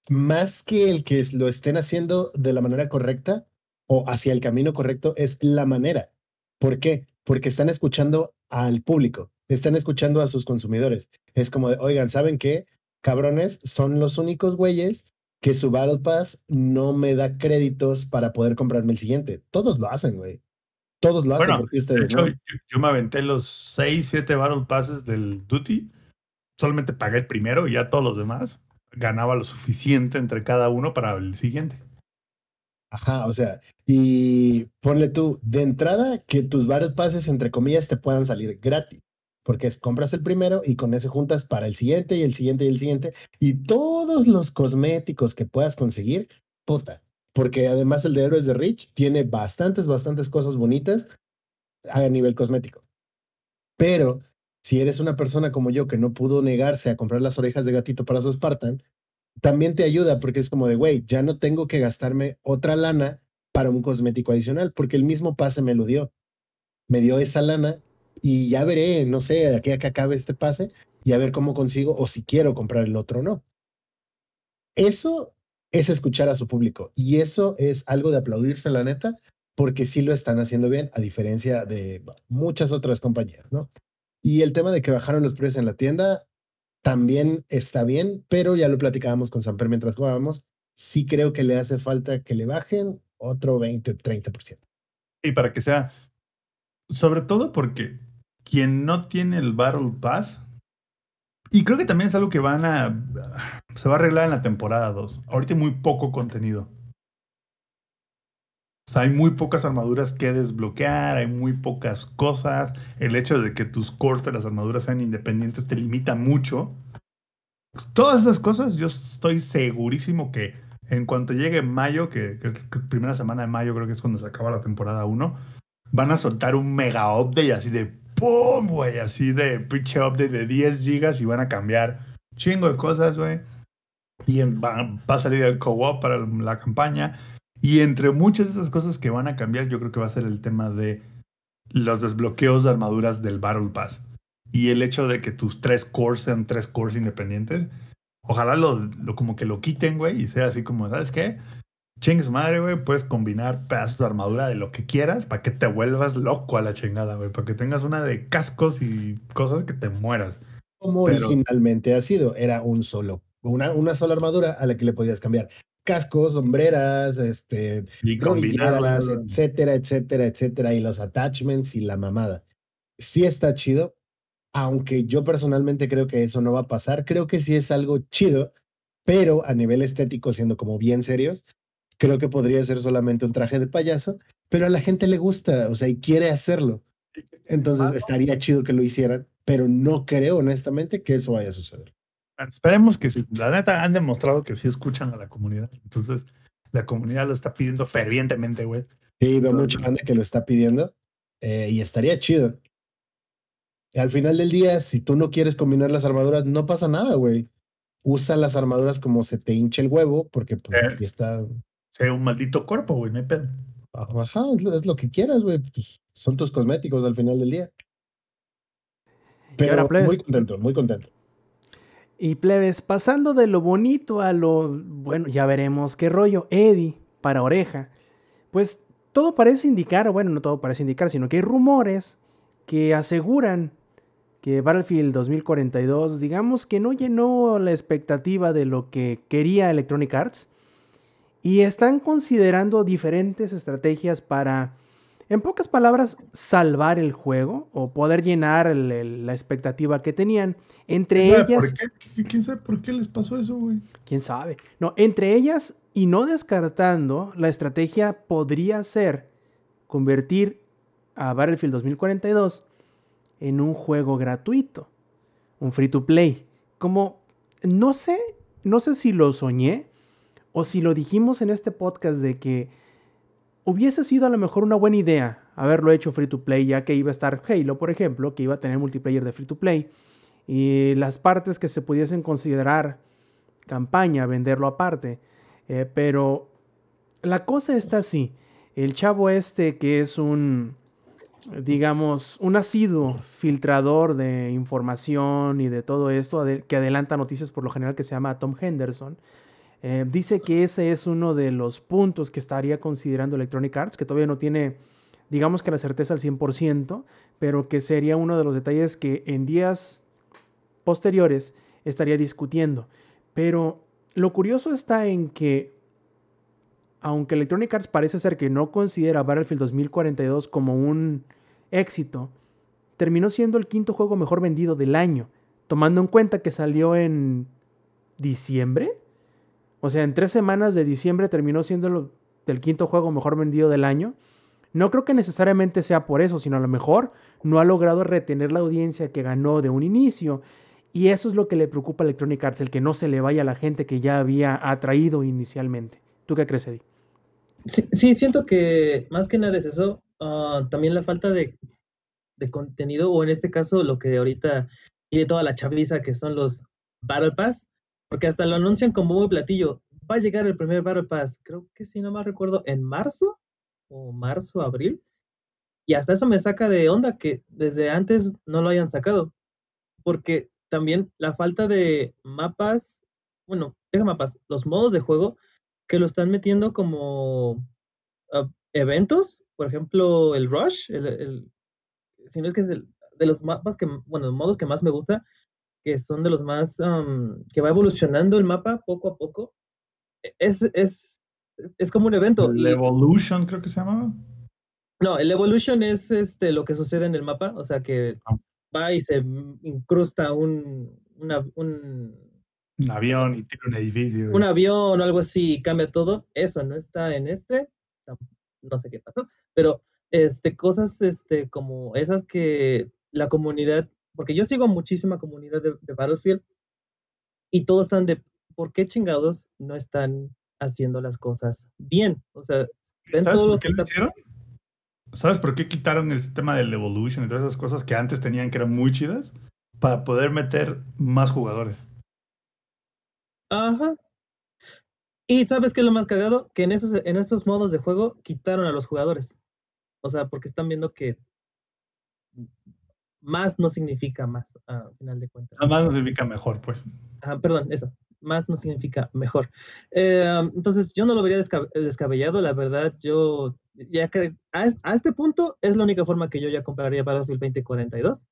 Speaker 2: más que el que lo estén haciendo de la manera correcta o hacia el camino correcto, es la manera. ¿Por qué? Porque están escuchando al público, están escuchando a sus consumidores. Es como de, oigan, ¿saben qué? Cabrones, son los únicos güeyes que su Battle Pass no me da créditos para poder comprarme el siguiente. Todos lo hacen, güey. Todos lo hacen
Speaker 4: Bueno,
Speaker 2: porque
Speaker 4: De
Speaker 2: ustedes
Speaker 4: hecho,
Speaker 2: no.
Speaker 4: yo, yo me aventé los 6, 7 Battle Passes del Duty. Solamente pagué el primero y ya todos los demás ganaba lo suficiente entre cada uno para el siguiente.
Speaker 2: Ajá, o sea, y ponle tú, de entrada, que tus Battle Passes, entre comillas, te puedan salir gratis. Porque es compras el primero y con ese juntas para el siguiente y el siguiente y el siguiente. Y todos los cosméticos que puedas conseguir, puta. Porque además el de Héroes de Rich tiene bastantes, bastantes cosas bonitas a nivel cosmético. Pero si eres una persona como yo que no pudo negarse a comprar las orejas de gatito para su Spartan, también te ayuda porque es como de, güey, ya no tengo que gastarme otra lana para un cosmético adicional, porque el mismo pase me lo dio. Me dio esa lana y ya veré, no sé, de aquí a que acabe este pase y a ver cómo consigo o si quiero comprar el otro o no. Eso es escuchar a su público y eso es algo de aplaudirse, la neta, porque sí lo están haciendo bien, a diferencia de muchas otras compañías, ¿no? Y el tema de que bajaron los precios en la tienda también está bien, pero ya lo platicábamos con Samper mientras jugábamos. Sí creo que le hace falta que le bajen otro 20, 30%.
Speaker 4: Y para que sea, sobre todo porque quien no tiene el Battle Pass, y creo que también es algo que van a, se va a arreglar en la temporada 2. Ahorita hay muy poco contenido. O sea, hay muy pocas armaduras que desbloquear, hay muy pocas cosas. El hecho de que tus cores de las armaduras sean independientes te limita mucho. Todas esas cosas, yo estoy segurísimo que en cuanto llegue mayo, que, que es la primera semana de mayo, creo que es cuando se acaba la temporada 1, van a soltar un mega update así de ¡pum! güey, así de pinche update de 10 gigas y van a cambiar chingo de cosas, güey. Y va, va a salir el co-op para la campaña. Y entre muchas de esas cosas que van a cambiar, yo creo que va a ser el tema de los desbloqueos de armaduras del Battle Pass. Y el hecho de que tus tres cores sean tres cores independientes. Ojalá lo, lo como que lo quiten, güey, y sea así como, ¿sabes qué? Chingue su madre, güey, puedes combinar pedazos de armadura de lo que quieras para que te vuelvas loco a la chingada, güey, para que tengas una de cascos y cosas que te mueras.
Speaker 2: Como
Speaker 4: Pero-
Speaker 2: originalmente ha sido, era un solo, una, una sola armadura a la que le podías cambiar cascos, sombreras, este,
Speaker 4: Y combinarlas.
Speaker 2: etcétera, etcétera, etcétera, y los attachments y la mamada. Sí está chido, aunque yo personalmente creo que eso no va a pasar, creo que sí es algo chido, pero a nivel estético, siendo como bien serios, creo que podría ser solamente un traje de payaso, pero a la gente le gusta, o sea, y quiere hacerlo. Entonces estaría chido que lo hicieran, pero no creo honestamente que eso vaya a suceder.
Speaker 4: Esperemos que sí. La neta han demostrado que sí escuchan a la comunidad. Entonces, la comunidad lo está pidiendo fervientemente, güey.
Speaker 2: Sí, veo
Speaker 4: Entonces-
Speaker 2: mucha banda que lo está pidiendo eh, y estaría chido. Y al final del día, si tú no quieres combinar las armaduras, no pasa nada, güey. Usa las armaduras como se te hinche el huevo, porque pues está.
Speaker 4: Sea un maldito cuerpo, güey, no hay pedo.
Speaker 2: Ajá, es lo, es lo que quieras, güey. pues, son tus cosméticos al final del día. Pero
Speaker 1: ahora, plebes.
Speaker 2: muy contento, muy contento.
Speaker 1: Y plebes, pasando de lo bonito a lo bueno, ya veremos qué rollo. Eddie para oreja. Pues todo parece indicar, bueno, no todo parece indicar, sino que hay rumores que aseguran que Battlefield 2042, digamos que no llenó la expectativa de lo que quería Electronic Arts. Y están considerando diferentes estrategias para, en pocas palabras, salvar el juego o poder llenar el- el- la expectativa que tenían. Entre
Speaker 4: ¿Quién sabe
Speaker 1: ellas,
Speaker 4: ¿Por qué? ¿Quién sabe por qué les pasó eso, güey?
Speaker 1: quién sabe. No, entre ellas y no descartando, la estrategia podría ser convertir a Battlefield 2042 en un juego gratuito, un free to play. Como no sé, no sé si lo soñé o si lo dijimos en este podcast de que hubiese sido a lo mejor una buena idea haberlo hecho free to play, ya que iba a estar Halo, por ejemplo, que iba a tener multiplayer de free to play, y las partes que se pudiesen considerar campaña, venderlo aparte. Eh, pero la cosa está así. El chavo este que es un, digamos, un asiduo filtrador de información y de todo esto, que adelanta noticias por lo general, que se llama Tom Henderson, eh, dice que ese es uno de los puntos que estaría considerando Electronic Arts, que todavía no tiene, digamos que la certeza al 100%, pero que sería uno de los detalles que en días posteriores estaría discutiendo. Pero lo curioso está en que, aunque Electronic Arts parece ser que no considera Battlefield 2042 como un éxito, terminó siendo el quinto juego mejor vendido del año, tomando en cuenta que salió en diciembre. O sea, en tres semanas de diciembre terminó siendo el quinto juego mejor vendido del año. No creo que necesariamente sea por eso, sino a lo mejor no ha logrado retener la audiencia que ganó de un inicio. Y eso es lo que le preocupa a Electronic Arts, el que no se le vaya a la gente que ya había atraído inicialmente. ¿Tú qué crees, Eddie?
Speaker 5: Sí, siento que más que nada es eso. Ah, también la falta de, de, contenido, o en este caso lo que ahorita tiene toda la chaviza, que son los Battle Pass, porque hasta lo anuncian como muy platillo. Va a llegar el primer Battle Pass, creo que si no mal recuerdo, en marzo, o marzo, abril. Y hasta eso me saca de onda que desde antes no lo hayan sacado. Porque también la falta de mapas, bueno, deja mapas, los modos de juego que lo están metiendo como ah, eventos, por ejemplo, el Rush, el, si no es que es de los mapas que, bueno, modos que más me gusta, que son de los más, que va evolucionando el mapa poco a poco, e, es, es, es como un evento.
Speaker 4: El Evolution creo que se llama.
Speaker 5: No, el Evolution es este, lo que sucede en el mapa, o sea que ah. va y se incrusta un, un,
Speaker 4: un avión y tiene un edificio.
Speaker 5: Un avión o algo así, cambia todo. Eso no está en este. No sé qué pasó. Pero este, cosas este, como esas que la comunidad, porque yo sigo muchísima comunidad de, Battlefield y todos están de, ¿por qué chingados no están haciendo las cosas bien? O sea,
Speaker 4: ¿sabes por qué lo hicieron? ¿Sabes por qué quitaron el sistema del Evolution y todas esas cosas que antes tenían que eran muy chidas? Para poder meter más jugadores.
Speaker 5: Ajá. Y ¿sabes qué es lo más cagado? Que en esos, en esos modos de juego quitaron a los jugadores. O sea, porque están viendo que más no significa más, a final de cuentas.
Speaker 4: más no significa mejor, pues.
Speaker 5: Ajá, perdón, eso. Más no significa mejor. Eh, entonces, yo no lo vería descabellado, la verdad. Yo ya que a, a, este punto es la única forma que yo ya compraría Battlefield 2042.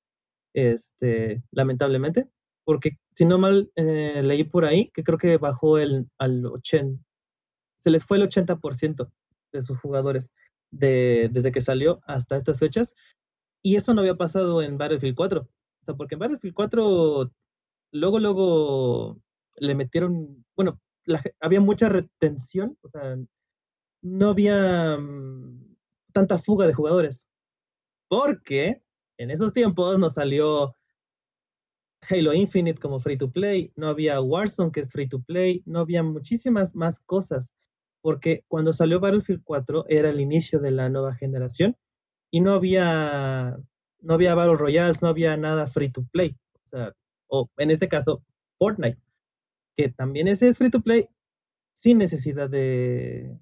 Speaker 5: Este, lamentablemente porque si no mal eh, leí por ahí que creo que bajó el, al 80, se les fue el 80% de sus jugadores de, desde que salió hasta estas fechas, y eso no había pasado en Battlefield 4. O sea, porque en Battlefield 4 luego, luego le metieron, bueno, había mucha retención, o sea, no había mm, tanta fuga de jugadores, porque en esos tiempos nos salió Halo Infinite como free to play, no había Warzone que es free to play, no había muchísimas más cosas, porque cuando salió Battlefield 4 era el inicio de la nueva generación y no había no había Battle Royales, no había nada free to play, o en este caso Fortnite, que también ese es free to play sin necesidad de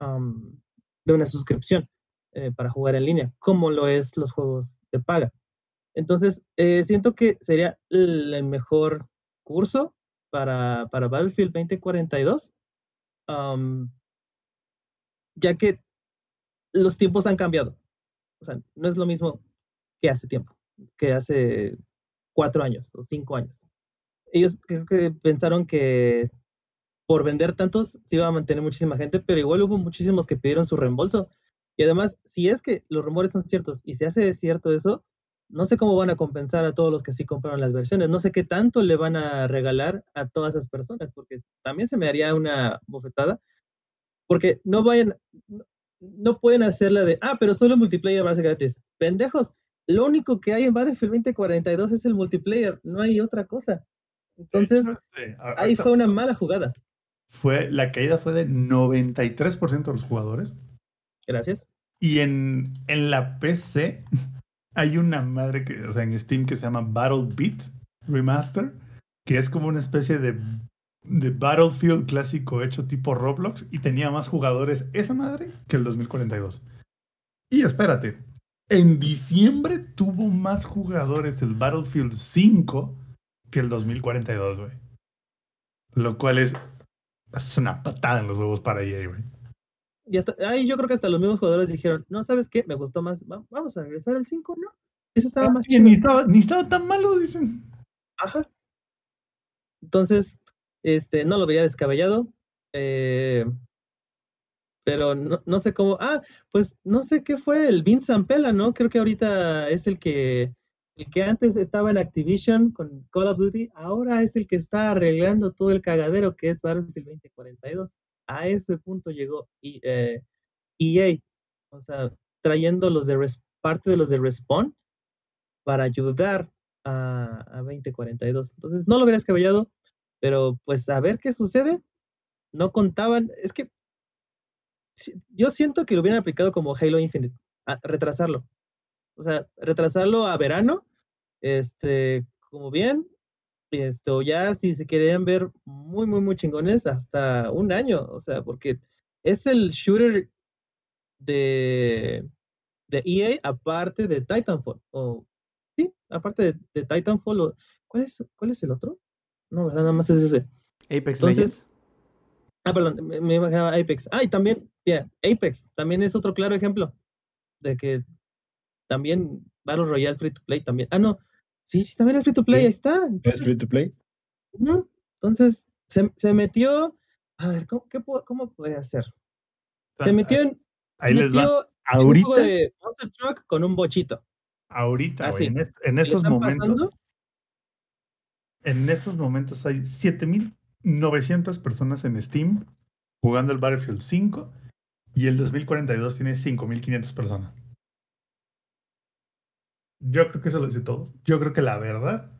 Speaker 5: de una suscripción eh, para jugar en línea, como lo es los juegos de paga. Entonces, eh, siento que sería el, mejor curso para, para Battlefield 2042, ya que los tiempos han cambiado. No es lo mismo que hace tiempo, que hace cuatro años o cinco años. Ellos creo que pensaron que por vender tantos se iba a mantener muchísima gente, pero igual hubo muchísimos que pidieron su reembolso. Y además, si es que los rumores son ciertos y se hace cierto eso, no sé cómo van a compensar a todos los que sí compraron las versiones. No sé qué tanto le van a regalar a todas esas personas, porque también se me haría una bofetada. Porque no vayan, no pueden hacerla de, ah, pero solo multiplayer va a ser gratis. Pendejos, lo único que hay en Battlefield 2042 es el multiplayer, no hay otra cosa. Entonces, este, ahí fue una mala jugada.
Speaker 4: fue, la caída fue de 93% de los jugadores.
Speaker 5: Gracias.
Speaker 4: Y en, en la PC hay una madre que, o sea, en Steam que se llama Battle Beat Remaster, que es como una especie de, de Battlefield clásico hecho tipo Roblox y tenía más jugadores esa madre que el 2042. Y espérate, en diciembre tuvo más jugadores el Battlefield 5 que el 2042, güey. Lo cual es, es una patada en los huevos para EA, güey.
Speaker 5: Y hasta, ahí yo creo que hasta los mismos jugadores dijeron, no, ¿sabes qué? Me gustó más, va- vamos a regresar al 5, ¿no? Eso estaba más
Speaker 4: Sí, ni, estaba, ni estaba tan malo, dicen.
Speaker 5: Ajá. Entonces, este, no lo veía descabellado. eh, pero no, no sé cómo. Ah, pues no sé qué fue el Vince Zampella, ¿no? Creo que ahorita es el que. El que antes estaba en Activision con Call of Duty, ahora es el que está arreglando todo el cagadero que es Battlefield 2042. A ese punto llegó y, eh, EA, o sea, trayendo los de Res- parte de los de Respawn para ayudar a, a 2042. Entonces, no lo hubiera descabellado, pero pues a ver qué sucede. No contaban, es que yo siento que lo hubieran aplicado como Halo Infinite, retrasarlo. O sea, retrasarlo a verano, este, como bien, esto ya si se querían ver muy, muy, muy chingones, hasta un año, o sea, porque es el shooter de, de EA aparte de Titanfall, o sí, aparte de, de Titanfall, o, ¿cuál es, cuál es el otro? No, ¿verdad? Nada más es ese.
Speaker 1: Apex
Speaker 5: Entonces-
Speaker 1: Legends.
Speaker 5: Ah, perdón, me, me imaginaba Apex. Ah, y también, mira, Apex también es otro claro ejemplo de que también Battle Royale Free to Play también. Ah, no, sí, sí, también es Free to Play,
Speaker 2: Sí.
Speaker 5: ahí está.
Speaker 2: ¿Es free to play?
Speaker 5: ujú, entonces se, se metió, a ver, ¿cómo, qué, puedo- cómo podría hacer? Se metió en,
Speaker 4: Ahí les va.
Speaker 5: en un
Speaker 4: Ahorita,
Speaker 5: juego de Monster Truck con un bochito.
Speaker 4: ahorita,
Speaker 5: así.
Speaker 4: en, est- en
Speaker 5: ¿Le
Speaker 4: estos momentos,
Speaker 5: pasando?
Speaker 4: En estos momentos hay 7900 personas en Steam jugando el Battlefield 5 y el 2042 tiene 5500 personas. Yo creo que eso lo dice todo. Yo creo que la verdad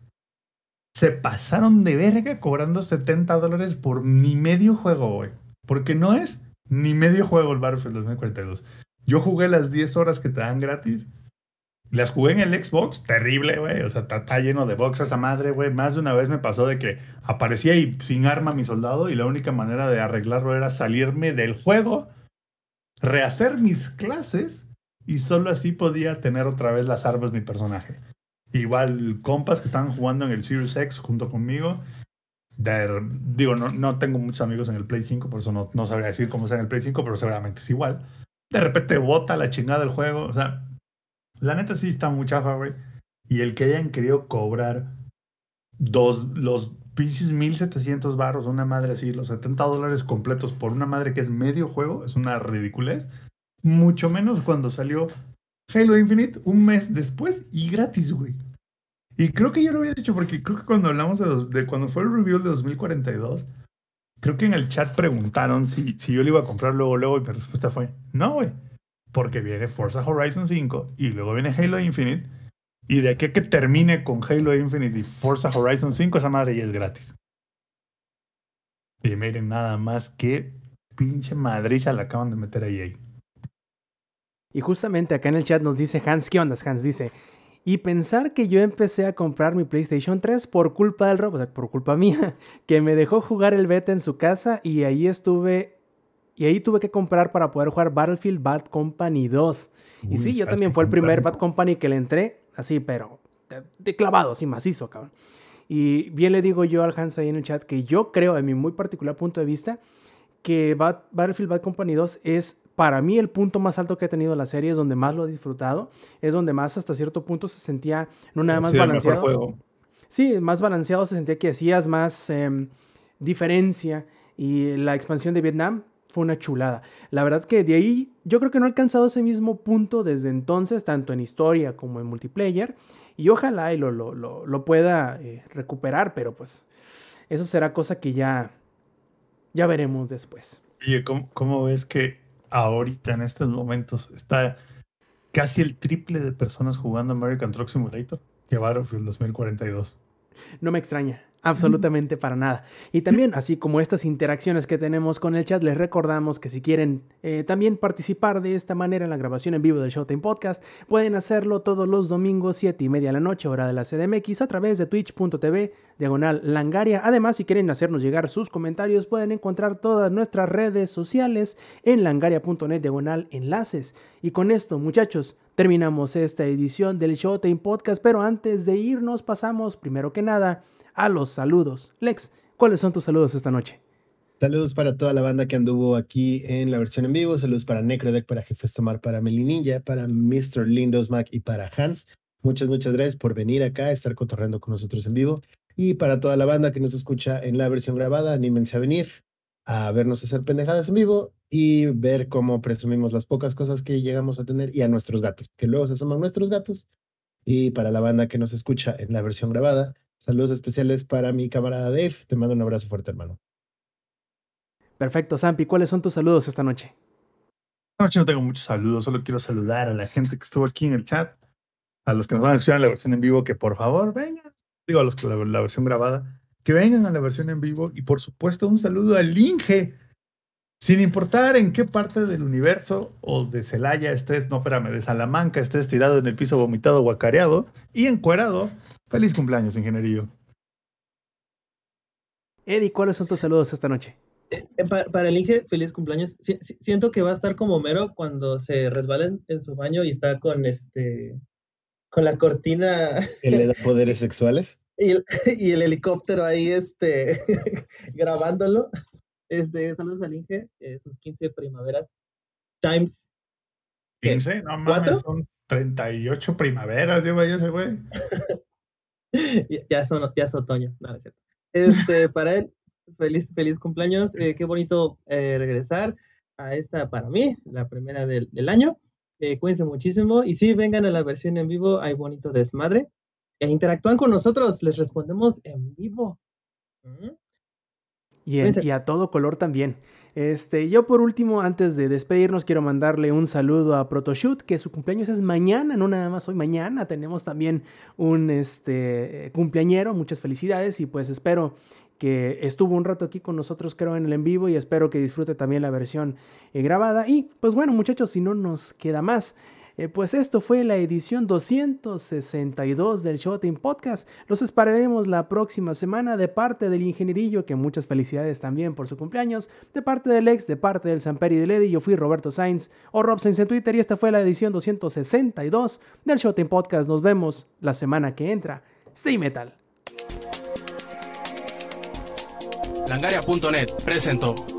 Speaker 4: se pasaron de verga cobrando 70 dólares por ni medio juego, güey. Porque no es ni medio juego el Battlefield 2042. Yo jugué las 10 horas que te dan gratis. Las jugué en el Xbox, terrible, güey. O sea, está, lleno de box esa madre, güey. Más de una vez me pasó de que aparecía y sin arma mi soldado y la única manera de arreglarlo era salirme del juego, rehacer mis clases y solo así podía tener otra vez las armas mi personaje. Igual compas que estaban jugando en el Series X junto conmigo. de- digo, no, no tengo muchos amigos en el Play 5, por eso no, no sabría decir cómo está en el Play 5, pero seguramente es igual. De repente bota la chingada del juego. O sea, la neta sí está muy chafa, güey. Y el que hayan querido cobrar dos, los pinches 1700 barros, una madre así, los 70 dólares completos por una madre que es medio juego, es una ridiculez. Mucho menos cuando salió Halo Infinite un mes después y gratis, güey. Y creo que yo lo había dicho porque creo que cuando hablamos de, cuando fue el review de 2042, creo que en el chat preguntaron si, si yo lo iba a comprar luego, luego, y mi respuesta fue, no, güey. Porque viene Forza Horizon 5 y luego viene Halo Infinite. Y de aquí a que termine con Halo Infinite y Forza Horizon 5, esa madre ya es gratis. Y miren, nada más que pinche madriza la acaban de meter ahí.
Speaker 1: Y justamente acá en el chat nos dice Hans, ¿qué onda? Hans dice, y pensar que yo empecé a comprar mi PlayStation 3 por culpa del Rob, o sea, por culpa mía, que me dejó jugar el beta en su casa y ahí estuve, y ahí tuve que comprar para poder jugar Battlefield Bad Company 2. y sí, yo
Speaker 4: ¿sabes
Speaker 1: también
Speaker 4: qué
Speaker 1: fue el primer? Bad Company que le entré, así, pero de, de clavado, así macizo, cabrón. Y bien le digo yo al Hans ahí en el chat que yo creo, en mi muy particular punto de vista, que Bat- Battlefield Bad Company 2 es para mí el punto más alto que ha tenido la serie, es donde más lo he disfrutado, es donde más hasta cierto punto se sentía no nada más
Speaker 4: Sí,
Speaker 1: balanceado.
Speaker 4: juego.
Speaker 1: Sí, más balanceado, se sentía que hacías más em, diferencia y la expansión de Vietnam fue una chulada. La verdad que de ahí yo creo que no he alcanzado ese mismo punto desde entonces, tanto en historia como en multiplayer, y ojalá y lo, lo, lo, lo pueda eh, recuperar, pero pues eso será cosa que ya, ya veremos después.
Speaker 4: Oye, ¿cómo, cómo ves que ahorita, en estos momentos, está casi el triple de personas jugando American Truck Simulator que Battlefield 2042?
Speaker 1: No me extraña. Absolutamente para nada. Y también, así como estas interacciones que tenemos con el chat, les recordamos que si quieren eh, también participar de esta manera en la grabación en vivo del Showtime Podcast, pueden hacerlo todos los domingos 7 y media de la noche, hora de la CDMX, a través de twitch.tv, diagonal langaria. Además, si quieren hacernos llegar sus comentarios, pueden encontrar todas nuestras redes sociales en langaria.net, diagonal enlaces. Y con esto, muchachos, terminamos esta edición del Showtime Podcast, pero antes de irnos pasamos, primero que nada, a los saludos. Lex, ¿cuáles son tus saludos esta noche?
Speaker 2: Saludos para toda la banda que anduvo aquí en la versión en vivo. Saludos para Necrodeck, para Jefes Tomar, para Melinilla, para Mr. Lindos Mac y para Hans. Muchas, muchas gracias por venir acá, estar cotorreando con nosotros en vivo. Y para toda la banda que nos escucha en la versión grabada, anímense a venir a vernos hacer pendejadas en vivo y ver cómo presumimos las pocas cosas que llegamos a tener y a nuestros gatos, que luego se asoman nuestros gatos. Y para la banda que nos escucha en la versión grabada, saludos especiales para mi camarada Dave. Te mando un abrazo fuerte, hermano.
Speaker 1: Perfecto, Sampi, ¿cuáles son tus saludos esta noche?
Speaker 4: Esta noche no tengo muchos saludos, solo quiero saludar a la gente que estuvo aquí en el chat, a los que nos van a escuchar en la versión en vivo, que por favor vengan, digo a los que la, la versión grabada, que vengan a la versión en vivo y por supuesto un saludo al Inge, sin importar en qué parte del universo o de Celaya estés, no, espérame, de Salamanca estés tirado en el piso vomitado, guacareado y encuerado, feliz cumpleaños, ingenierillo.
Speaker 1: Eddie, ¿cuáles son tus saludos esta noche?
Speaker 5: Eh, para, para, el Inge, feliz cumpleaños. Si, si, siento que va a estar como Mero cuando se resbalen en su baño y está con este con la cortina.
Speaker 2: ¿Que le da poderes sexuales?
Speaker 5: Y el, y el helicóptero ahí este, grabándolo. Este, saludos al Inge, eh, sus 15 primaveras. Times.
Speaker 4: 15, no mames, son 38 primaveras, lleva yo ese güey.
Speaker 5: ya, son, ya es otoño, no, es cierto. Este, para él, feliz, feliz cumpleaños. Eh, qué bonito eh, regresar a esta para mí, la primera del, del año. Eh, cuídense muchísimo y sí, vengan a la versión en vivo, hay bonito desmadre. E interactúan con nosotros, les respondemos en vivo.
Speaker 1: ¿Mm? Y, en, y, a todo color también. Este, yo por último, antes de despedirnos, quiero mandarle un saludo a Protoshoot, que su cumpleaños es mañana, no nada más hoy, mañana tenemos también un este, cumpleañero, muchas felicidades y pues espero que estuvo un rato aquí con nosotros, creo, en el en vivo y espero que disfrute también la versión eh, grabada. Y pues bueno, muchachos, si no nos queda más. Eh, pues esto fue la edición 262 del Showtime Podcast. Los esperaremos la próxima semana de parte del ingenierillo, que muchas felicidades también por su cumpleaños, de parte del ex, de parte del Samperi de Lady. Yo fui Roberto Sainz o Rob Sainz en Twitter y esta fue la edición 262 del Showtime Podcast. Nos vemos la semana que entra. Stay Metal.
Speaker 3: Langaria.net presentó.